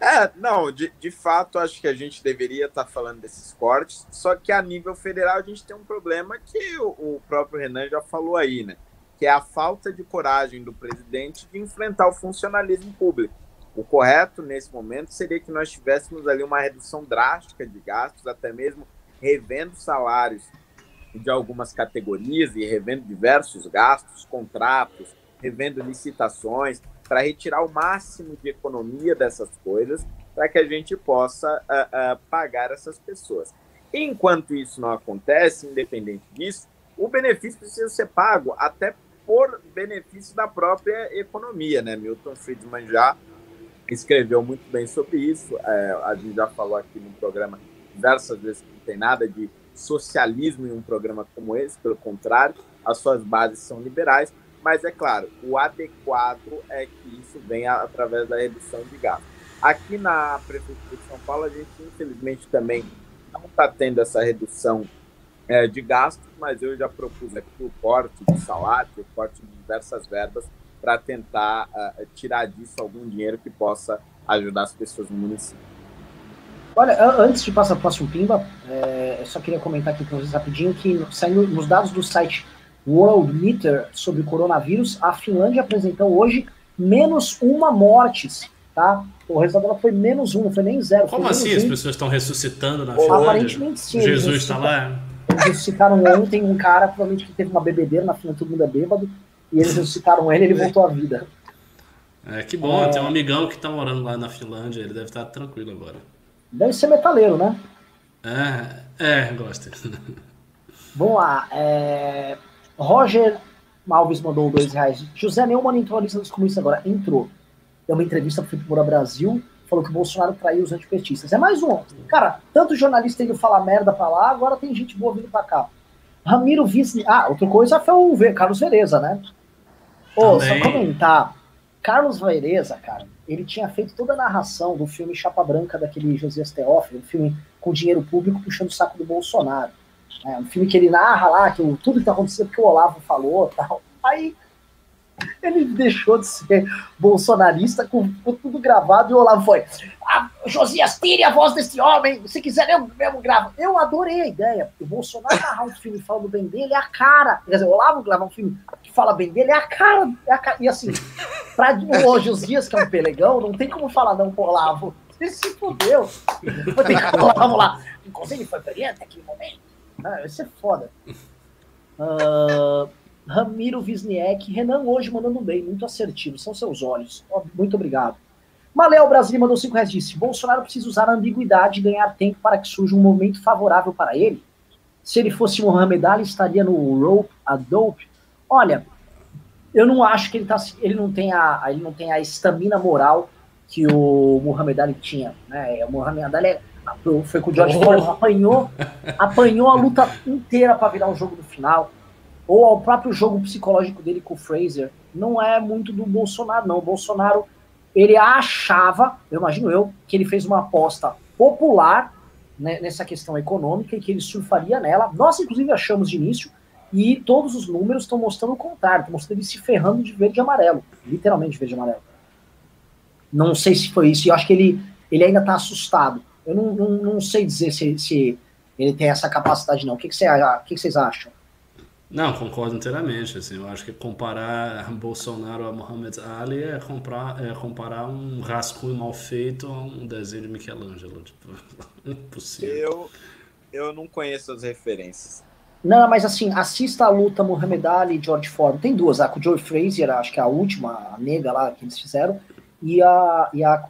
É, não, de, de fato, acho que a gente deveria estar tá falando desses cortes, só que a nível federal a gente tem um problema que o, o, próprio Renan já falou aí, né? Que é a falta de coragem do presidente de enfrentar o funcionalismo público. O correto nesse momento seria que nós tivéssemos ali uma redução drástica de gastos, até mesmo revendo salários de algumas categorias e revendo diversos gastos, contratos, revendo licitações, para retirar o máximo de economia dessas coisas, para que a gente possa uh, uh, pagar essas pessoas. Enquanto isso não acontece, independente disso, o benefício precisa ser pago até por benefício da própria economia, né? Milton Friedman já escreveu muito bem sobre isso. É, a gente já falou aqui no programa diversas vezes que não tem nada de socialismo em um programa como esse, pelo contrário, as suas bases são liberais, mas é claro, o adequado é que isso venha através da redução de gastos. Aqui na Prefeitura de São Paulo, a gente infelizmente também não está tendo essa redução é, de gastos, mas eu já propus aqui o corte de salário, o corte de diversas verbas, para tentar uh, tirar disso algum dinheiro que possa ajudar as pessoas no município. Olha, antes de passar para o próximo Pimba, é, eu só queria comentar aqui com vocês rapidinho que saindo nos dados do site World Meter sobre o coronavírus, a Finlândia apresentou hoje menos uma mortes, tá? O resultado dela foi menos um, não foi nem zero. Como assim um. as pessoas estão ressuscitando na Finlândia? Aparentemente sim. Jesus está lá? Eles ressuscitaram ontem um cara, provavelmente que teve uma bebedeira na Finlândia, todo mundo é bêbado, e eles ressuscitaram ele e ele voltou à vida. É, que bom, é... tem um amigão que está morando lá na Finlândia, ele deve estar tranquilo agora. Deve ser metaleiro, né? É, é, gosta. *laughs* Vamos lá, é... Roger Malves mandou dois reais. José Neumann entrou na lista dos comunistas agora. Entrou. Deu uma entrevista para o Felipe Brasil, falou que o Bolsonaro traiu os antipetistas. É mais um. Cara, tanto jornalista indo falar merda para lá, agora tem gente boa vindo para cá. Ramiro Vice. Ah, outra coisa foi o Carlos Vereza, né? Ô, só comentar. Carlos Vereza, cara, ele tinha feito toda a narração do filme Chapa Branca daquele Josias Teófilo, um filme com dinheiro público puxando o saco do Bolsonaro. É um filme que ele narra lá que o, tudo que tá acontecendo porque o Olavo falou tal. Aí ele deixou de ser bolsonarista com, tudo gravado e o Olavo foi. Ah, Josias, tire a voz desse homem. Se quiser, eu mesmo gravo. Eu adorei a ideia. O Bolsonaro narrar um filme falando bem dele é a cara. Quer dizer, o Olavo gravar um filme que fala bem dele é a cara. É a cara. E assim, pra o Josias, que é um pelegão, não tem como falar não pro Olavo. Ele se fodeu. Olavo lá. Inclusive, foi brilhante naquele momento. Ah, vai ser foda. Uh, Ramiro Wisniewski, Renan hoje mandando bem, muito assertivo, são seus olhos. Muito obrigado. Maléo Brasil mandou 5 reais disse: Bolsonaro precisa usar a ambiguidade e ganhar tempo para que surja um momento favorável para ele. Se ele fosse Mohamed Ali, estaria no rope, a dope. Olha, eu não acho que ele, tá, ele não tem a ele não tem a estamina moral que o Muhammad Ali tinha. Né? O Muhammad Ali é foi com o George oh. Foreman, apanhou, apanhou a luta inteira para virar o jogo do final. Ou o próprio jogo psicológico dele com o Fraser. Não é muito do Bolsonaro, não. O Bolsonaro, ele achava, eu imagino eu, que ele fez uma aposta popular né, nessa questão econômica e que ele surfaria nela. Nós, inclusive, achamos de início, e todos os números estão mostrando o contrário, estão mostrando ele se ferrando de verde e amarelo. Literalmente de verde e amarelo. Não sei se foi isso, e eu acho que ele, ele ainda está assustado. Eu não, não, não sei dizer se, se, ele tem essa capacidade, não. O que, que, você, o que, que vocês acham? Não, concordo inteiramente. Assim, eu acho que comparar *laughs* Bolsonaro a Muhammad Ali é, comprar, é comparar um rascunho mal feito a um desenho de Michelangelo. Tipo, *laughs* impossível. Eu, eu não conheço as referências. Não, mas assim, assista a luta Muhammad Ali e George Foreman. Tem duas, a com o Joe Frazier, acho que é a última, a nega lá que eles fizeram, e a, e a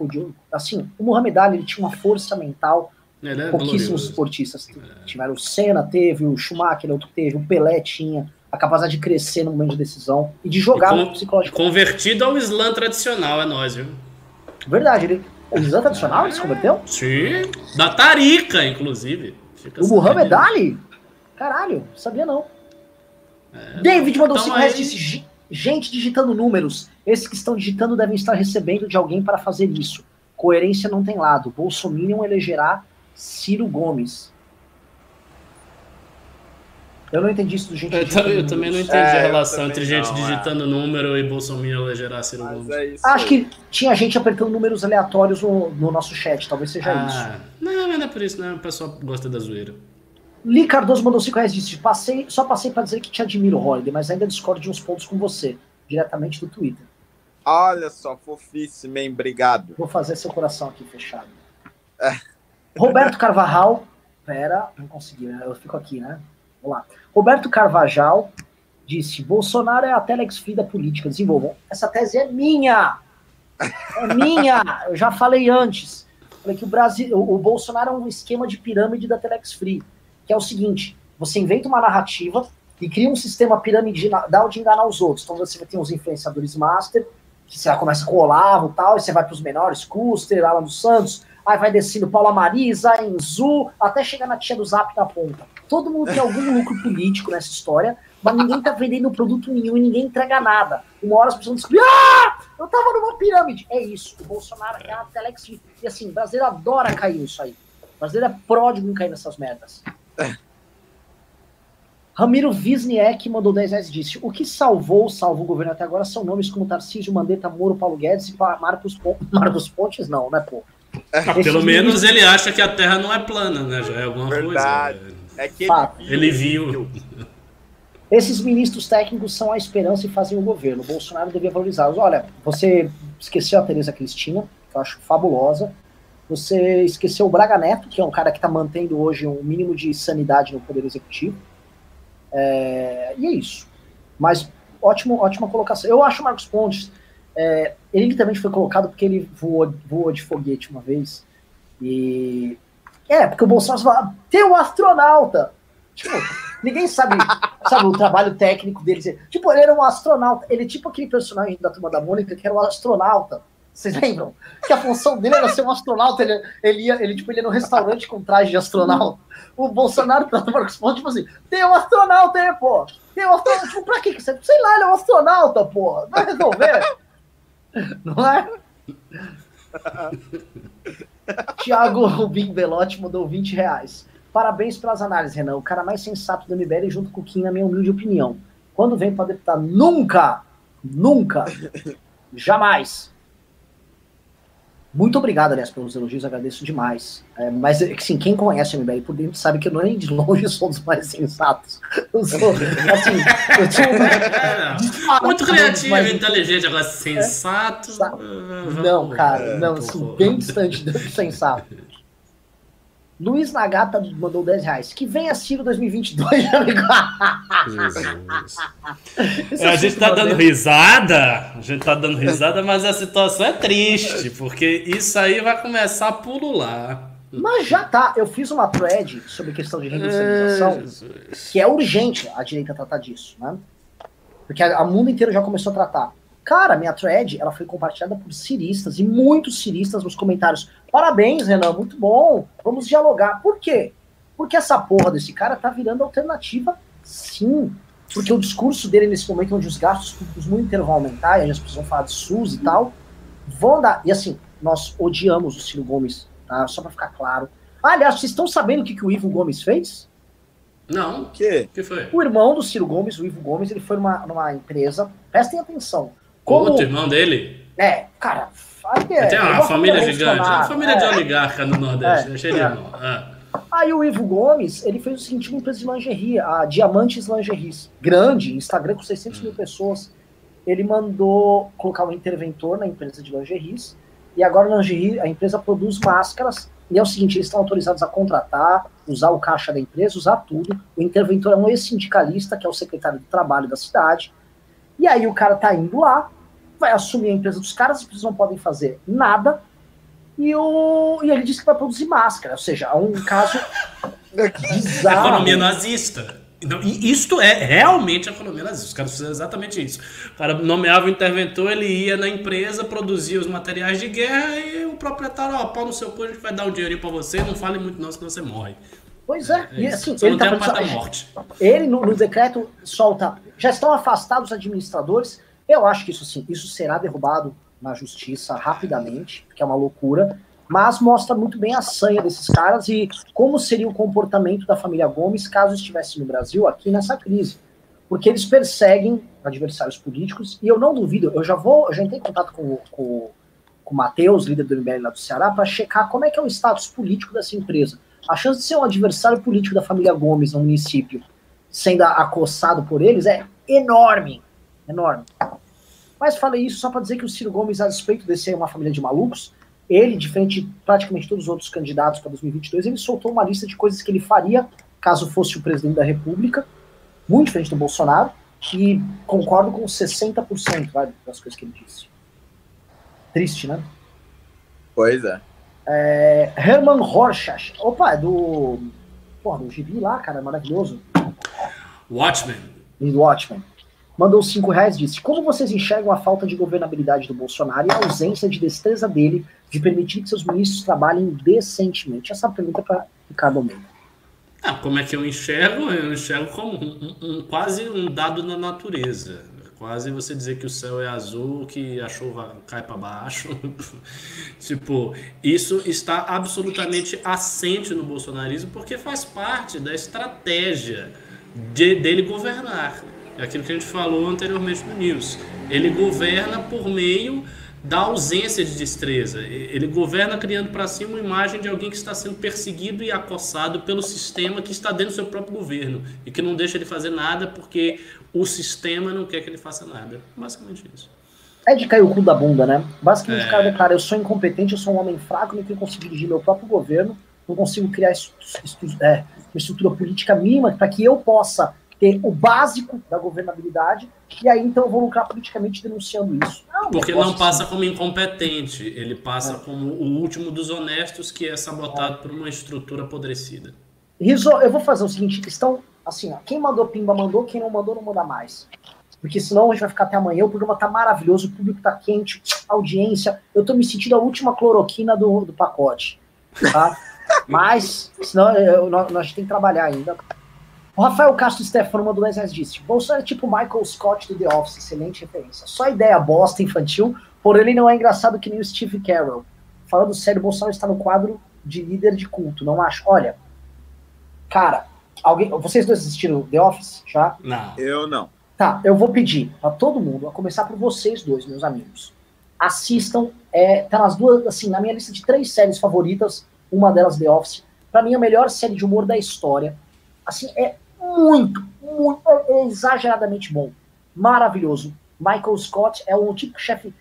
assim, o Muhammad Ali ele tinha uma força mental é pouquíssimos glorioso. esportistas é. tiveram. O Senna teve, o Schumacher outro teve, o Pelé tinha a capacidade de crescer no momento de decisão e de jogar e com, no psicológico. Convertido ao Islã tradicional, é nós, viu? Verdade, ele, o Islã tradicional ele se converteu? Sim, da Tarica, inclusive. Fica o Muhammad Ali? Caralho, sabia não. É, David mandou 5 então reais e disse: gente digitando números. Esses que estão digitando devem estar recebendo de alguém para fazer isso. Coerência não tem lado. Bolsonaro elegerá Ciro Gomes. Eu não entendi isso do gente Eu, digitando ta- eu também não entendi É, a relação também entre gente não, é. digitando número e Bolsonaro elegerá Ciro Mas Gomes. é isso. Acho aí. que tinha gente apertando números aleatórios no, no nosso chat, talvez seja isso. Ah, não, mas não é por isso, não. O pessoal gosta da zoeira. Li Cardoso mandou 5 reais e disse: passei, só passei pra dizer que te admiro, Holiday, mas ainda discordo de uns pontos com você, diretamente do Twitter. Olha só, fofíssimo, hein? Obrigado. Vou fazer seu coração aqui fechado. Roberto Carvajal. Pera, não consegui, né? Eu fico aqui, né? Vamos lá. Roberto Carvajal disse: Bolsonaro é a Telex Free da política. Desenvolvam. Essa tese é minha! É minha! Eu já falei antes. Falei que o Brasil, o, Bolsonaro é um esquema de pirâmide da Telex Free, que é o seguinte: você inventa uma narrativa e cria um sistema piramidal de enganar os outros. Então você ter uns influenciadores master, que você começa com o Olavo e tal, e você vai para os menores, Custer, Alan dos Santos, aí vai descendo Paula Marisa, Enzu, até chegar na tia do Zap na ponta. Todo mundo tem algum lucro político nessa história, mas ninguém tá vendendo produto nenhum e ninguém entrega nada. Uma hora as pessoas descobrem, ah, eu tava numa pirâmide. É isso, o Bolsonaro é a Telex. E assim, o brasileiro adora cair nisso aí. O brasileiro é pródigo em cair nessas merdas. *laughs* Ramiro Wisniek mandou 10 reais e disse: O que salvou, salvo o governo até agora são nomes como Tarcísio, Mandetta, Moro, Paulo Guedes e Marcos, Pon- Marcos Pontes, não, né, pô? Ah, Esses pelo menos ele acha que a Terra não é plana, né? Já é alguma Verdade. coisa. É que Fato. Ele viu. Esses ministros técnicos são a esperança e fazem o governo. O Bolsonaro devia valorizá-los. Olha, você esqueceu a Tereza Cristina, que eu acho fabulosa. Você esqueceu o Braga Neto, que é um cara que está mantendo hoje um mínimo de sanidade no Poder Executivo. É, e é isso. Mas ótimo, ótima colocação. Eu acho o Marcos Pontes. É, ele literalmente foi colocado porque ele voou, voou de foguete uma vez. E. É, porque o Bolsonaro fala, tem um astronauta. Tipo, ninguém sabe, *laughs* sabe o trabalho técnico dele. Tipo, ele era um astronauta. Ele é tipo aquele personagem da Turma da Mônica que era um astronauta. Vocês lembram? Que a função dele era ser um astronauta. Ele, ele ia, ele, tipo, ele ia no restaurante com traje de astronauta. O Bolsonaro Marcos Pontes, tipo assim, tem um astronauta aí, pô. Tem um astronauta. Tipo, pra quê? Sei lá, ele é um astronauta, pô. Vai resolver. Não é? Tiago Rubim Belotti mandou 20 reais. Parabéns pelas análises, Renan. O cara mais sensato do MBL junto com o Kim, na minha humilde opinião. Quando vem para deputado? Nunca! Nunca! Jamais! Muito obrigado, aliás, pelos elogios, agradeço demais. É, mas, assim, quem conhece o MBL por dentro sabe que eu nem de longe *laughs* sou dos mais sensatos. Eu sou, assim, eu sou É, *laughs* Muito criativo, mas- inteligente, agora sensato. Sa- ah, Não, cara, não, assim, bem distante do sensato. Luiz Nagata mandou 10 reais. Que venha Ciro 2022, amigo. Jesus. É, a é gente o tá dando risada, a gente tá dando risada, mas a situação é triste, porque isso aí vai começar a pulular. Mas já tá. Eu fiz uma thread sobre questão de reindustrialização, É, que é urgente a direita tratar disso, né? Porque a mundo inteiro já começou a tratar. Cara, minha thread, ela foi compartilhada por ciristas, e muitos ciristas nos comentários. Parabéns, Renan, muito bom. Vamos dialogar. Por quê? Porque essa porra desse cara tá virando alternativa, sim. Porque o discurso dele nesse momento, onde os gastos públicos muito inteiro vão aumentar, e as pessoas vão falar de SUS e tal, vão dar. E assim, nós odiamos o Ciro Gomes, tá? Só pra ficar claro. Ah, aliás, vocês estão sabendo o que, que o Ivo Gomes fez? Não, O quê? o que foi? O irmão do Ciro Gomes, o Ivo Gomes, ele foi numa, numa empresa. Prestem atenção. Como, Outro irmão dele? É, cara, é, Tem é uma família gigante, uma revolucionária, família de é. oligarca no Nordeste, É, é cheio de é. irmão. Ah. Aí o Ivo Gomes, ele fez o seguinte, uma empresa de lingerie, a Diamantes Lingeries, grande, Instagram com 600 mil pessoas. Ele mandou colocar um interventor na empresa de lingeries, e agora a lingerie, a empresa produz máscaras, e é o seguinte, eles estão autorizados a contratar, usar o caixa da empresa, usar tudo. O interventor é um ex-sindicalista, que é o secretário do trabalho da cidade. E aí o cara tá indo lá, vai assumir a empresa dos caras, as pessoas não podem fazer nada, e, o, e ele disse que vai produzir máscara, ou seja, é um caso *laughs* bizarro. Economia nazista. Então, e isto é realmente a economia nazista. Os caras fizeram exatamente isso. O cara nomeava o interventor, ele ia na empresa, produzia os materiais de guerra e o proprietário, ó, pau no seu cu, a gente vai dar um dinheirinho pra você, não fale muito não, senão você morre. Pois é, É e isso. assim, Só ele não tá tem a paz da morte. Ele, no, no decreto, solta. Já estão afastados os administradores. Eu acho que isso sim, isso será derrubado na justiça rapidamente, que é uma loucura. mas mostra muito bem a sanha desses caras e como seria o comportamento da família Gomes caso estivesse no Brasil aqui nessa crise. Porque eles perseguem adversários políticos, e eu não duvido, eu já vou, eu já entrei em contato com, com, com o Matheus, líder do MBL lá do Ceará, para checar como é que é o status político dessa empresa. A chance de ser um adversário político da família Gomes no município sendo acossado por eles é enorme. Enorme. Mas falei isso só para dizer que o Ciro Gomes, a despeito de ser uma família de malucos, ele, diferente de praticamente todos os outros candidatos para 2022, ele soltou uma lista de coisas que ele faria caso fosse o presidente da República, muito diferente do Bolsonaro, e concordo com 60% vai, das coisas que ele disse. Triste, né? Pois é. é Herman Rorschach. Opa, é do. Porra, do Gibi lá, cara, maravilhoso. Watchmen. Do Watchmen mandou cinco reais disse: Como vocês enxergam a falta de governabilidade do Bolsonaro e a ausência de destreza dele de permitir que seus ministros trabalhem decentemente? Essa pergunta é para Ricardo Almeida. Ah, como é que eu enxergo? Eu enxergo como um, um, quase um dado da natureza. Quase você dizer que o céu é azul, que a chuva cai para baixo. *laughs* tipo, isso está absolutamente assente no bolsonarismo porque faz parte da estratégia de, dele governar. É aquilo que a gente falou anteriormente no News. Ele governa por meio da ausência de destreza. Ele governa criando para si uma imagem de alguém que está sendo perseguido e acossado pelo sistema que está dentro do seu próprio governo e que não deixa ele fazer nada porque o sistema não quer que ele faça nada. Basicamente isso. É de cair o cu da bunda, né? Basicamente é... o cara declara: eu sou incompetente, eu sou um homem fraco, não conseguido dirigir meu próprio governo, não consigo criar é, uma estrutura política mínima para que eu possa ter o básico da governabilidade, e aí então eu vou lucrar politicamente denunciando isso. Não, Porque não passa assim. como incompetente, ele passa é. como o último dos honestos que é sabotado é. por uma estrutura apodrecida. Riso, eu vou fazer o seguinte, estão assim, ó, quem mandou pimba mandou, quem não mandou não manda mais. Porque senão a gente vai ficar até amanhã, o programa tá maravilhoso, o público tá quente, audiência, eu tô me sentindo a última cloroquina do, do pacote, tá? *laughs* Mas, senão eu, nós, nós temos que trabalhar ainda. O Rafael Castro Stefano mandou 10 reais disse: Bolsonaro é tipo Michael Scott do The Office, excelente referência. Só ideia bosta infantil, porém ele não é engraçado que nem o Steve Carroll. Falando sério, Bolsonaro está no quadro de líder de culto, não acho? Olha, cara, alguém, vocês dois assistiram The Office já? Não. Eu não. Tá, eu vou pedir para todo mundo, a começar por vocês dois, meus amigos. Assistam, é, tá nas duas, assim, na minha lista de três séries favoritas, uma delas The Office. Para mim, a melhor série de humor da história. Assim, é muito, muito, é exageradamente bom. Maravilhoso. Michael Scott é um tipo chefe.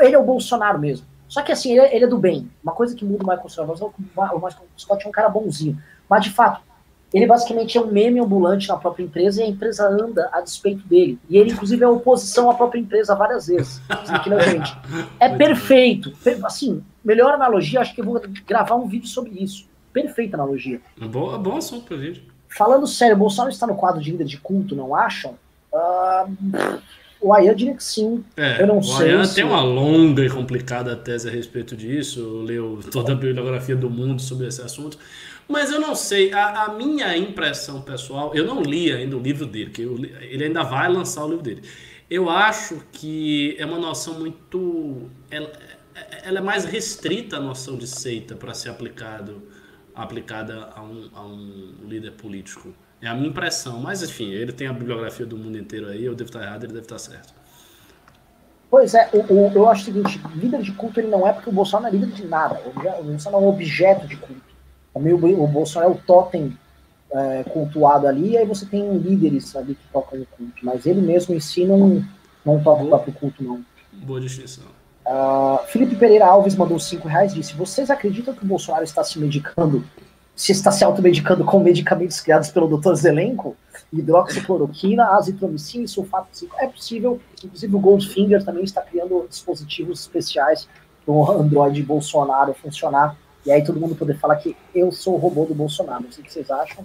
Ele é o Bolsonaro mesmo. Só que assim, ele é, ele é do bem. Uma coisa que muda o Michael Scott, o Michael Scott é um cara bonzinho. Mas de fato, ele basicamente é um meme ambulante na própria empresa e a empresa anda a despeito dele. E ele, inclusive, é oposição à própria empresa várias vezes. gente. *laughs* É perfeito. Assim, melhor analogia, acho que eu vou gravar um vídeo sobre isso. Perfeita analogia. É bom, é bom assunto pra vídeo. Falando sério, Bolsonaro está no quadro de líder de culto, não acham? Uh, o Ayan diria que sim. É, eu não o sei. Ayan se... tem uma longa e complicada tese a respeito disso. Leu toda a bibliografia do mundo sobre esse assunto. Mas eu não sei. A, a minha impressão pessoal, eu não li ainda o livro dele, que eu, ele ainda vai lançar o livro dele. Eu acho que é uma noção muito. Ela, ela é mais restrita a noção de seita para ser aplicado aplicada a um, a um líder político. É a minha impressão. Mas, enfim, ele tem a bibliografia do mundo inteiro aí, eu devo estar errado, ele deve estar certo. Pois é, o, o, eu acho o seguinte, líder de culto ele não é porque o Bolsonaro não é líder de nada. O Bolsonaro é um objeto de culto. O, meu, o Bolsonaro é o totem é, cultuado ali, e aí você tem líderes ali que tocam o culto. Mas ele mesmo em si não, não toca o próprio culto, não. Boa distinção. Uh, Felipe Pereira Alves mandou 5 reais e disse: Vocês acreditam que o Bolsonaro está se medicando, se está se automedicando com medicamentos criados pelo Dr. Zelenko? Hidroxicloroquina, azitromicina e sulfato É possível, inclusive o Goldfinger também está criando dispositivos especiais para o Android Bolsonaro funcionar. E aí todo mundo poder falar que eu sou o robô do Bolsonaro. Não sei o que vocês acham.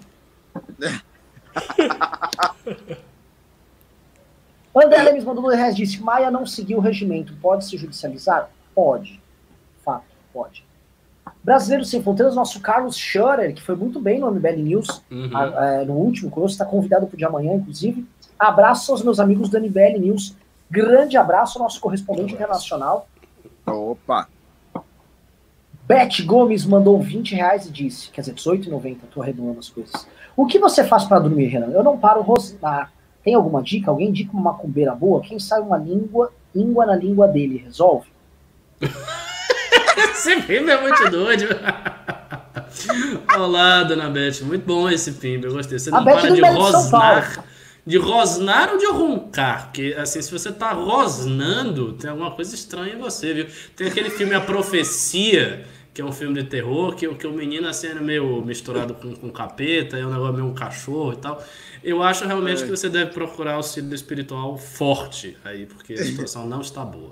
*laughs* O André Lemes mandou dois reais, disse, Maia não seguiu o regimento, pode se judicializar? Pode. Fato, pode. Brasileiro Sem Fronteiras, nosso Carlos Schurer, que foi muito bem no MBL News, uhum. a, a, no último conosco, está convidado para o de amanhã, inclusive. Abraço aos meus amigos do MBL News. Grande abraço ao nosso correspondente internacional. Opa! Beth Gomes mandou 20 reais e disse, quer dizer, 18,90, tô arredondando as coisas. O que você faz para dormir, Renan? Eu não paro rosnar. Tem alguma dica? Alguém indica uma macumbeira boa? Quem sabe uma língua, língua na língua dele resolve? *laughs* esse filme é muito doido. Olá, dona Beth. Muito bom esse filme, eu gostei. Você não para de Belo de rosnar. De rosnar ou de roncar? Porque, assim, se você tá rosnando, tem alguma coisa estranha em você, viu? Tem aquele filme A Profecia, que é um filme de terror, que, que o menino, assim, era meio misturado com, com capeta, é um negócio meio um cachorro e tal. Eu acho realmente que você deve procurar auxílio espiritual forte aí, porque a *laughs* situação não está boa.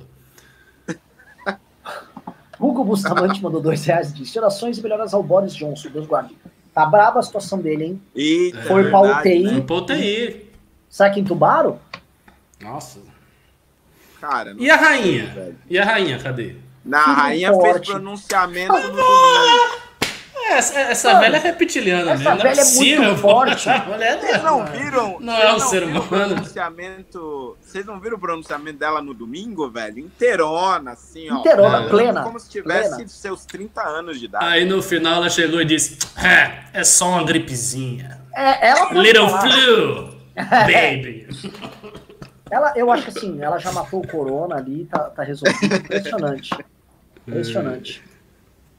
Hugo Bustamante mandou dois reais e disse: orações e melhoras ao Boris Johnson, Deus guarde. Tá braba a situação dele, hein? Eita, Foi é pra UTI. né? Foi pra UTI. Sabe que entubaram? Nossa. Cara, E a sei, rainha? velho. E a rainha, cadê? Na Filho rainha forte. fez pronunciamento no domingo. É, Essa, essa Mano, velha é reptiliana essa mesmo. não velha é muito possível, pô. forte. Mulher *laughs* Vocês não viram? Não é um ser humano. pronunciamento. Vocês não viram o pronunciamento dela no domingo, velho? Inteirona, assim, ó. Inteirona, É. plena. Como se tivesse plena. seus 30 anos de idade. Aí no final ela chegou e disse: É, é só uma gripezinha. É, ela Little falar. flu, *laughs* baby. Ela, eu acho que assim, ela já matou o corona ali, tá, tá resolvido. Impressionante. Impressionante.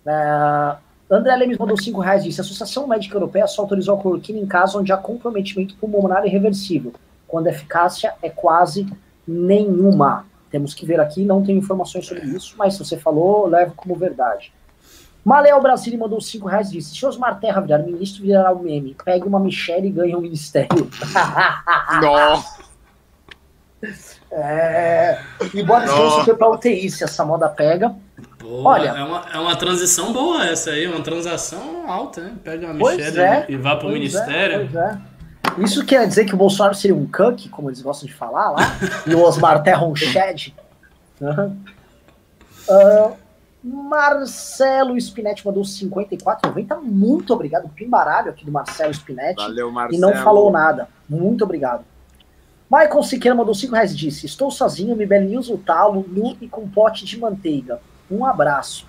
É, André Lemes mandou 5 reais e disse: A Associação Médica Europeia só autorizou a cloroquina em casos onde há comprometimento pulmonar irreversível, quando a eficácia é quase nenhuma. Temos que ver aqui, não tenho informações sobre isso, mas se você falou, eu levo como verdade. Maléo Brasília mandou 5 reais e disse: Se Osmar Terra virar ministro, virará o meme. Pegue uma Michelle e ganhe um ministério. *laughs* Nossa, É, e Boris Johnson foi pra UTI, se essa moda pega. Pô, Olha- é uma, é uma transição boa essa aí, uma transação alta, né? Pega a Pois Michelle é, e vá pro Pois é, ministério. pois é. Isso quer dizer que o Bolsonaro seria um cuck, como eles gostam de falar lá, *laughs* e o Osmar Terra um shed. Aham. Ah, Marcelo Spinetti mandou 54,90. Muito obrigado. Pimbaralho aqui do Marcelo Spinetti. valeu, Marcelo. e não falou nada. Muito obrigado. Michael Siqueira mandou 5 reais e disse: Estou sozinho, me belinizo o talo, nu e com pote de manteiga. Um abraço.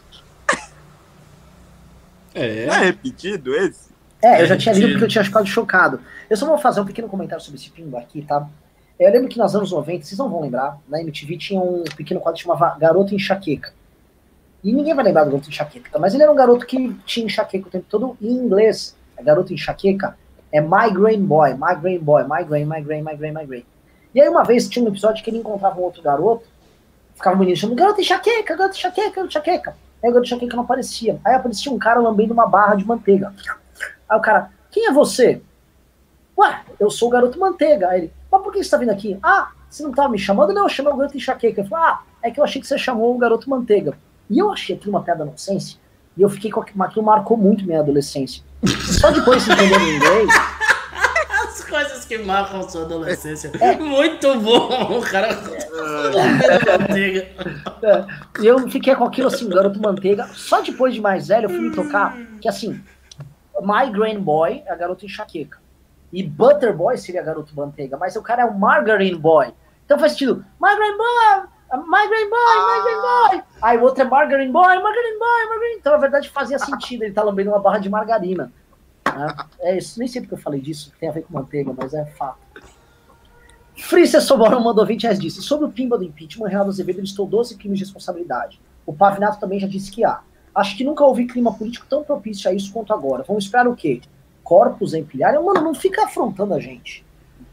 É. Não é repetido esse? É, eu já tinha lido porque eu tinha ficado chocado. Eu só vou fazer um pequeno comentário sobre esse pimba aqui, tá? Eu lembro que nos anos 90, vocês não vão lembrar, na MTV tinha um pequeno quadro que chamava Garoto Enxaqueca. E ninguém vai lembrar do Garoto Enxaqueca, tá? mas ele era um garoto que tinha enxaqueca o tempo todo em inglês. É Garoto Enxaqueca é Migraine Boy, Migraine Boy, Migraine, Migraine, Migraine, Migraine. E aí uma vez tinha um episódio que ele encontrava um outro garoto, ficava o menino chamando Garoto Enxaqueca, Garoto Enxaqueca, Garoto Enxaqueca. Aí o Garoto Enxaqueca não aparecia. Aí aparecia um cara lambendo uma barra de manteiga. Aí o cara, quem é você? Ué, eu sou o garoto manteiga. Aí ele, mas por que você tá vindo aqui? Ah, você não tava me chamando? Não, eu chamei o garoto enxaqueca. Eu falei, ah, é que eu achei que você chamou o garoto manteiga. E eu achei aquilo uma piada nonsense. E eu fiquei com aquilo, aquilo marcou muito minha adolescência. Só depois de entender o inglês, que marcam sua adolescência. É. Muito bom, o cara. manteiga. E eu fiquei com aquilo assim, garoto manteiga. Só depois de mais velho eu fui me tocar que assim, Migraine Boy é a garota enxaqueca. E Butter Boy seria garoto manteiga, mas o cara é o Margarine Boy. Então faz sentido, Migraine Boy, Migraine Boy, Migraine Boy. Aí o outro é Margarine Boy, Margarine Boy, Margarine. Então na verdade fazia sentido, ele tá lambendo uma barra de margarina. Né? É isso, nem sei porque eu falei disso, tem a ver com manteiga, mas é fato. Frícia Soboro mandou 20 reais disse: Sobre o pimba do impeachment, Renato Azevedo listou 12 crimes de responsabilidade. O Pavinato também já disse que há. Acho que nunca houve clima político tão propício a isso quanto agora. Vamos esperar o quê? Corpos empilharem? Mano, não fica afrontando a gente.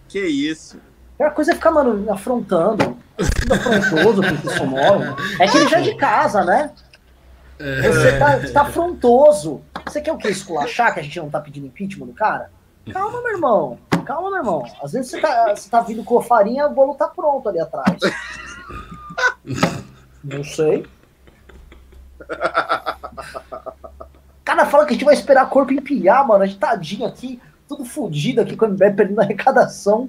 Que isso? A pior coisa é ficar, mano, afrontando. Tudo afrontoso com o. É que ele já é de casa, né? Você tá, você tá afrontoso. Você quer o quê? Esculachar que a gente não tá pedindo impeachment do cara? Calma, meu irmão. Calma, meu irmão. Às vezes você tá, você tá vindo com a farinha, o bolo tá pronto ali atrás. Não sei. Cara, fala que a gente vai esperar corpo empilhar, mano. A gente tadinho aqui, tudo fudido aqui com o MBL perdendo a arrecadação.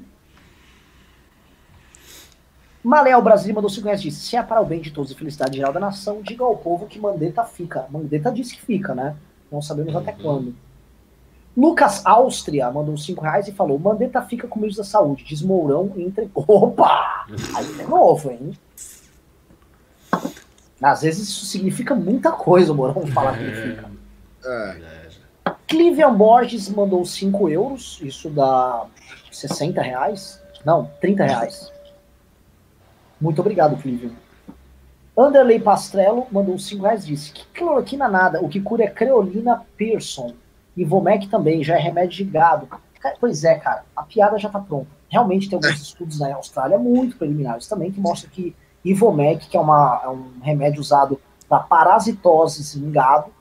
Maléo Brasil mandou 5 reais disse: Se é para o bem de todos e felicidade geral da nação, diga ao povo que Mandetta fica. Mandetta disse que fica, né? Não sabemos até quando. Lucas Áustria mandou 5 reais e falou: Mandetta fica com o ministro da saúde. Diz Mourão entre. *laughs* Opa! Aí é novo, hein? Às vezes isso significa muita coisa, o Morão falar que significa. É. Clivian Borges mandou 5 euros, isso dá 60 reais. Não, 30 reais. Muito obrigado, Clivian. Anderley Pastrello mandou 5 reais disse: Que cloroquina nada, o que cura é creolina Pearson. E Vomec também, já é remédio de gado. Pois é, cara, a piada já tá pronta. Realmente tem alguns estudos na Austrália muito preliminares também que mostram que Ivomec, que é, uma, é um remédio usado para parasitose em gado,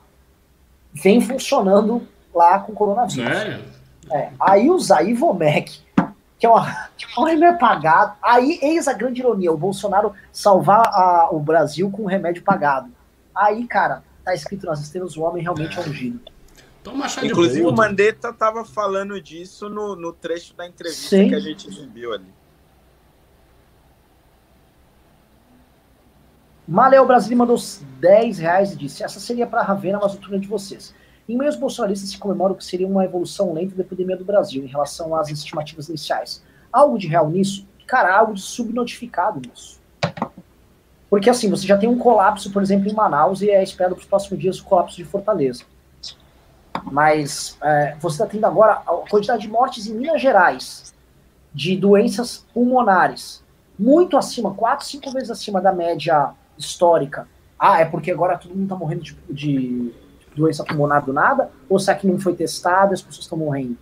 vem funcionando lá com coronavírus. Sério? É, aí usar Ivomec, que é uma, um remédio pagado, aí eis a grande ironia, o Bolsonaro salvar a- o Brasil com um remédio pagado. Aí, cara, tá escrito nas estrelas, o homem realmente é ungido. Toma chá de Inclusive, o. Mandetta tava falando disso no, no trecho da entrevista Sim. que a gente exibiu ali. Maleu Brasil mandou 10 reais e disse: Essa seria para Ravena, mas o turno é de vocês. Em meios bolsonaristas se comemora o que seria uma evolução lenta da epidemia do Brasil em relação às estimativas iniciais. Algo de real nisso? Cara, algo de subnotificado nisso. Porque assim, você já tem um colapso, por exemplo, em Manaus e é esperado para os próximos dias o colapso de Fortaleza. Mas é, você está tendo agora a quantidade de mortes em Minas Gerais de doenças pulmonares muito acima, quatro, cinco vezes acima da média histórica. Ah, é porque agora todo mundo está morrendo de, de doença pulmonar do nada? Ou será que não foi testado e as pessoas estão morrendo?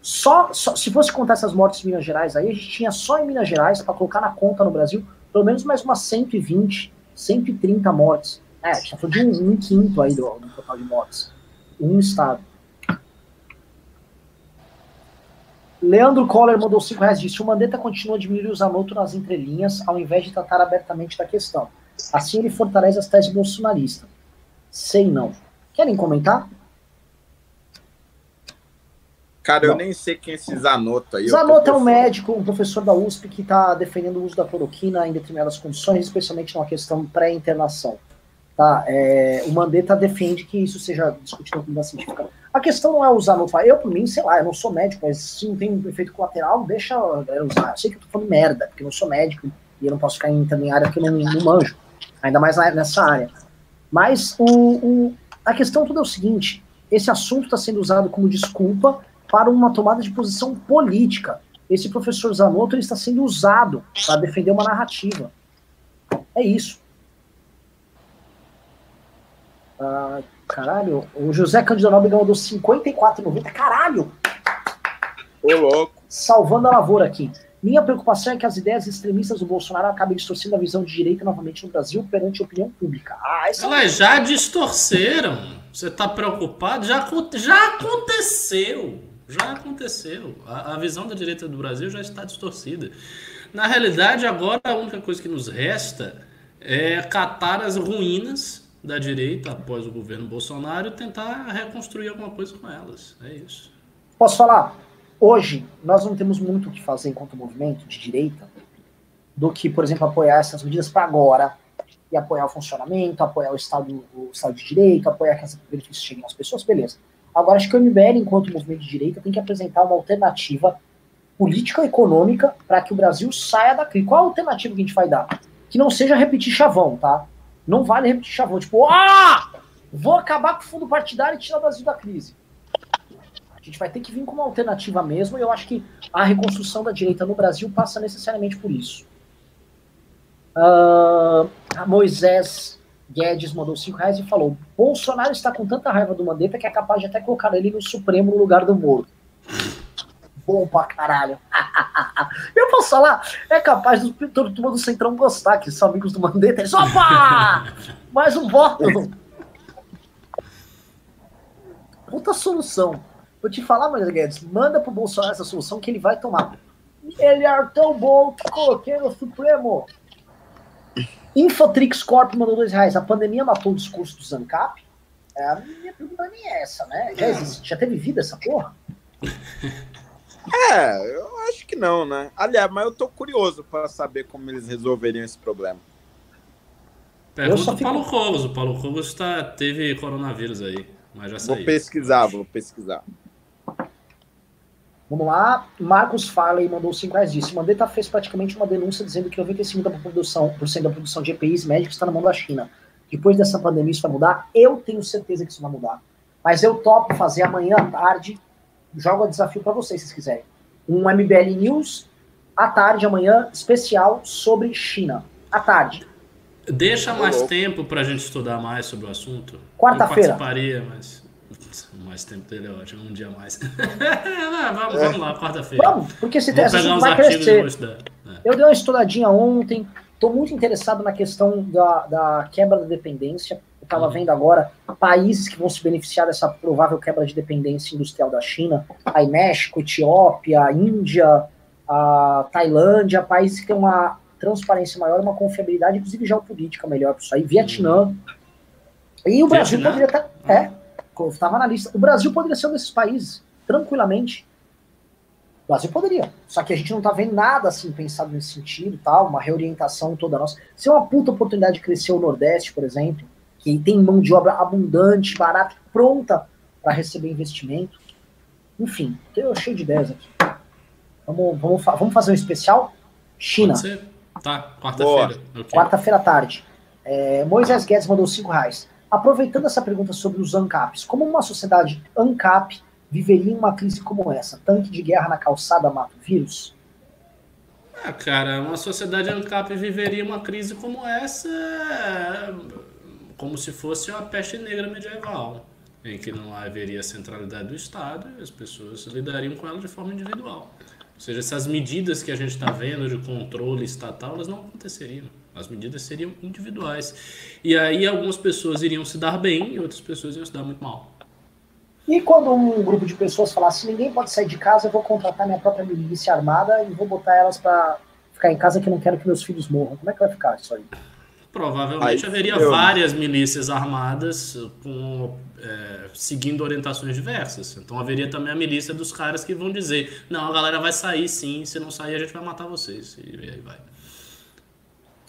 Só, só- se fosse contar essas mortes em Minas Gerais aí, a gente tinha só em Minas Gerais, para colocar na conta no Brasil, pelo menos mais umas 120, 130 mortes. É, a gente tá de um, um quinto aí do, do total de mortes. Um estado. Leandro Coller mandou 5 reais disse: o Mandetta continua a diminuir o Zanotto nas entrelinhas, ao invés de tratar abertamente da questão. Assim ele fortalece as teses bolsonaristas. Sei não. Querem comentar? Cara, eu Não. nem sei quem é esse Zanotto aí. eu Zanotto é um médico, um professor da USP que está defendendo o uso da cloroquina em determinadas condições, especialmente numa questão pré-internação. Tá? É, o Mandetta defende que isso seja discutido na comunidade científica. A questão não é usar no Eu, por mim, sei lá, eu não sou médico, mas se não tem um efeito colateral, deixa eu usar. Eu sei que eu tô falando merda, porque eu não sou médico e eu não posso ficar entrando em área que eu não, não manjo, ainda mais nessa área. Mas o, o- a questão toda é o seguinte: esse assunto está sendo usado como desculpa para uma tomada de posição política. Esse professor Zanotto está sendo usado para defender uma narrativa. É isso. Ah, caralho, o José Cândido Nóbrega mandou 54,90. Caralho! Ô, louco. Salvando a lavoura aqui. Minha preocupação é que as ideias extremistas do Bolsonaro acabem distorcendo a visão de direita novamente no Brasil perante a opinião pública. Ah, essa Elas já distorceram. Você tá preocupado? Já, já aconteceu. Já aconteceu. A, a visão da direita do Brasil já está distorcida. Na realidade, agora a única coisa que nos resta é catar as ruínas da direita após o governo Bolsonaro e tentar reconstruir alguma coisa com elas. É isso. Posso falar? Hoje, nós não temos muito o que fazer enquanto movimento de direita do que, por exemplo, apoiar essas medidas para agora e apoiar o funcionamento, apoiar o Estado, o Estado de Direito, apoiar que esses benefícios cheguem às pessoas, beleza. Agora, acho que o MBL, enquanto movimento de direita, tem que apresentar uma alternativa política econômica para que o Brasil saia da crise. Qual a alternativa que a gente vai dar? Que não seja repetir chavão, tá? Não vale repetir chavão. Tipo, ah! Vou acabar com o fundo partidário e tirar o Brasil da crise. A gente vai ter que vir com uma alternativa mesmo, e eu acho que a reconstrução da direita no Brasil passa necessariamente por isso. Ah, Moisés Guedes mandou 5 reais e falou: Bolsonaro está com tanta raiva do Mandetta que é capaz de até colocar ele no Supremo no lugar do Moro. Bom pra caralho. *laughs* eu posso falar? É capaz do turma do Centrão gostar, que são amigos do Mandetta. Eles, opa! Mais um voto! *laughs* Puta solução. Vou te falar, Moisés Guedes, manda pro Bolsonaro essa solução que ele vai tomar. Ele é tão bom que coloquei no Supremo. Infotrix Corp mandou dois reais. A pandemia matou o discurso do Zancap? É, a minha pergunta nem é essa, né? Já existe, já teve vida essa porra? *laughs* É, eu acho que não, né? Aliás, mas eu tô curioso para saber como eles resolveriam esse problema. Pergunta só o fico- Paulo Cogos. O Paulo Cogos tá, teve coronavírus aí, mas já Vou saiu. pesquisar, vou pesquisar. Vamos lá. Marcos Farley mandou 5 reais disse. Mandetta fez praticamente uma denúncia dizendo que 95% da produção, por cento da produção de EPIs médicos está na mão da China. depois dessa pandemia isso vai mudar? Eu tenho certeza que isso vai mudar. Mas eu topo fazer amanhã à tarde, jogo o desafio para vocês, se vocês quiserem. Um MBL News à tarde, amanhã, especial sobre China. À tarde. Deixa mais tempo para a gente estudar mais sobre o assunto. Quarta-feira. Eu participaria, mas mais tempo dele é ótimo, um dia mais. *laughs* vamos, vamos, lá, quarta-feira. Vamos, porque se tem, vai crescer. É. Eu dei uma estudadinha ontem, estou muito interessado na questão da, da quebra da dependência. Eu estava uhum. vendo agora países que vão se beneficiar dessa provável quebra de dependência industrial da China. Aí México, Etiópia, Índia, a Tailândia, países que têm uma transparência maior, uma confiabilidade, inclusive geopolítica melhor para isso aí. Vietnã. Uhum. E o Brasil Vietnã? poderia estar. Tá, é, estava na lista. O Brasil poderia ser um desses países, tranquilamente. O Brasil poderia. Só que a gente não está vendo nada assim pensado nesse sentido, tal, uma reorientação toda nossa. Se é uma puta oportunidade de crescer o Nordeste, por exemplo, que tem mão de obra abundante, barata, pronta para receber investimento. Enfim, eu cheio de ideias aqui. Vamos, vamos, vamos fazer um especial? China. Tá, quarta-feira. Okay. Quarta-feira à tarde. É, Moisés Guedes mandou 5 reais. Aproveitando essa pergunta sobre os ANCAPs, como uma sociedade ANCAP viveria em uma crise como essa? Tanque de guerra na calçada mata o vírus? Ah, cara, uma sociedade ANCAP viveria uma crise como essa como se fosse uma peste negra medieval, em que não haveria centralidade do Estado e as pessoas lidariam com ela de forma individual. Ou seja, essas medidas que a gente está vendo de controle estatal, elas não aconteceriam. As medidas seriam individuais. E aí algumas pessoas iriam se dar bem e outras pessoas iriam se dar muito mal. E quando um grupo de pessoas falasse, ninguém pode sair de casa, eu vou contratar minha própria milícia armada e vou botar elas para ficar em casa que eu não quero que meus filhos morram. Como é que vai ficar isso aí? Provavelmente aí, haveria eu... várias milícias armadas com, é, seguindo orientações diversas. Então haveria também a milícia dos caras que vão dizer: não, a galera vai sair sim, se não sair a gente vai matar vocês. E aí vai.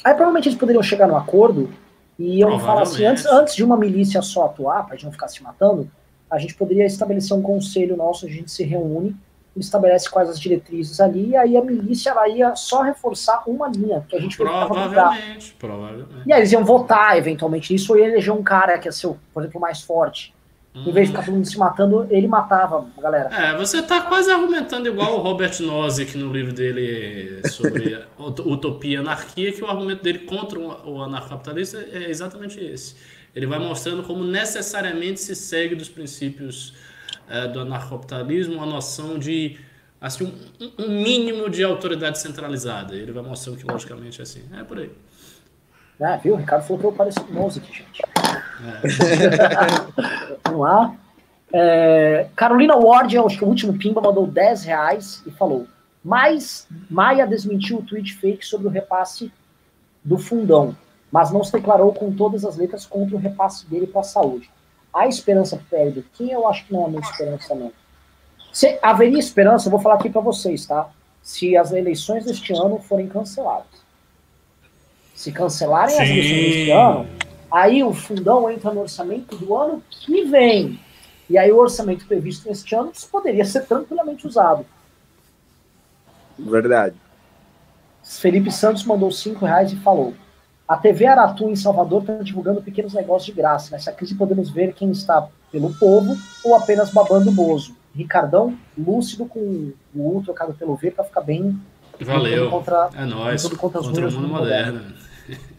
Aí provavelmente eles poderiam chegar no acordo e eu falar assim, antes, antes de uma milícia só atuar, para a gente não ficar se matando, a gente poderia estabelecer um conselho nosso, a gente se reúne, estabelece quais as diretrizes ali, e aí a milícia ela ia só reforçar uma linha, que a gente Provavelmente, provavelmente. E aí eles iam votar eventualmente isso, ou ia eleger um cara que ia ser, por exemplo, mais forte. Em vez de ficar todo mundo se matando, ele matava a galera. É, você tá quase argumentando igual o Robert Nozick no livro dele sobre *laughs* utopia e anarquia, que o argumento dele contra o anarcocapitalista é exatamente esse. Ele vai mostrando como necessariamente se segue dos princípios é, do anarcocapitalismo a noção de assim, um, um, mínimo de autoridade centralizada. Ele vai mostrando que logicamente é assim. É por aí. Ah, viu? O Ricardo falou que eu pareço com Nozick, gente. É. *laughs* Vamos lá. É, Carolina Ward, acho que o último Pimba, mandou 10 reais e falou: Mas Maia desmentiu o tweet fake sobre o repasse do fundão, mas não se declarou com todas as letras contra o repasse dele para a saúde. A esperança perde. Quem eu acho que não há muita esperança, não. Se haveria esperança, eu vou falar aqui para vocês, tá? Se as eleições deste ano forem canceladas. Se cancelarem Sim. as eleições deste ano, Aí o fundão entra no orçamento do ano que vem. E aí o orçamento previsto neste ano poderia ser tranquilamente usado. Verdade. Felipe Santos mandou cinco reais e falou: a TV Aratu em Salvador está divulgando pequenos negócios de graça. Nessa crise podemos ver quem está pelo povo ou apenas babando o bozo. Ricardão, lúcido com o U trocado pelo V para ficar bem. Valeu. Contra, é nóis. Contra, contra o mundo moderno. moderno. *laughs*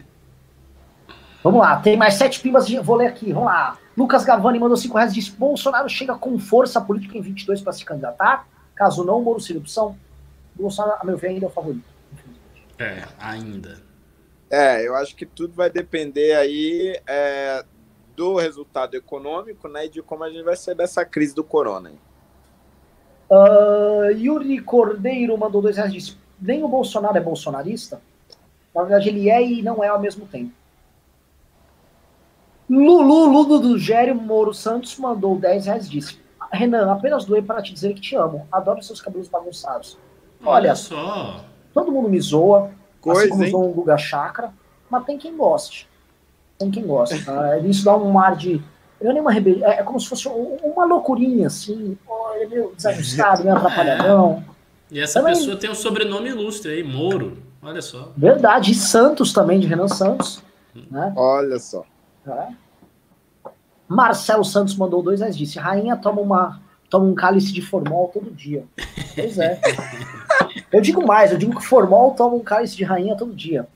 Vamos lá, tem mais sete pimbas, vou ler aqui, vamos lá. Lucas Gavani mandou cinco reais e disse: Bolsonaro chega com força política em 22 para se candidatar. Caso não, Moro seria opção. Bolsonaro, a meu ver, ainda é o favorito. É, ainda. É, eu acho que tudo vai depender aí é, do resultado econômico, né, e de como a gente vai sair dessa crise do corona. Uh, Yuri Cordeiro mandou dois reais e disse: nem o Bolsonaro é bolsonarista. Na verdade, ele é e não é ao mesmo tempo. Lulu, Lulu do Gério Moro Santos mandou 10 reais disse: Renan, apenas doei para te dizer que te amo. Adoro seus cabelos bagunçados. Olha, Olha só. Todo mundo me zoa. Coisa, assim como hein? zoam o Guga Chakra. Mas tem quem goste. Tem quem goste. Tá? *laughs* Isso dá um ar de. Eu nem uma rebelião. É, é como se fosse uma loucurinha, assim. Ele é meio desajustado, meio atrapalhadão. E essa também... pessoa tem um sobrenome ilustre aí, Moro. Olha só. Verdade. E Santos também, de Renan Santos. Né? Olha só. É. Marcelo Santos mandou dois reais disse: Rainha toma, uma, toma um cálice de formol todo dia. Pois é. *laughs* eu digo mais, eu digo que formol toma um cálice de rainha todo dia.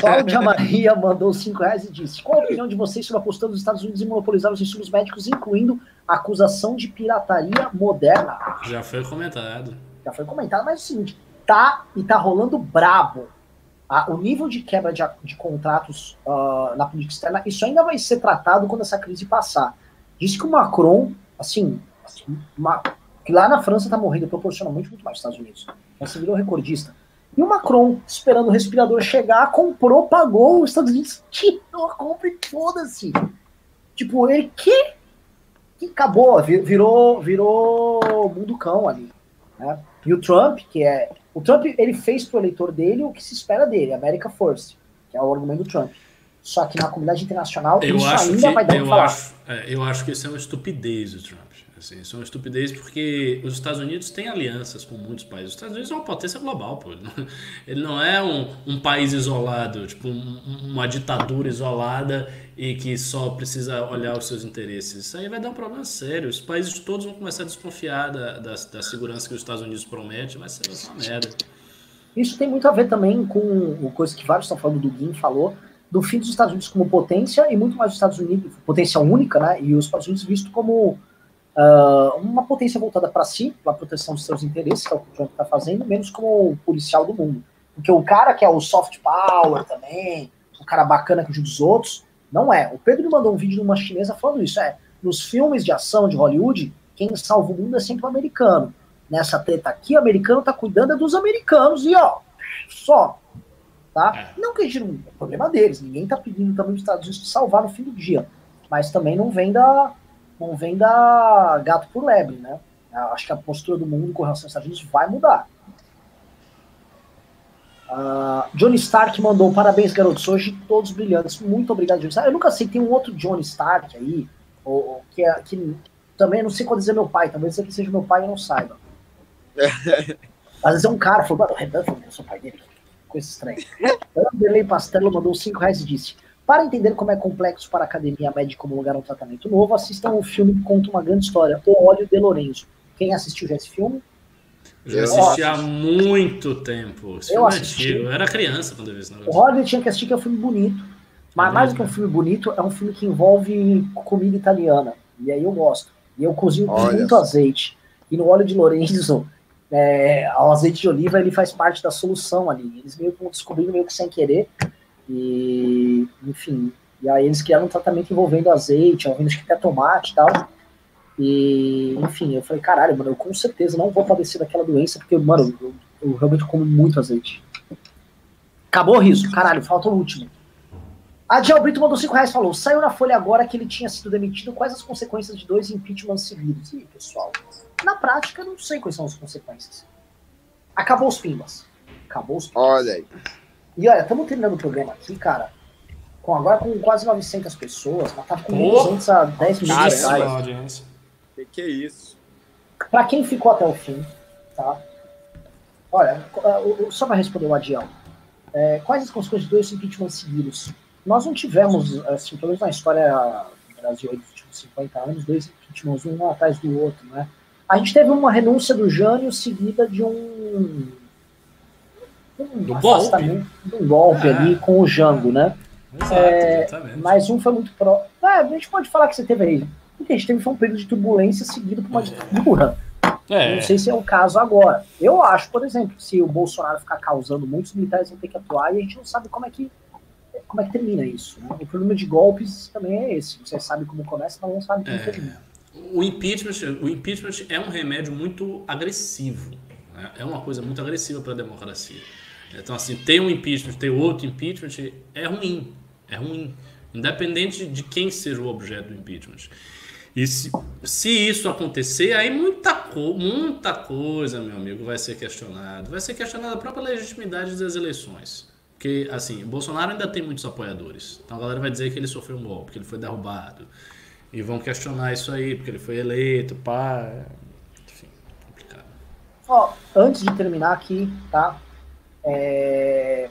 Cláudia *laughs* Maria mandou cinco reais e disse: Qual a opinião de vocês sobre a postura dos Estados Unidos em monopolizar os insumos médicos, incluindo a acusação de pirataria moderna? Já foi comentado. Já foi comentado, mas é o seguinte: tá e tá rolando brabo. A, o nível de quebra de, de contratos uh, na política externa, isso ainda vai ser tratado quando essa crise passar. Diz que o Macron, assim, uma, que lá na França tá morrendo proporcionalmente muito mais que os Estados Unidos. Já se virou recordista. E o Macron, esperando o respirador chegar, comprou, pagou, os Estados Unidos tirou a compra e foda-se. Tipo, ele que, que acabou, virou, virou mundo cão ali. Né? E o Trump, que é. O Trump, ele fez pro eleitor dele o que se espera dele, America First, que é o argumento do Trump. Só que na comunidade internacional, eu isso acho ainda que, vai dar eu falar. acho, é, eu acho que isso é uma estupidez do Trump. Assim, isso é uma estupidez porque os Estados Unidos têm alianças com muitos países. Os Estados Unidos é uma potência global, pô. *laughs* Ele não, é um, um, país isolado, tipo um, uma ditadura isolada e que só precisa olhar os seus interesses. Isso aí vai dar um problema sério. Os países todos vão começar a desconfiar da, da, da segurança que os Estados Unidos promete, vai ser uma merda. Isso tem muito a ver também com o coisa que vários estão falando, do Guim falou, do fim dos Estados Unidos como potência e muito mais dos Estados Unidos, potência única, né? E os Estados Unidos visto como uh, uma potência voltada para si, para a proteção dos seus interesses, que é o que o Trump está fazendo, menos como o policial do mundo. Porque o cara que é o soft power também, o cara bacana que ajuda os outros, não é. O Pedro me mandou um vídeo de uma chinesa falando isso. É, nos filmes de ação de Hollywood, quem salva o mundo é sempre o americano. Nessa treta aqui, o americano tá cuidando é dos americanos e ó, só. Tá? É. Não que a gente não. É problema deles. Ninguém tá pedindo também os Estados Unidos salvar no fim do dia. Mas também não vem da, não vem da gato por lebre, né? Acho que a postura do mundo com relação aos Estados Unidos vai mudar. Uh, Johnny Stark mandou parabéns, garotos. Hoje todos brilhantes. Muito obrigado, Johnny Stark. Eu nunca sei, tem um outro Johnny Stark aí, ou, ou, que, é, que também não sei quando dizer meu pai, talvez aqui seja meu pai e não saiba. *laughs* Às vezes é um cara, falou, mano, o Renan falou eu sou pai dele. Coisa estranha. *laughs* Anderley Pastelo mandou 5 reais e disse: Para entender como é complexo para a academia médica homologar um tratamento novo, assistam o filme que conta uma grande história, O Óleo de Lorenzo. Quem assistiu já esse filme? Eu já assisti há muito tempo. Esse Eu filme é assisti. antigo. Eu era criança quando eu vi esse O. Holiday tinha que assistir, que é um filme bonito. Mas mais do que um filme bonito, é um filme que envolve comida italiana. E aí eu gosto. E eu cozinho com muito azeite. E no óleo de Lorenzo, é, o azeite de oliva ele faz parte da solução ali. Eles meio que vão descobrindo meio que sem querer. E, enfim. E aí eles criaram um tratamento envolvendo azeite, envolvendo até tomate e tal. E, enfim, eu falei, caralho, mano, eu com certeza não vou padecer daquela doença, porque, mano, eu, eu realmente como muito azeite. Acabou o riso. Caralho, falta o último. A Brito mandou 5 reais falou: saiu na Folha agora que ele tinha sido demitido. Quais as consequências de dois impeachments seguidos? Ih, pessoal, na prática, não sei quais são as consequências. Acabou os pimbas. Acabou os pimbas. Olha aí. E olha, estamos terminando o programa aqui, cara. Com agora com quase 900 pessoas. Mas tava com Pô! 1.200 a 10 minutos Caramba. atrás. Péssima audiência. Que que é isso? Pra quem ficou até o fim, tá? Olha, só para responder o Adiel. É, quais as consequências de dois impeachments seguidos? Nós não tivemos, assim, pelo menos na história do Brasil aí dos últimos 50 anos, dois impeachments, um atrás do outro, né? A gente teve uma renúncia do Jânio seguida de um. Um Do um golpe Ah. ali com o Jango, né? Exato, É. Mas um foi muito pró. Ah, a gente pode falar que você teve aí. O que a gente teve foi um período de turbulência seguido por uma ditadura. É, Não sei se é o caso agora. Eu acho, por exemplo, se o Bolsonaro ficar causando, muitos militares vão ter que atuar e a gente não sabe como é que como é que termina isso. Né? O problema de golpes também é esse. Você sabe como começa, mas não sabe como É. termina. O impeachment, o impeachment é um remédio muito agressivo. né? É uma coisa muito agressiva para a democracia. Então, assim, ter um impeachment, ter outro impeachment é ruim. É ruim. Independente de quem seja o objeto do impeachment. E se, se isso acontecer, aí muita, co muita coisa, meu amigo, vai ser questionada. Vai ser questionada a própria legitimidade das eleições. Porque, assim, Bolsonaro ainda tem muitos apoiadores. Então a galera vai dizer que ele sofreu um golpe, que ele foi derrubado. E vão questionar isso aí, porque ele foi eleito, pá. Enfim, complicado. Ó, antes de terminar aqui, tá? É...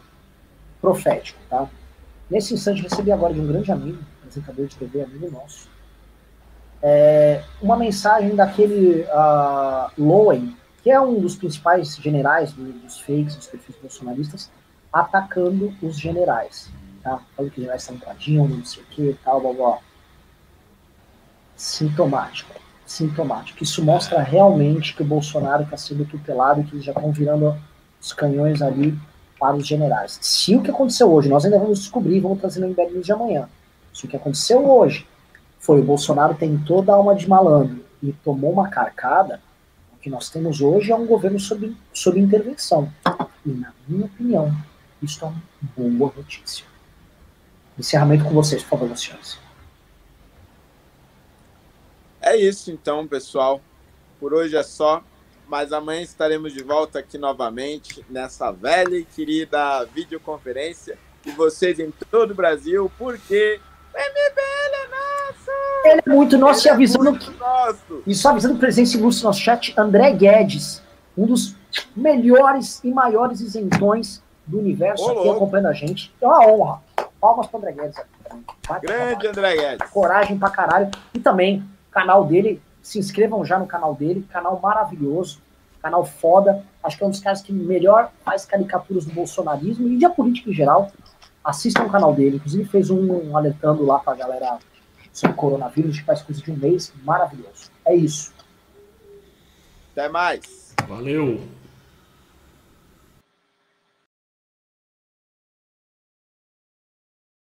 Profético, tá? Nesse instante, recebi agora de um grande amigo, apresentador de TV, amigo nosso, é, uma mensagem daquele uh, que é um dos principais generais dos fakes, dos perfis bolsonaristas, atacando os generais. Tá? Falando que os generais estão invadindo, não sei o que, tal, blá, blá. Sintomático. Sintomático. Isso mostra realmente que o Bolsonaro está sendo tutelado e que eles já estão virando os canhões ali para os generais. Se o que aconteceu hoje, nós ainda vamos descobrir, vamos trazer no News de amanhã. Se o que aconteceu hoje foi o Bolsonaro tentou dar uma de malandro e tomou uma carcada, o que nós temos hoje é um governo sob, sob intervenção. E, na minha opinião, isso é uma boa notícia. Encerramento com vocês, por favor, senhores. É isso então, pessoal. Por hoje é só. Mas amanhã estaremos de volta aqui novamente nessa velha e querida videoconferência e vocês em todo o Brasil, porque o MBL é nosso! Ele é muito nosso Ele e é avisando é que. Nosso. E só avisando presença ilustre no nosso chat, André Guedes, um dos melhores e maiores isentões do universo Ô, aqui acompanhando a gente. É uma honra. Palmas para André Guedes. Grande André Guedes. Coragem pra caralho. E também, canal dele, se inscrevam já no canal dele, canal maravilhoso, canal foda. Acho que é um dos caras que melhor faz caricaturas do bolsonarismo e da política em geral. Assistam o canal dele. Inclusive fez um alertando lá pra galera sobre o coronavírus, que faz coisa de um mês. Maravilhoso. É isso. Até mais. Valeu.